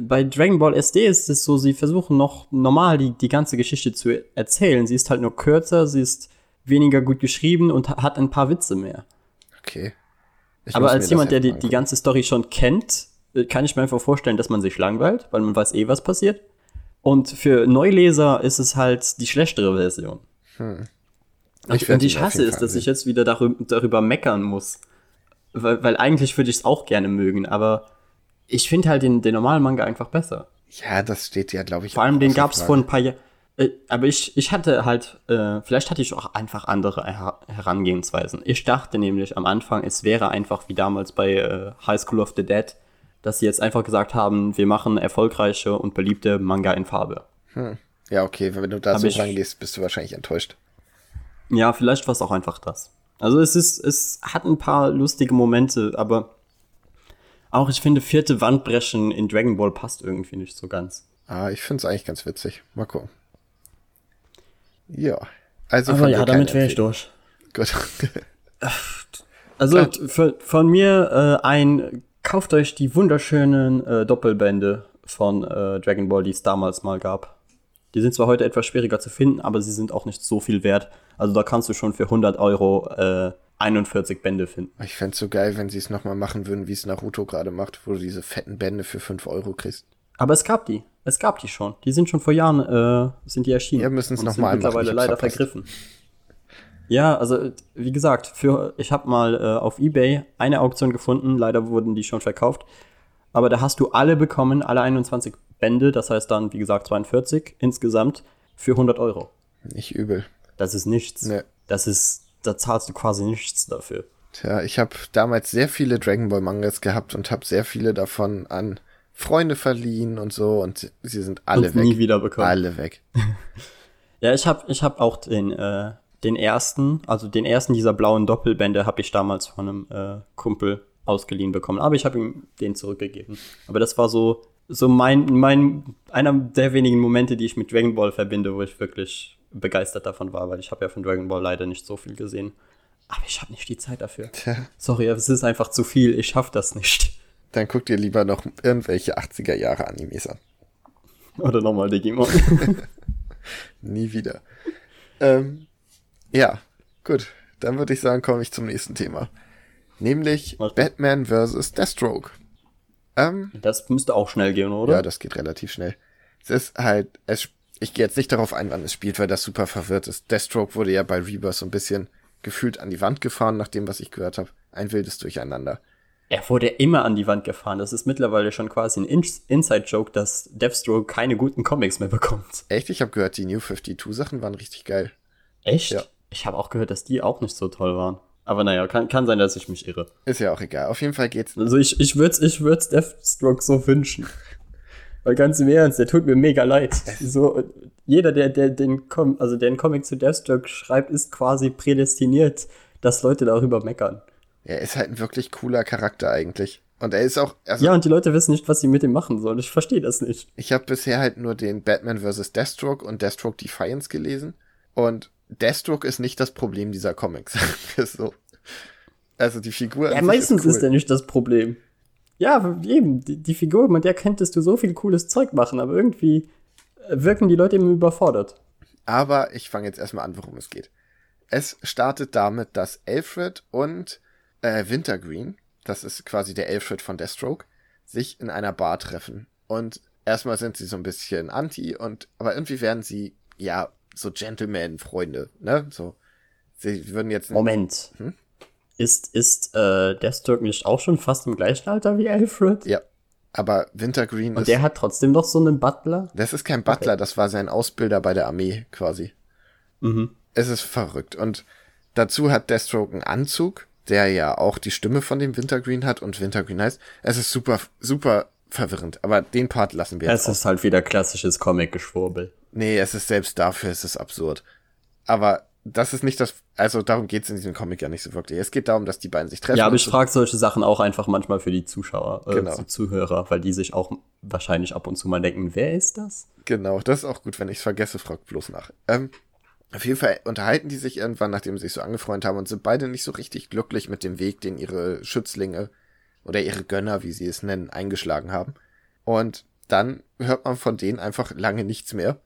bei Dragon Ball SD ist es so, sie versuchen noch normal die, die ganze Geschichte zu erzählen. Sie ist halt nur kürzer, sie ist weniger gut geschrieben und ha- hat ein paar Witze mehr. Okay. Ich Aber als jemand, der die, die ganze Story schon kennt, äh, kann ich mir einfach vorstellen, dass man sich langweilt, weil man weiß eh, was passiert. Und für Neuleser ist es halt die schlechtere Version. Ich Und, und ich hasse es, dass ich jetzt wieder darüber, darüber meckern muss. Weil, weil eigentlich würde ich es auch gerne mögen, aber ich finde halt den, den normalen Manga einfach besser. Ja, das steht ja, glaube ich. Vor allem den gab es vor ein paar Jahren. Äh, aber ich, ich hatte halt, äh, vielleicht hatte ich auch einfach andere Her Herangehensweisen. Ich dachte nämlich am Anfang, es wäre einfach wie damals bei äh, High School of the Dead, dass sie jetzt einfach gesagt haben, wir machen erfolgreiche und beliebte Manga in Farbe. Ja, okay, wenn du da so rangehst, bist du wahrscheinlich enttäuscht. Ja, vielleicht war es auch einfach das. Also es ist, es hat ein paar lustige Momente, aber auch ich finde, vierte Wandbrechen in Dragon Ball passt irgendwie nicht so ganz. Ah, ich finde es eigentlich ganz witzig. Mal gucken. Ja. Also Aber von ja, damit wäre ich durch. Gut. Also für, von mir äh, ein, kauft euch die wunderschönen äh, Doppelbände von äh, Dragon Ball, die es damals mal gab. Die sind zwar heute etwas schwieriger zu finden, aber sie sind auch nicht so viel wert. Also da kannst du schon für 100 Euro äh, 41 Bände finden. Ich fände so geil, wenn sie es nochmal machen würden, wie es Naruto gerade macht, wo du diese fetten Bände für 5 Euro kriegst. Aber es gab die. Es gab die schon. Die sind schon vor Jahren, äh, sind die erschienen. Ja, müssen's Und noch sind mal machen. mittlerweile leider verpasst. vergriffen. Ja, also wie gesagt, für ich habe mal äh, auf eBay eine Auktion gefunden. Leider wurden die schon verkauft. Aber da hast du alle bekommen, alle 21 Bände. Das heißt dann, wie gesagt, 42 insgesamt für 100 Euro. Nicht übel. Das ist nichts. Nee. Das ist, da zahlst du quasi nichts dafür. Tja, ich habe damals sehr viele Dragon Ball Mangas gehabt und habe sehr viele davon an Freunde verliehen und so und sie sind alle Und weg. nie wieder bekommen. Alle weg. Ja, ich habe ich hab auch den, äh, den ersten, also den ersten dieser blauen Doppelbände habe ich damals von einem äh, Kumpel ausgeliehen bekommen. Aber ich habe ihm den zurückgegeben. Aber das war so, so mein, mein, einer der wenigen Momente, die ich mit Dragon Ball verbinde, wo ich wirklich begeistert davon war, weil ich habe ja von Dragon Ball leider nicht so viel gesehen. Aber ich habe nicht die Zeit dafür. Tja, Sorry, es ist einfach zu viel. Ich schaffe das nicht. Dann guck dir lieber noch irgendwelche 80er Jahre Animes an. Oder nochmal Digimon. Nie wieder. Ähm, ja, gut. Dann würde ich sagen, komme ich zum nächsten Thema. Nämlich Mach. Batman vs. Deathstroke. Ähm, das müsste auch schnell gehen, oder? ja, das geht relativ schnell. Es ist halt, es, ich gehe jetzt nicht darauf ein, wann es spielt, weil das super verwirrt ist. Deathstroke wurde ja bei Rebirth so ein bisschen gefühlt an die Wand gefahren, nach dem, was ich gehört habe. Ein wildes Durcheinander. Er wurde immer an die Wand gefahren. Das ist mittlerweile schon quasi ein In Inside-Joke, dass Deathstroke keine guten Comics mehr bekommt. Echt? Ich habe gehört, die New 52-Sachen waren richtig geil. Echt? Ja. Ich habe auch gehört, dass die auch nicht so toll waren. Aber naja, kann, kann sein, dass ich mich irre. Ist ja auch egal. Auf jeden Fall geht's. Also ich, ich würde es ich würd's Deathstroke so wünschen. Weil ganz im Ernst, der tut mir mega leid. So, jeder, der, der, den Com also der einen Comic zu Deathstroke schreibt, ist quasi prädestiniert, dass Leute darüber meckern. Er ist halt ein wirklich cooler Charakter eigentlich. Und er ist auch, also Ja, und die Leute wissen nicht, was sie mit dem machen sollen. Ich verstehe das nicht. Ich habe bisher halt nur den Batman vs. Deathstroke und Deathstroke Defiance gelesen. Und Deathstroke ist nicht das Problem dieser Comics. so. Also die Figur. Ja, meistens ist, cool. er nicht das Problem. Ja, eben, die, die Figur, mit der könntest du so viel cooles Zeug machen, aber irgendwie äh, wirken die Leute immer überfordert. Aber ich fange jetzt erstmal an, worum es geht. Es startet damit, dass Alfred und äh, Wintergreen, das ist quasi der Alfred von Deathstroke, sich in einer Bar treffen. Und erstmal sind sie so ein bisschen anti und aber irgendwie werden sie ja so Gentleman-Freunde, ne? So. Sie würden jetzt Moment. Hm? Ist, ist äh, Deathstroke nicht auch schon fast im gleichen Alter wie Alfred? Ja. Aber Wintergreen Und ist. der hat trotzdem noch so einen Butler? das ist kein Butler, das war sein Ausbilder bei der Armee quasi. Mhm. Es ist verrückt. Und dazu hat Deathstroke einen Anzug, der ja auch die Stimme von dem Wintergreen hat und Wintergreen heißt. Es ist super, super verwirrend. Aber den Part lassen wir jetzt Es ist halt wieder klassisches Comic-Geschwurbel. Nee, es ist selbst dafür, es ist absurd. Aber das ist nicht das, also darum geht's in diesem Comic ja nicht so wirklich. Es geht darum, dass die beiden sich treffen. Ja, aber ich so- frage solche Sachen auch einfach manchmal für die Zuschauer, äh, Genau. zu Zuhörer, weil die sich auch wahrscheinlich ab und zu mal denken, wer ist das? Genau, das ist auch gut, wenn ich's vergesse, fragt bloß nach. Ähm, auf jeden Fall unterhalten die sich irgendwann, nachdem sie sich so angefreundet haben und sind beide nicht so richtig glücklich mit dem Weg, den ihre Schützlinge oder ihre Gönner, wie sie es nennen, eingeschlagen haben. Und dann hört man von denen einfach lange nichts mehr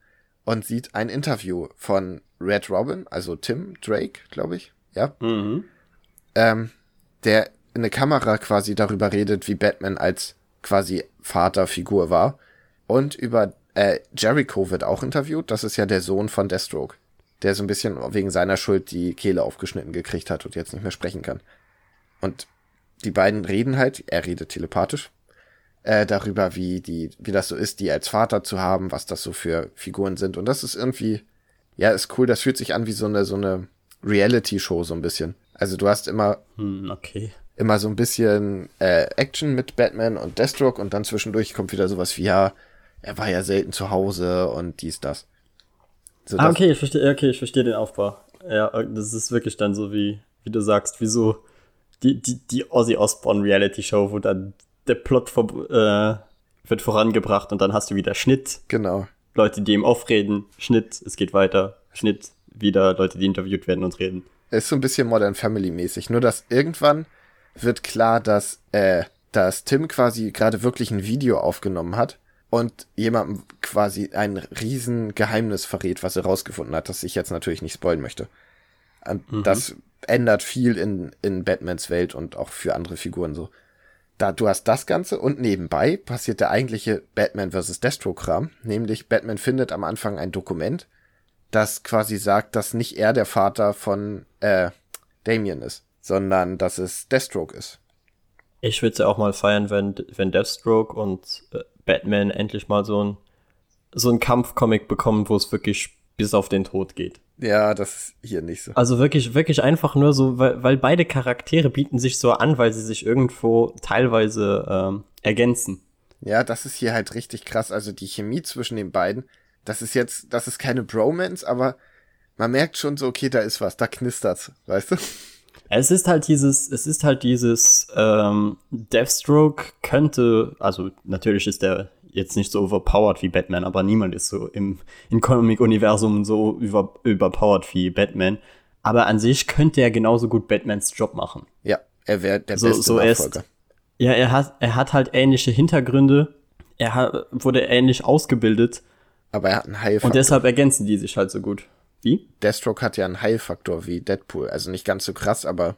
und sieht ein Interview von Red Robin, also Tim Drake, glaube ich, ja, Mhm. ähm, der in eine Kamera quasi darüber redet, wie Batman als quasi Vaterfigur war. Und über äh, Jericho wird auch interviewt. Das ist ja der Sohn von Deathstroke, der so ein bisschen wegen seiner Schuld die Kehle aufgeschnitten gekriegt hat und jetzt nicht mehr sprechen kann. Und die beiden reden halt, er redet telepathisch, äh, darüber, wie die, wie das so ist, die als Vater zu haben, was das so für Figuren sind. Und das ist irgendwie, ja, ist cool. Das fühlt sich an wie so eine, so eine Reality-Show so ein bisschen. Also du hast immer Hm, okay. immer so ein bisschen äh, Action mit Batman und Deathstroke und dann zwischendurch kommt wieder sowas wie, ja, er war ja selten zu Hause und dies, das. So, Ah, okay, ich verstehe, okay, ich verstehe den Aufbau. Ja, äh, das ist wirklich dann so wie, wie du sagst, wie so die, die, die Ozzy Osbourne Reality Show, wo dann der Plot vor, äh, wird vorangebracht und dann hast du wieder Schnitt, Genau. Leute, die ihm aufreden, Schnitt, es geht weiter, Schnitt, wieder Leute, die interviewt werden und reden. Ist so ein bisschen Modern Family mäßig. Nur dass irgendwann wird klar, dass, äh, dass Tim quasi gerade wirklich ein Video aufgenommen hat und jemandem quasi ein riesen Geheimnis verrät, was er rausgefunden hat, das ich jetzt natürlich nicht spoilen möchte. Und Das ändert viel in, in Batmans Welt und auch für andere Figuren so. Da du hast das Ganze und nebenbei passiert der eigentliche Batman vs. Destro-Kram, nämlich Batman findet am Anfang ein Dokument, das quasi sagt, dass nicht er der Vater von äh, Damien ist, sondern dass es Deathstroke ist. Ich würde es ja auch mal feiern, wenn, wenn Deathstroke und äh, Batman endlich mal so ein, so ein Kampfcomic bekommen, wo es wirklich bis auf den Tod geht. Ja, das ist hier nicht so. Also wirklich, wirklich einfach nur so, weil, weil beide Charaktere bieten sich so an, weil sie sich irgendwo teilweise ähm, ergänzen. Ja, das ist hier halt richtig krass. Also die Chemie zwischen den beiden, das ist jetzt, das ist keine Bromance, aber man merkt schon so, okay, da ist was, da knistert's, weißt du? Es ist halt dieses, es ist halt dieses, ähm, Deathstroke könnte, also natürlich ist der jetzt nicht so overpowered wie Batman, aber niemand ist so im, im Comic-Universum so über, überpowered wie Batman. Aber an sich könnte er genauso gut Batmans Job machen. Ja, er wäre der So- beste so er ist- Nachfolger. Ja, er hat, er hat halt ähnliche Hintergründe. Er hat, wurde ähnlich ausgebildet Aber er hat einen Heilfaktor. und deshalb ergänzen die sich halt so gut. Wie? Deathstroke hat ja einen Heilfaktor wie Deadpool. Also nicht ganz so krass, aber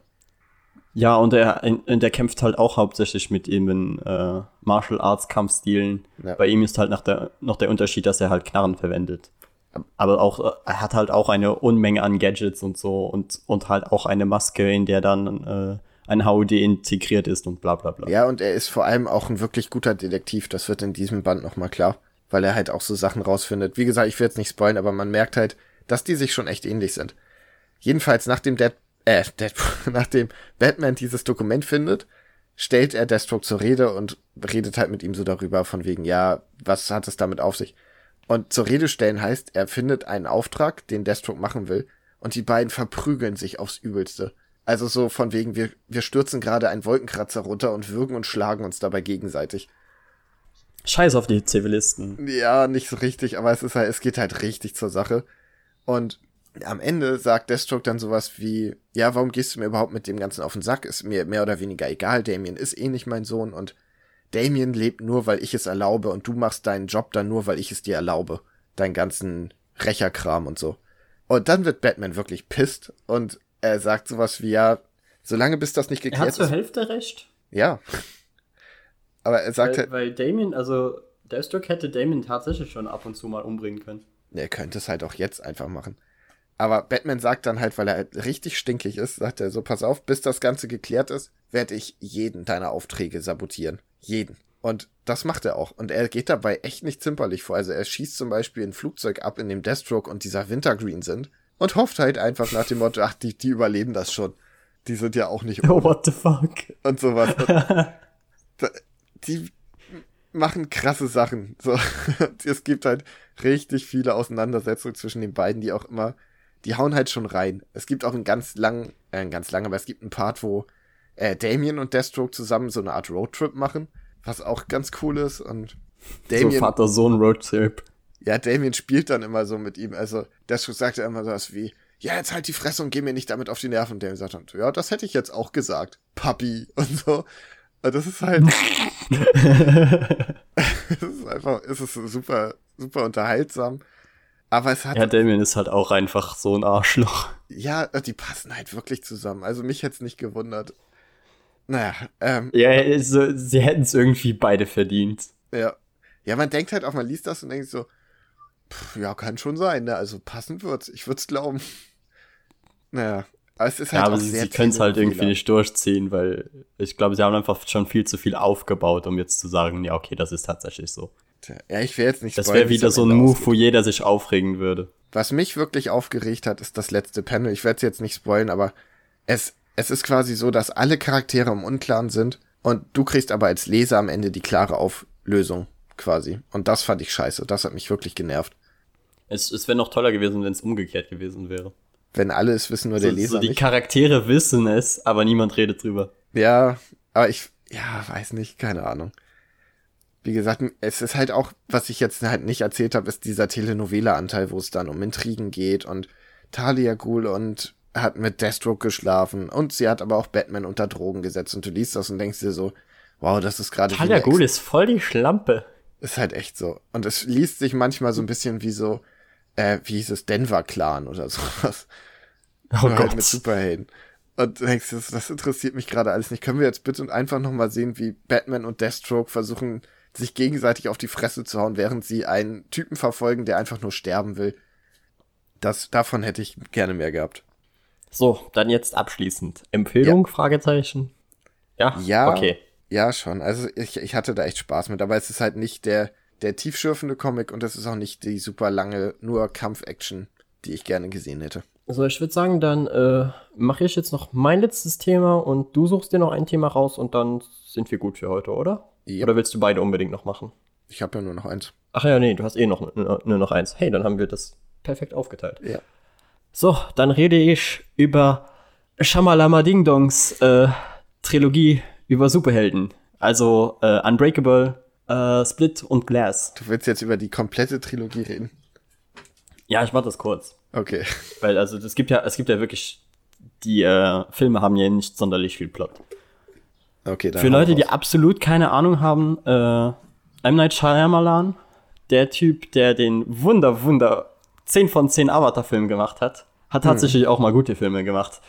Ja, und er, und er kämpft halt auch hauptsächlich mit eben äh, Martial Arts Kampfstilen. Ja. Bei ihm ist halt noch der, noch der Unterschied, dass er halt Knarren verwendet. Aber auch, äh, er hat halt auch eine Unmenge an Gadgets und so und, und halt auch eine Maske, in der dann äh, ein HUD integriert ist und bla bla bla. Ja, und er ist vor allem auch ein wirklich guter Detektiv. Das wird in diesem Band nochmal klar. Weil er halt auch so Sachen rausfindet. Wie gesagt, ich will jetzt nicht spoilen, aber man merkt halt, dass die sich schon echt ähnlich sind. Jedenfalls, nachdem Dead, äh, Deadpool, nachdem Batman dieses Dokument findet, stellt er Deathstroke zur Rede und redet halt mit ihm so darüber, von wegen, ja, was hat es damit auf sich? Und zur Rede stellen heißt, er findet einen Auftrag, den Deathstroke machen will, und die beiden verprügeln sich aufs Übelste. Also so von wegen, wir, wir stürzen gerade einen Wolkenkratzer runter und würgen und schlagen uns dabei gegenseitig. Scheiß auf die Zivilisten. Ja, nicht so richtig, aber es ist halt, es geht halt richtig zur Sache. Und am Ende sagt Deathstroke dann sowas wie, ja, warum gehst du mir überhaupt mit dem Ganzen auf den Sack? Ist mir mehr oder weniger egal, Damien ist eh nicht mein Sohn und Damien lebt nur, weil ich es erlaube und du machst deinen Job dann nur, weil ich es dir erlaube. Deinen ganzen Rächerkram und so. Und dann wird Batman wirklich pisst und er sagt sowas wie, ja, solange bis das nicht Er geklärt hat zur ist. Hälfte recht. Ja. Aber er sagt Weil, halt, weil Damien, also Deathstroke hätte Damien tatsächlich schon ab und zu mal umbringen können. Er könnte es halt auch jetzt einfach machen. Aber Batman sagt dann halt, weil er halt richtig stinkig ist, sagt er so, pass auf, bis das Ganze geklärt ist, werde ich jeden deiner Aufträge sabotieren. Jeden. Und das macht er auch. Und er geht dabei echt nicht zimperlich vor. Also er schießt zum Beispiel ein Flugzeug ab, in dem Deathstroke und dieser Wintergreen sind und hofft halt einfach nach dem Motto, ach, die, die überleben das schon. Die sind ja auch nicht Oh, what the fuck? und sowas. Und die machen krasse Sachen. So, es gibt halt richtig viele Auseinandersetzungen zwischen den beiden, die auch immer, die hauen halt schon rein. Es gibt auch einen ganz lang, äh, einen ganz lang, aber es gibt einen Part, wo äh, Damien und Deathstroke zusammen so eine Art Roadtrip machen, was auch ganz cool ist und Damien, so Vater-Sohn-Roadtrip. ja, Damien spielt dann immer so mit ihm. Also, Deathstroke sagt ja immer sowas wie, ja, jetzt halt die Fresse und geh mir nicht damit auf die Nerven. Und Damien sagt dann, ja, das hätte ich jetzt auch gesagt. Papi und so. Und das ist halt, es ist einfach, es ist super, super unterhaltsam. Aber es hat, Ja, ja, Damien ist halt auch einfach so ein Arschloch. die passen halt wirklich zusammen. Also mich hätte es nicht gewundert. Naja, ähm, Ja, also, sie hätten es irgendwie beide verdient. ja. Ja, man denkt halt auch, man liest das und denkt so, pff, ja, kann schon sein, ne? Also passen wird's. Ich würd's glauben. Naja. Aber es ist halt Ja, aber sie, sie können es halt irgendwie nicht durchziehen, weil ich glaube, sie haben einfach schon viel zu viel aufgebaut, um jetzt zu sagen, ja, okay, das ist tatsächlich so. Ja, ich will jetzt nicht Das wäre wieder so ein Move, ausgeht. wo jeder sich aufregen würde. Was mich wirklich aufgeregt hat, ist das letzte Panel. Ich werde es jetzt nicht spoilen, aber es, es ist quasi so, dass alle Charaktere im Unklaren sind und du kriegst aber als Leser am Ende die klare Auflösung quasi. Und das fand ich scheiße. Das hat mich wirklich genervt. Es, es wäre noch toller gewesen, wenn es umgekehrt gewesen wäre. Wenn alle es wissen, nur der So, Leser so die nicht. Charaktere wissen es, aber niemand redet drüber. Ja, aber ich, ja, weiß nicht, keine Ahnung. Wie gesagt, es ist halt auch, was ich jetzt halt nicht erzählt habe, ist dieser Telenovela-Anteil, wo es dann um Intrigen geht und Talia Ghul und hat mit Deathstroke geschlafen und sie hat aber auch Batman unter Drogen gesetzt und du liest das und denkst dir so, wow, das ist gerade Talia Ghul ist voll die Schlampe. ist halt echt so. Und es liest sich manchmal so ein bisschen wie so, äh, wie hieß es, Denver Clan oder sowas. Oh Nur halt Gott. mit Superhelden. Und du denkst, das, das interessiert mich gerade alles nicht. Können wir jetzt bitte und einfach nochmal sehen, wie Batman und Deathstroke versuchen, sich gegenseitig auf die Fresse zu hauen, während sie einen Typen verfolgen, der einfach nur sterben will. Das, davon hätte ich gerne mehr gehabt. So, dann jetzt abschließend. Empfehlung? Fragezeichen. Ja, Ja, okay. ja, schon. Also ich, ich hatte da echt Spaß mit, aber es ist halt nicht der, der tiefschürfende Comic und es ist auch nicht die super lange, nur Kampf-Action, die ich gerne gesehen hätte. So, ich würde sagen, dann äh, mache ich jetzt noch mein letztes Thema und du suchst dir noch ein Thema raus und dann sind wir gut für heute, oder? Yep. Oder willst du beide unbedingt noch machen? Ich habe ja nur noch eins. Ach ja, nee, du hast eh noch nur, nur noch eins. Hey, dann haben wir das perfekt aufgeteilt. Ja. So, dann rede ich über Shamalama Ding Dongs äh, Trilogie über Superhelden. Also äh, Unbreakable, äh, Split und Glass. Du willst jetzt über die komplette Trilogie reden? Ja, ich mach das kurz. Okay. Weil, also, es gibt ja, es gibt ja wirklich, die äh, Filme haben ja nicht sonderlich viel Plot. Okay, dann Für Leute, die absolut keine Ahnung haben, äh, M. Night Shyamalan, der Typ, der den wunder, wunder 10 von 10 Avatar-Film gemacht hat, hat tatsächlich auch mal gute Filme gemacht.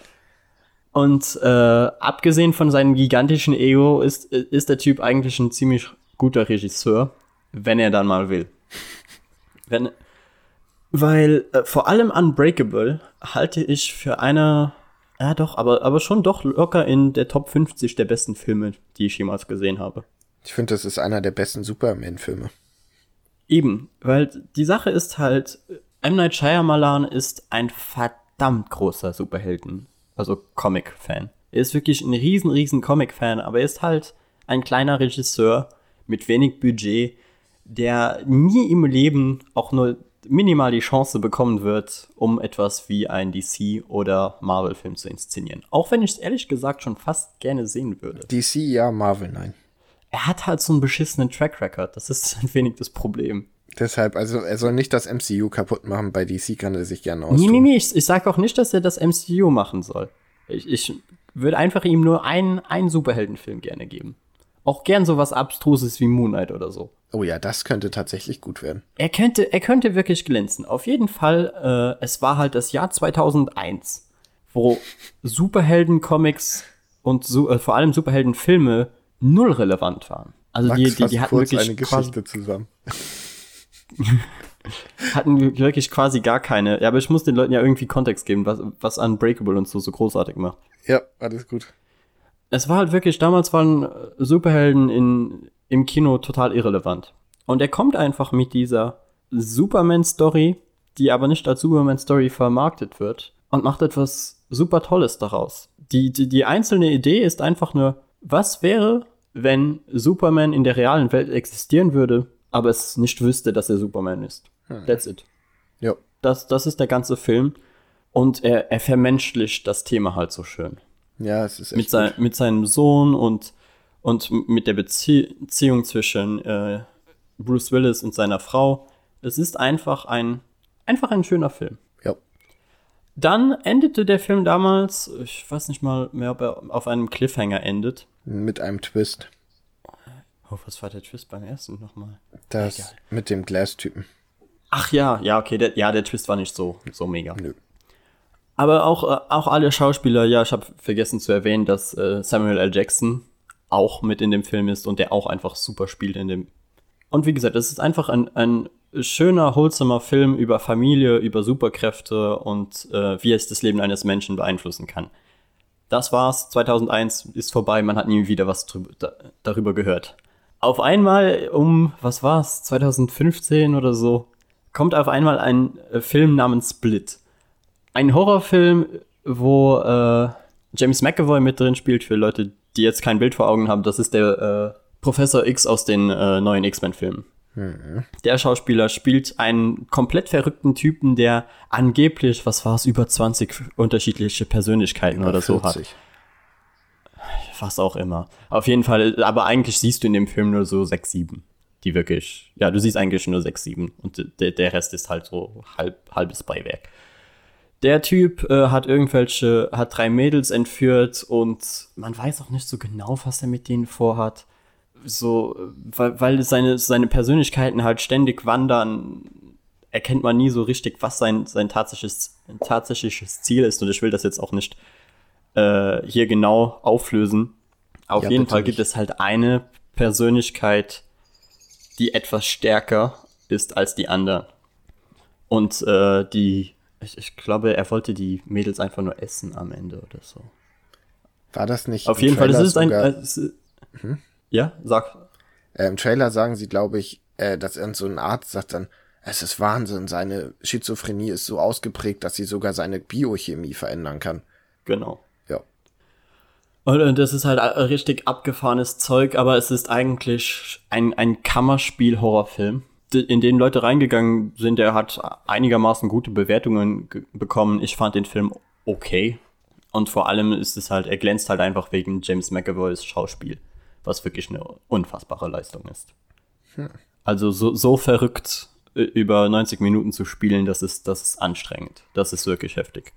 Und äh, abgesehen von seinem gigantischen Ego ist, ist der Typ eigentlich ein ziemlich guter Regisseur, wenn er dann mal will. Wenn, weil äh, vor allem Unbreakable halte ich für eine, ja doch, aber, aber schon doch locker in der Top 50 der besten Filme, die ich jemals gesehen habe. Ich finde, das ist einer der besten Superman-Filme. Eben, weil die Sache ist halt, M. Night Shyamalan ist ein verdammt großer Superhelden, also Comic-Fan. Er ist wirklich ein riesen, riesen Comic-Fan, aber er ist halt ein kleiner Regisseur mit wenig Budget, der nie im Leben auch nur minimal die Chance bekommen wird, um etwas wie ein DC- oder Marvel-Film zu inszenieren. Auch wenn ich es ehrlich gesagt schon fast gerne sehen würde. DC, ja, Marvel, nein. Er hat halt so einen beschissenen Track Record, das ist ein wenig das Problem. Deshalb, also er soll nicht das MCU kaputt machen. Bei DC kann er sich gerne Nee, austun. nee, nee, ich, ich sage auch nicht, dass er das MCU machen soll. Ich, ich würde einfach ihm nur einen, einen Superheldenfilm gerne geben. Auch gern sowas Abstruses wie Moon Knight oder so. Oh ja, das könnte tatsächlich gut werden. Er könnte, er könnte wirklich glänzen. Auf jeden Fall, äh, es war halt das Jahr 2001, wo Superhelden-Comics und so, äh, vor allem Superheldenfilme null relevant waren. Also Max die, die, die hatten wirklich eine Geschichte zusammen. hatten wirklich quasi gar keine. Ja, aber ich muss den Leuten ja irgendwie Kontext geben, was, was Unbreakable und so so großartig macht. Ja, alles gut. Es war halt wirklich, damals waren Superhelden in, im Kino total irrelevant. Und er kommt einfach mit dieser Superman-Story, die aber nicht als Superman-Story vermarktet wird, und macht etwas super Tolles daraus. Die, die, die einzelne Idee ist einfach nur, was wäre, wenn Superman in der realen Welt existieren würde, aber es nicht wüsste, dass er Superman ist. Hm. That's it. Ja. Das, das ist der ganze Film. Und er, er vermenschlicht das Thema halt so schön. Ja, es ist echt Mit, sein, mit seinem Sohn und, und mit der Bezie Beziehung zwischen äh, Bruce Willis und seiner Frau. Es ist einfach ein, einfach ein schöner Film. Ja. Dann endete der Film damals, ich weiß nicht mal mehr, ob er auf einem Cliffhanger endet. Mit einem Twist. Oh, was war der Twist beim ersten nochmal? Das Egal. mit dem Glass-Typen. Ach ja, ja, okay, der, ja, der Twist war nicht so, so mega. Nö. Aber auch, äh, auch alle Schauspieler, ja, ich habe vergessen zu erwähnen, dass äh, Samuel L. Jackson auch mit in dem Film ist und der auch einfach super spielt in dem. Und wie gesagt, es ist einfach ein, ein schöner, wholesomer Film über Familie, über Superkräfte und äh, wie es das Leben eines Menschen beeinflussen kann. Das war's, 2001 ist vorbei, man hat nie wieder was da, darüber gehört. Auf einmal um, was war's, 2015 oder so, kommt auf einmal ein äh, Film namens Split. Ein Horrorfilm, wo äh, James McAvoy mit drin spielt, für Leute, die jetzt kein Bild vor Augen haben. Das ist der äh, Professor X aus den äh, neuen X-Men-Filmen. Der Schauspieler spielt einen komplett verrückten Typen, der angeblich, was war es, über 20 unterschiedliche Persönlichkeiten oder so hat. 40. Was auch immer. Auf jeden Fall, aber eigentlich siehst du in dem Film nur so sechs, sieben. Die wirklich, ja, du siehst eigentlich nur sechs, sieben. Und der, der Rest ist halt so halb, halbes Beiwerk. Der Typ äh, hat irgendwelche, hat drei Mädels entführt und man weiß auch nicht so genau, was er mit denen vorhat. So, äh, weil, weil seine, seine Persönlichkeiten halt ständig wandern, erkennt man nie so richtig, was sein, sein tatsächliches, tatsächliches Ziel ist. Und ich will das jetzt auch nicht äh, hier genau auflösen. Auf Ja, jeden Fall nicht. gibt es halt eine Persönlichkeit, die etwas stärker ist als die anderen. Und äh, die, ich, ich glaube, er wollte die Mädels einfach nur essen am Ende oder so. War das nicht Auf jeden Fall, das Trailer ist ein. sogar- Äh, es, ist- Ja, sag. Äh, Im Trailer sagen sie, glaube ich, äh, dass irgend so ein Arzt sagt dann, es ist Wahnsinn, seine Schizophrenie ist so ausgeprägt, dass sie sogar seine Biochemie verändern kann. Genau. Ja. Und, und das ist halt äh, richtig abgefahrenes Zeug, aber es ist eigentlich ein, ein Kammerspiel-Horrorfilm, in den Leute reingegangen sind. Der hat einigermaßen gute Bewertungen ge- bekommen. Ich fand den Film okay. Und vor allem ist es halt, er glänzt halt einfach wegen James McAvoys Schauspiel, was wirklich eine unfassbare Leistung ist. Also so, so verrückt über 90 Minuten zu spielen, das ist, das ist anstrengend. Das ist wirklich heftig.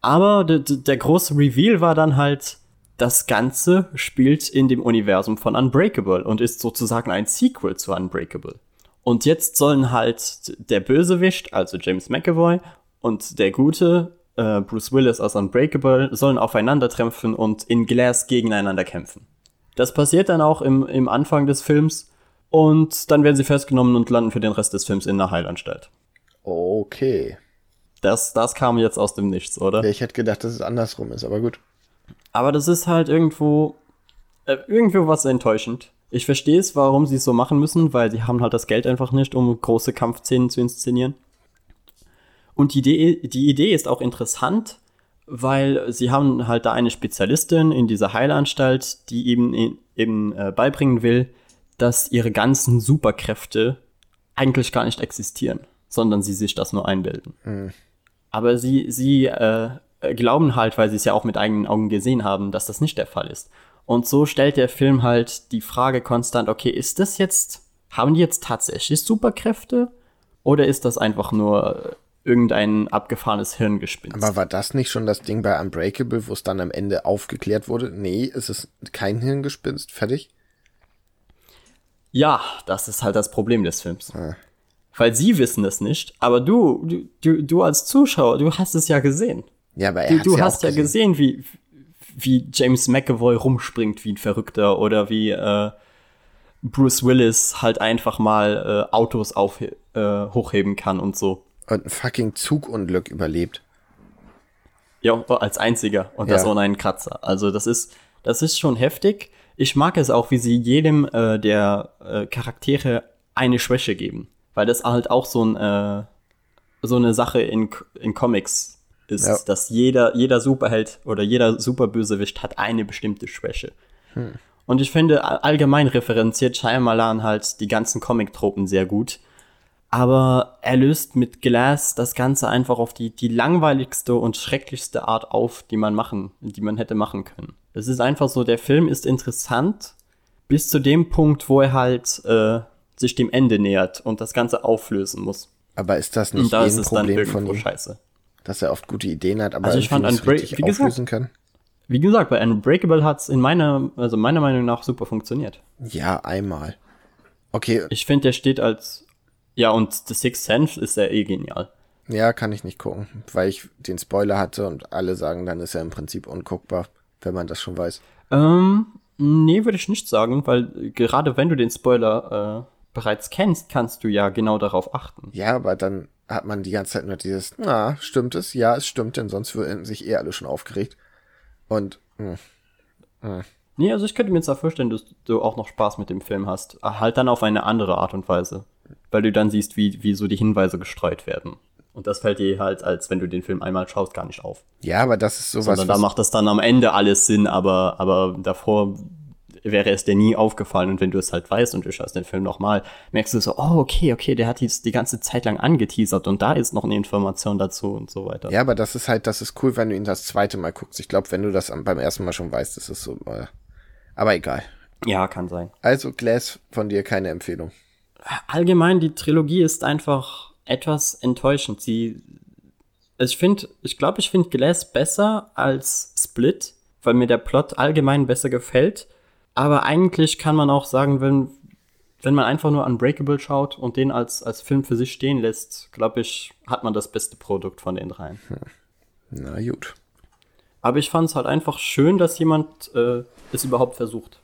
Aber der, der große Reveal war dann halt, das Ganze spielt in dem Universum von Unbreakable und ist sozusagen ein Sequel zu Unbreakable. Und jetzt sollen halt der Bösewicht, also James McAvoy, und der Gute, äh, Bruce Willis aus Unbreakable, sollen aufeinandertreffen und in Glass gegeneinander kämpfen. Das passiert dann auch im, im Anfang des Films und dann werden sie festgenommen und landen für den Rest des Films in einer Heilanstalt. Okay. Das, das kam jetzt aus dem Nichts, oder? Ja, ich hätte gedacht, dass es andersrum ist, aber gut. Aber das ist halt irgendwo, äh, irgendwo was enttäuschend. Ich verstehe es, warum sie es so machen müssen, weil sie haben halt das Geld einfach nicht, um große Kampfszenen zu inszenieren. Und die Idee, die Idee ist auch interessant, weil sie haben halt da eine Spezialistin in dieser Heilanstalt, die eben, eben äh, beibringen will, dass ihre ganzen Superkräfte eigentlich gar nicht existieren, sondern sie sich das nur einbilden. Aber sie, sie äh, glauben halt, weil sie es ja auch mit eigenen Augen gesehen haben, dass das nicht der Fall ist. Und so stellt der Film halt die Frage konstant, okay, ist das jetzt, haben die jetzt tatsächlich Superkräfte? Oder ist das einfach nur irgendein abgefahrenes Hirngespinst? Aber war das nicht schon das Ding bei Unbreakable, wo es dann am Ende aufgeklärt wurde? Nee, es ist kein Hirngespinst. Fertig? Ja, das ist halt das Problem des Films. Weil sie wissen es nicht, aber du, du, du, du als Zuschauer, du hast es ja gesehen. Ja, aber er Du, du ja hast ja gesehen, wie, wie James McAvoy rumspringt wie ein Verrückter oder wie, äh, Bruce Willis halt einfach mal äh, Autos auf, äh, hochheben kann und so. Und ein fucking Zugunglück überlebt. Ja, als einziger und Ja. das ohne einen Kratzer. Also das ist, das ist schon heftig. Ich mag es auch, wie sie jedem äh, der äh, Charaktere eine Schwäche geben. Weil das halt auch so, ein, äh, so eine Sache in, in Comics ist, Ja. dass jeder, jeder Superheld oder jeder Superbösewicht hat eine bestimmte Schwäche. Und ich finde, all- allgemein referenziert Shyamalan halt die ganzen Comic-Tropen sehr gut. Aber er löst mit Glass das Ganze einfach auf die, die langweiligste und schrecklichste Art auf, die man machen, die man hätte machen können. Es ist einfach so, der Film ist interessant bis zu dem Punkt, wo er halt äh, sich dem Ende nähert und das Ganze auflösen muss. Aber ist das Und nicht da eh ist ein es dann Problem von irgendwo ihm, scheiße. Dass er oft gute Ideen hat, aber Also ich fand nicht Unbreak- richtig wie gesagt- kann? Wie gesagt, bei Unbreakable hat es in meiner, also meiner Meinung nach super funktioniert. Ja, einmal. Okay, Ich finde, der steht als. Ja, und The Sixth Sense ist ja eh genial. ja, kann ich nicht gucken, weil ich den Spoiler hatte und alle sagen, dann ist er im Prinzip unguckbar, wenn man das schon weiß. Ähm, nee, würde ich nicht sagen, weil gerade wenn du den Spoiler äh, bereits kennst, kannst du ja genau darauf achten. Ja, aber dann hat man die ganze Zeit nur dieses, na, stimmt es? Ja, es stimmt, denn sonst würden sich eh alle schon aufgeregt. Und, hm, Nee, also ich könnte mir jetzt auch vorstellen, dass du auch noch Spaß mit dem Film hast. Halt dann auf eine andere Art und Weise. Weil du dann siehst, wie, wie so die Hinweise gestreut werden. Und das fällt dir halt, als wenn du den Film einmal schaust, gar nicht auf. ja, aber das ist sowas, Sondern da macht das dann am Ende alles Sinn, aber, aber davor wäre es dir nie aufgefallen. Und wenn du es halt weißt und du schaust den Film nochmal, merkst du so, oh, okay, okay, der hat jetzt die ganze Zeit lang angeteasert und da ist noch eine Information dazu und so weiter. ja, aber das ist halt, das ist cool, wenn du ihn das zweite Mal guckst. Ich glaube, wenn du das beim ersten Mal schon weißt, ist es so, äh, aber egal. ja, kann sein. Also, Glass, von dir keine Empfehlung. Allgemein, die Trilogie ist einfach etwas enttäuschend. Sie, ich finde, ich glaube, ich finde Glass besser als Split, weil mir der Plot allgemein besser gefällt. Aber eigentlich kann man auch sagen, wenn, wenn man einfach nur Unbreakable schaut und den als, als Film für sich stehen lässt, glaube ich, hat man das beste Produkt von den dreien. Na gut. Aber ich fand es halt einfach schön, dass jemand äh, es überhaupt versucht.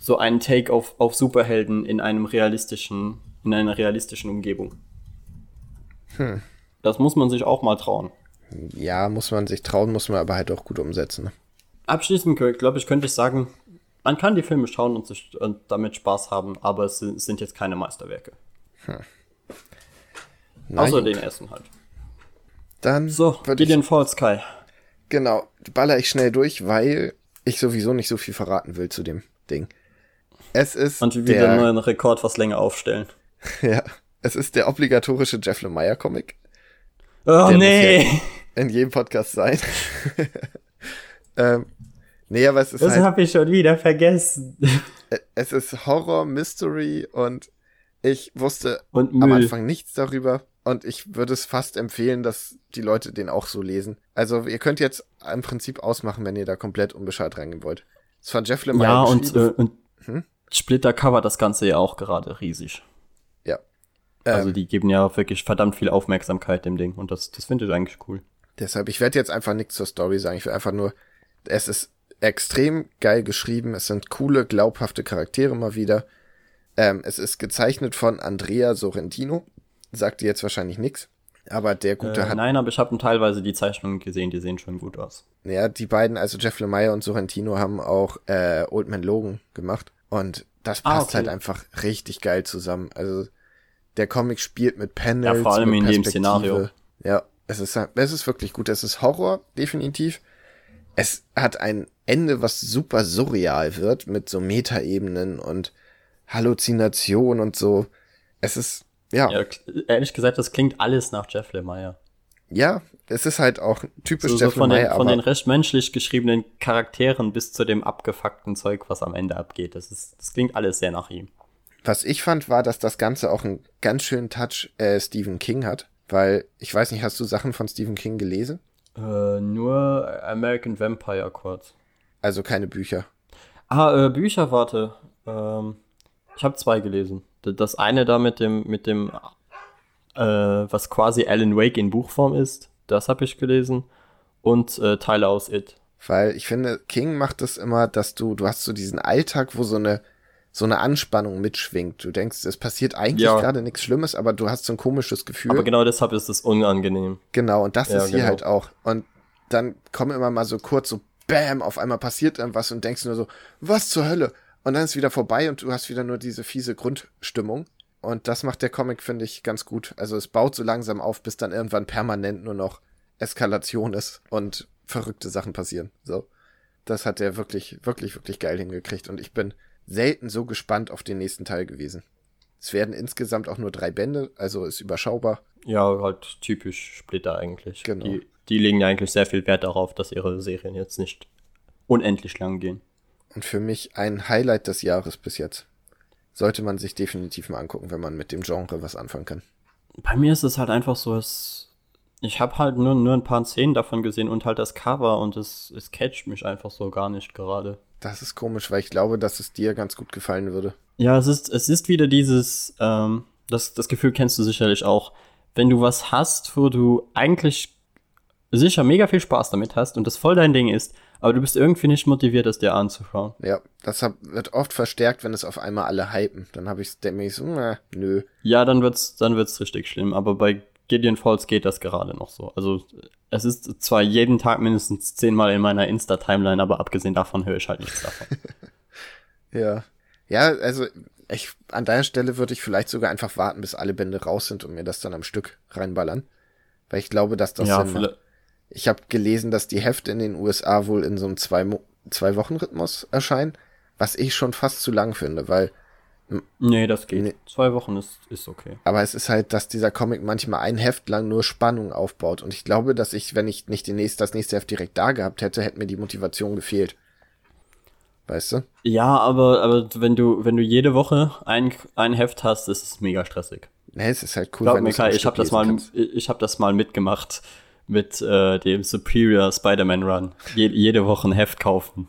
So einen Take auf, auf Superhelden in einem realistischen, in einer realistischen Umgebung. Das muss man sich auch mal trauen. Ja, muss man sich trauen, muss man aber halt auch gut umsetzen. ne? Abschließend, glaube ich, könnte ich sagen, man kann die Filme schauen und, sich, und damit Spaß haben, aber es sind, es sind jetzt keine Meisterwerke. Na Außer gut. den ersten halt. Dann So, ich, Gideon Falls Sky. genau, baller ich schnell durch, weil ich sowieso nicht so viel verraten will zu dem Ding. Es ist Und wieder der, einen neuen Rekord was länger aufstellen. ja, es ist der obligatorische Jeff Lemire Comic. Oh Der muss nee! In jedem Podcast sein. ähm, nee, aber es ist Das halt, habe ich schon wieder vergessen. es ist Horror, Mystery und ich wusste Und am. Anfang nichts darüber und ich würde es fast empfehlen, dass die Leute den auch so lesen. Also ihr könnt jetzt im Prinzip ausmachen, wenn ihr da komplett unbescheid reingehen wollt. ist von Jeff Lemire Ja, und, äh, und Hm? Splitter cover das Ganze ja auch gerade riesig. ja. Also Ähm, die geben ja wirklich verdammt viel Aufmerksamkeit dem Ding und das, das finde ich eigentlich cool. deshalb, ich werde jetzt einfach nichts zur Story sagen. Ich will einfach nur, es ist extrem geil geschrieben. Es sind coole, glaubhafte Charaktere mal wieder. Ähm, es ist gezeichnet von Andrea Sorrentino. Sagt dir jetzt wahrscheinlich nichts. Aber der Gute Äh, hat nein, aber ich habe teilweise die Zeichnungen gesehen, die sehen schon gut aus. Ja, die beiden, also Jeff Lemire und Sorrentino, haben auch äh, Old Man Logan gemacht. Und das Ah, passt okay. halt einfach richtig geil zusammen. Also der Comic spielt mit Panels, Ja, vor allem mit in dem. Szenario. Ja, es ist, es ist wirklich gut. Es ist Horror, definitiv. Es hat ein Ende, was super surreal wird, mit so Metaebenen und Halluzination und so. Es ist, ja, Ja, ehrlich gesagt, das klingt alles nach Jeff Lemire. ja, es ist halt auch typisch So, so Jeff von, Lemire, den, von den recht menschlich geschriebenen Charakteren bis zu dem abgefuckten Zeug, was am Ende abgeht. Das, ist, das klingt alles sehr nach ihm. Was ich fand, war, dass das Ganze auch einen ganz schönen Touch äh, Stephen King hat. Weil, ich weiß nicht, hast du Sachen von Stephen King gelesen? Äh, nur American Vampire kurz. Also keine Bücher. Ah, äh, Bücher, warte. Ähm, ich habe zwei gelesen. Das eine da mit dem, mit dem, äh, was quasi Alan Wake in Buchform ist, das habe ich gelesen. Und äh, Teile aus It. Weil ich finde, King macht es immer, dass du, du hast so diesen Alltag, wo so eine so eine Anspannung mitschwingt. Du denkst, es passiert eigentlich Ja. gerade nichts Schlimmes, aber du hast so ein komisches Gefühl. Aber genau deshalb ist es unangenehm. Genau, und das Ja, ist hier genau. halt auch. Und dann kommen immer mal so kurz so Bäm, auf einmal passiert irgendwas und denkst nur so, was zur Hölle? Und dann ist wieder vorbei und du hast wieder nur diese fiese Grundstimmung. Und das macht der Comic, finde ich, ganz gut. Also es baut so langsam auf, bis dann irgendwann permanent nur noch Eskalation ist und verrückte Sachen passieren. So. Das hat er wirklich, wirklich, wirklich geil hingekriegt. Und ich bin selten so gespannt auf den nächsten Teil gewesen. Es werden insgesamt auch nur drei Bände, also ist überschaubar. Ja, halt typisch Splitter eigentlich. Genau. Die, die legen ja eigentlich sehr viel Wert darauf, dass ihre Serien jetzt nicht unendlich lang gehen. Und für mich ein Highlight des Jahres bis jetzt. Sollte man sich definitiv mal angucken, wenn man mit dem Genre was anfangen kann. Bei mir ist es halt einfach so, es, ich habe halt nur, nur ein paar Szenen davon gesehen und halt das Cover und es, es catcht mich einfach so gar nicht gerade. Das ist komisch, weil ich glaube, dass es dir ganz gut gefallen würde. Ja, es ist, es ist wieder dieses, ähm, das, das Gefühl kennst du sicherlich auch, wenn du was hast, wo du eigentlich sicher mega viel Spaß damit hast und das voll dein Ding ist, aber du bist irgendwie nicht motiviert, es dir anzuschauen. Ja, das hab, wird oft verstärkt, wenn es auf einmal alle hypen. Dann habe ich nämlich so, na, nö. Ja, dann wird's, dann wird's richtig schlimm, aber bei Gideon Falls geht das gerade noch so. Also, es ist zwar jeden Tag mindestens zehnmal in meiner Insta-Timeline, aber abgesehen davon höre ich halt nichts davon. Ja. Ja, also ich, an deiner Stelle würde ich vielleicht sogar einfach warten, bis alle Bände raus sind und mir das dann am Stück reinballern. Weil ich glaube, dass das ja, Ich habe gelesen, dass die Hefte in den USA wohl in so einem zwei, Mo- zwei Wochen Rhythmus erscheinen, was ich schon fast zu lang finde, weil nee, das geht. Nee. Zwei Wochen ist, ist okay. Aber es ist halt, dass dieser Comic manchmal ein Heft lang nur Spannung aufbaut. Und ich glaube, dass ich, wenn ich nicht den nächst, das nächste Heft direkt da gehabt hätte, hätte mir die Motivation gefehlt. Weißt du? Ja, aber, aber wenn du, wenn du jede Woche ein, ein Heft hast, ist es mega stressig. Nee, es ist halt cool, Glaub wenn mir, Kai, ich habe das mal, ich habe das mal mitgemacht mit äh, dem Superior Spider-Man Run. Je, jede Woche ein Heft kaufen.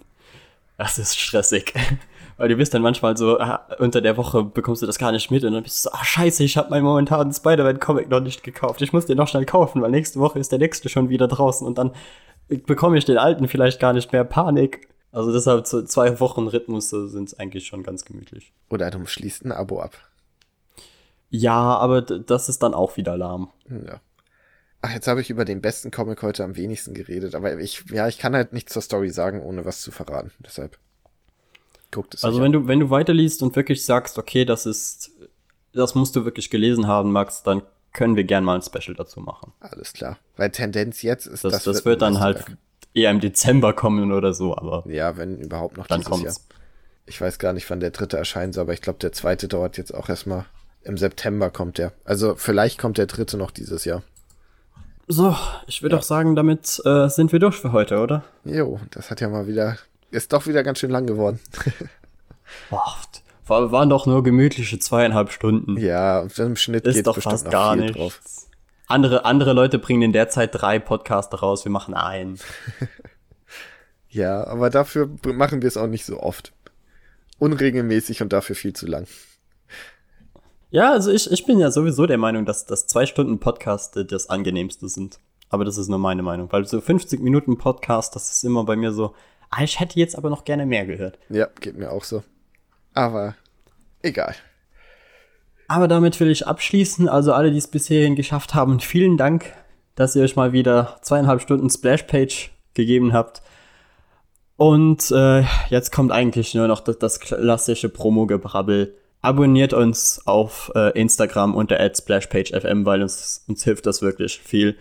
Das ist stressig. Weil du bist dann manchmal so, ah, unter der Woche bekommst du das gar nicht mit und dann bist du so, ah scheiße, ich habe meinen momentanen Spider-Man-Comic noch nicht gekauft. Ich muss den noch schnell kaufen, weil nächste Woche ist der nächste schon wieder draußen und dann bekomme ich den alten vielleicht gar nicht mehr. Panik. Also deshalb so zwei Wochen Rhythmus sind eigentlich schon ganz gemütlich. Oder du schließt ein Abo ab. Ja, aber das ist dann auch wieder lahm. Ja. Ach, jetzt habe ich über den besten Comic heute am wenigsten geredet, aber ich, ja, ich kann halt nichts zur Story sagen, ohne was zu verraten. Deshalb guckt es Also wenn du, wenn du weiterliest und wirklich sagst, okay, das ist, das musst du wirklich gelesen haben, Max, dann können wir gern mal ein Special dazu machen. an. Alles klar. Weil Tendenz jetzt ist, Das, das, ein wird dann halt eher im Dezember kommen oder so, aber Ja, wenn überhaupt noch dann dieses kommt's. Jahr. Ich weiß gar nicht, wann der dritte erscheinen soll, aber ich glaube, der zweite dauert jetzt auch erstmal. Im September kommt der. Also vielleicht kommt der dritte noch dieses Jahr. So, ich würde auch sagen, damit äh, sind wir durch für heute, oder? Jo, das hat ja mal wieder, ist doch wieder ganz schön lang geworden. Boah, war, waren doch nur gemütliche zweieinhalb Stunden. Ja, im Schnitt ist geht doch fast gar viel nichts. drauf. Andere, andere Leute bringen in der Zeit drei Podcasts raus, wir machen einen. Ja, aber dafür machen wir es auch nicht so oft. Unregelmäßig und dafür viel zu lang. Ja, also ich, ich bin ja sowieso der Meinung, dass, dass zwei Stunden Podcast äh, das angenehmste sind. Aber das ist nur meine Meinung. Weil so 50 Minuten Podcast, das ist immer bei mir so, ah, ich hätte jetzt aber noch gerne mehr gehört. Ja, geht mir auch so. Aber egal. Aber damit will ich abschließen. Also alle, die es bis hierhin geschafft haben, vielen Dank, dass ihr euch mal wieder zweieinhalb Stunden Splashpage gegeben habt. Und äh, jetzt kommt eigentlich nur noch das, das klassische Promo-Gebrabbel. Abonniert uns auf äh, Instagram unter @splashpagefm, weil uns, uns hilft das wirklich viel.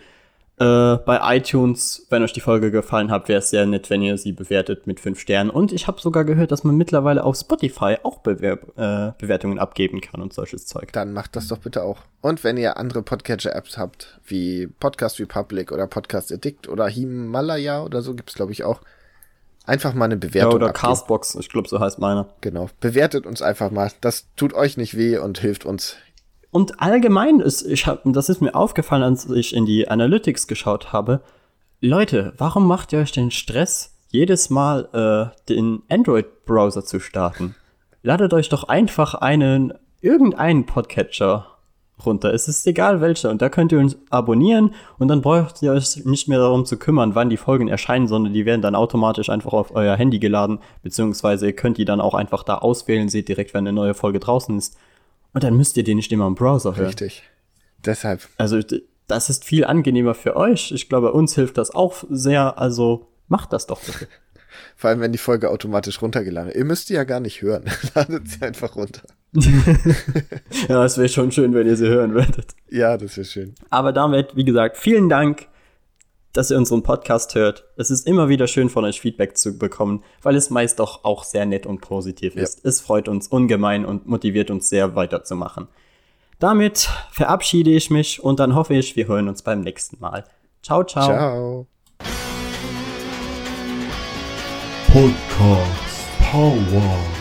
Äh, bei iTunes, wenn euch die Folge gefallen hat, wäre es sehr nett, wenn ihr sie bewertet mit 5 Sternen. Und ich habe sogar gehört, dass man mittlerweile auf Spotify auch Bewerb äh, Bewertungen abgeben kann und solches Zeug. Dann macht das doch bitte auch. Und wenn ihr andere Podcatcher-Apps habt, wie Podcast Republic oder Podcast Addict oder Himalaya oder so, gibt's glaube ich auch. Einfach mal eine Ja, Bewertung oder abgeben. Castbox, ich glaube, so heißt meiner. Genau. Bewertet uns einfach mal. Das tut euch nicht weh und hilft uns. Und allgemein ist, ich hab, das ist mir aufgefallen, als ich in die Analytics geschaut habe. Leute, warum macht ihr euch den Stress, jedes Mal äh, den Android-Browser zu starten? Ladet euch doch einfach einen, irgendeinen Podcatcher runter. Es ist egal welcher. Und da könnt ihr uns abonnieren und dann braucht ihr euch nicht mehr darum zu kümmern, wann die Folgen erscheinen, sondern die werden dann automatisch einfach auf euer Handy geladen, beziehungsweise ihr könnt die dann auch einfach da auswählen, seht direkt, wenn eine neue Folge draußen ist. Und dann müsst ihr die nicht immer im Browser hören. Richtig. Deshalb. Also das ist viel angenehmer für euch. Ich glaube, uns hilft das auch sehr. Also macht das doch bitte. Vor allem, wenn die Folge automatisch runtergeladen Ihr müsst die ja gar nicht hören. Ladet sie einfach runter. ja, es wäre schon schön, wenn ihr sie hören würdet. Ja, das wäre schön. Aber damit, wie gesagt, vielen Dank, dass ihr unseren Podcast hört. Es ist immer wieder schön von euch Feedback zu bekommen, weil es meist doch auch sehr nett und positiv ist. Ja. Es freut uns ungemein und motiviert uns sehr weiterzumachen. Damit verabschiede ich mich und dann hoffe ich, wir hören uns beim nächsten Mal. Ciao, ciao. Ciao. Podcast Power.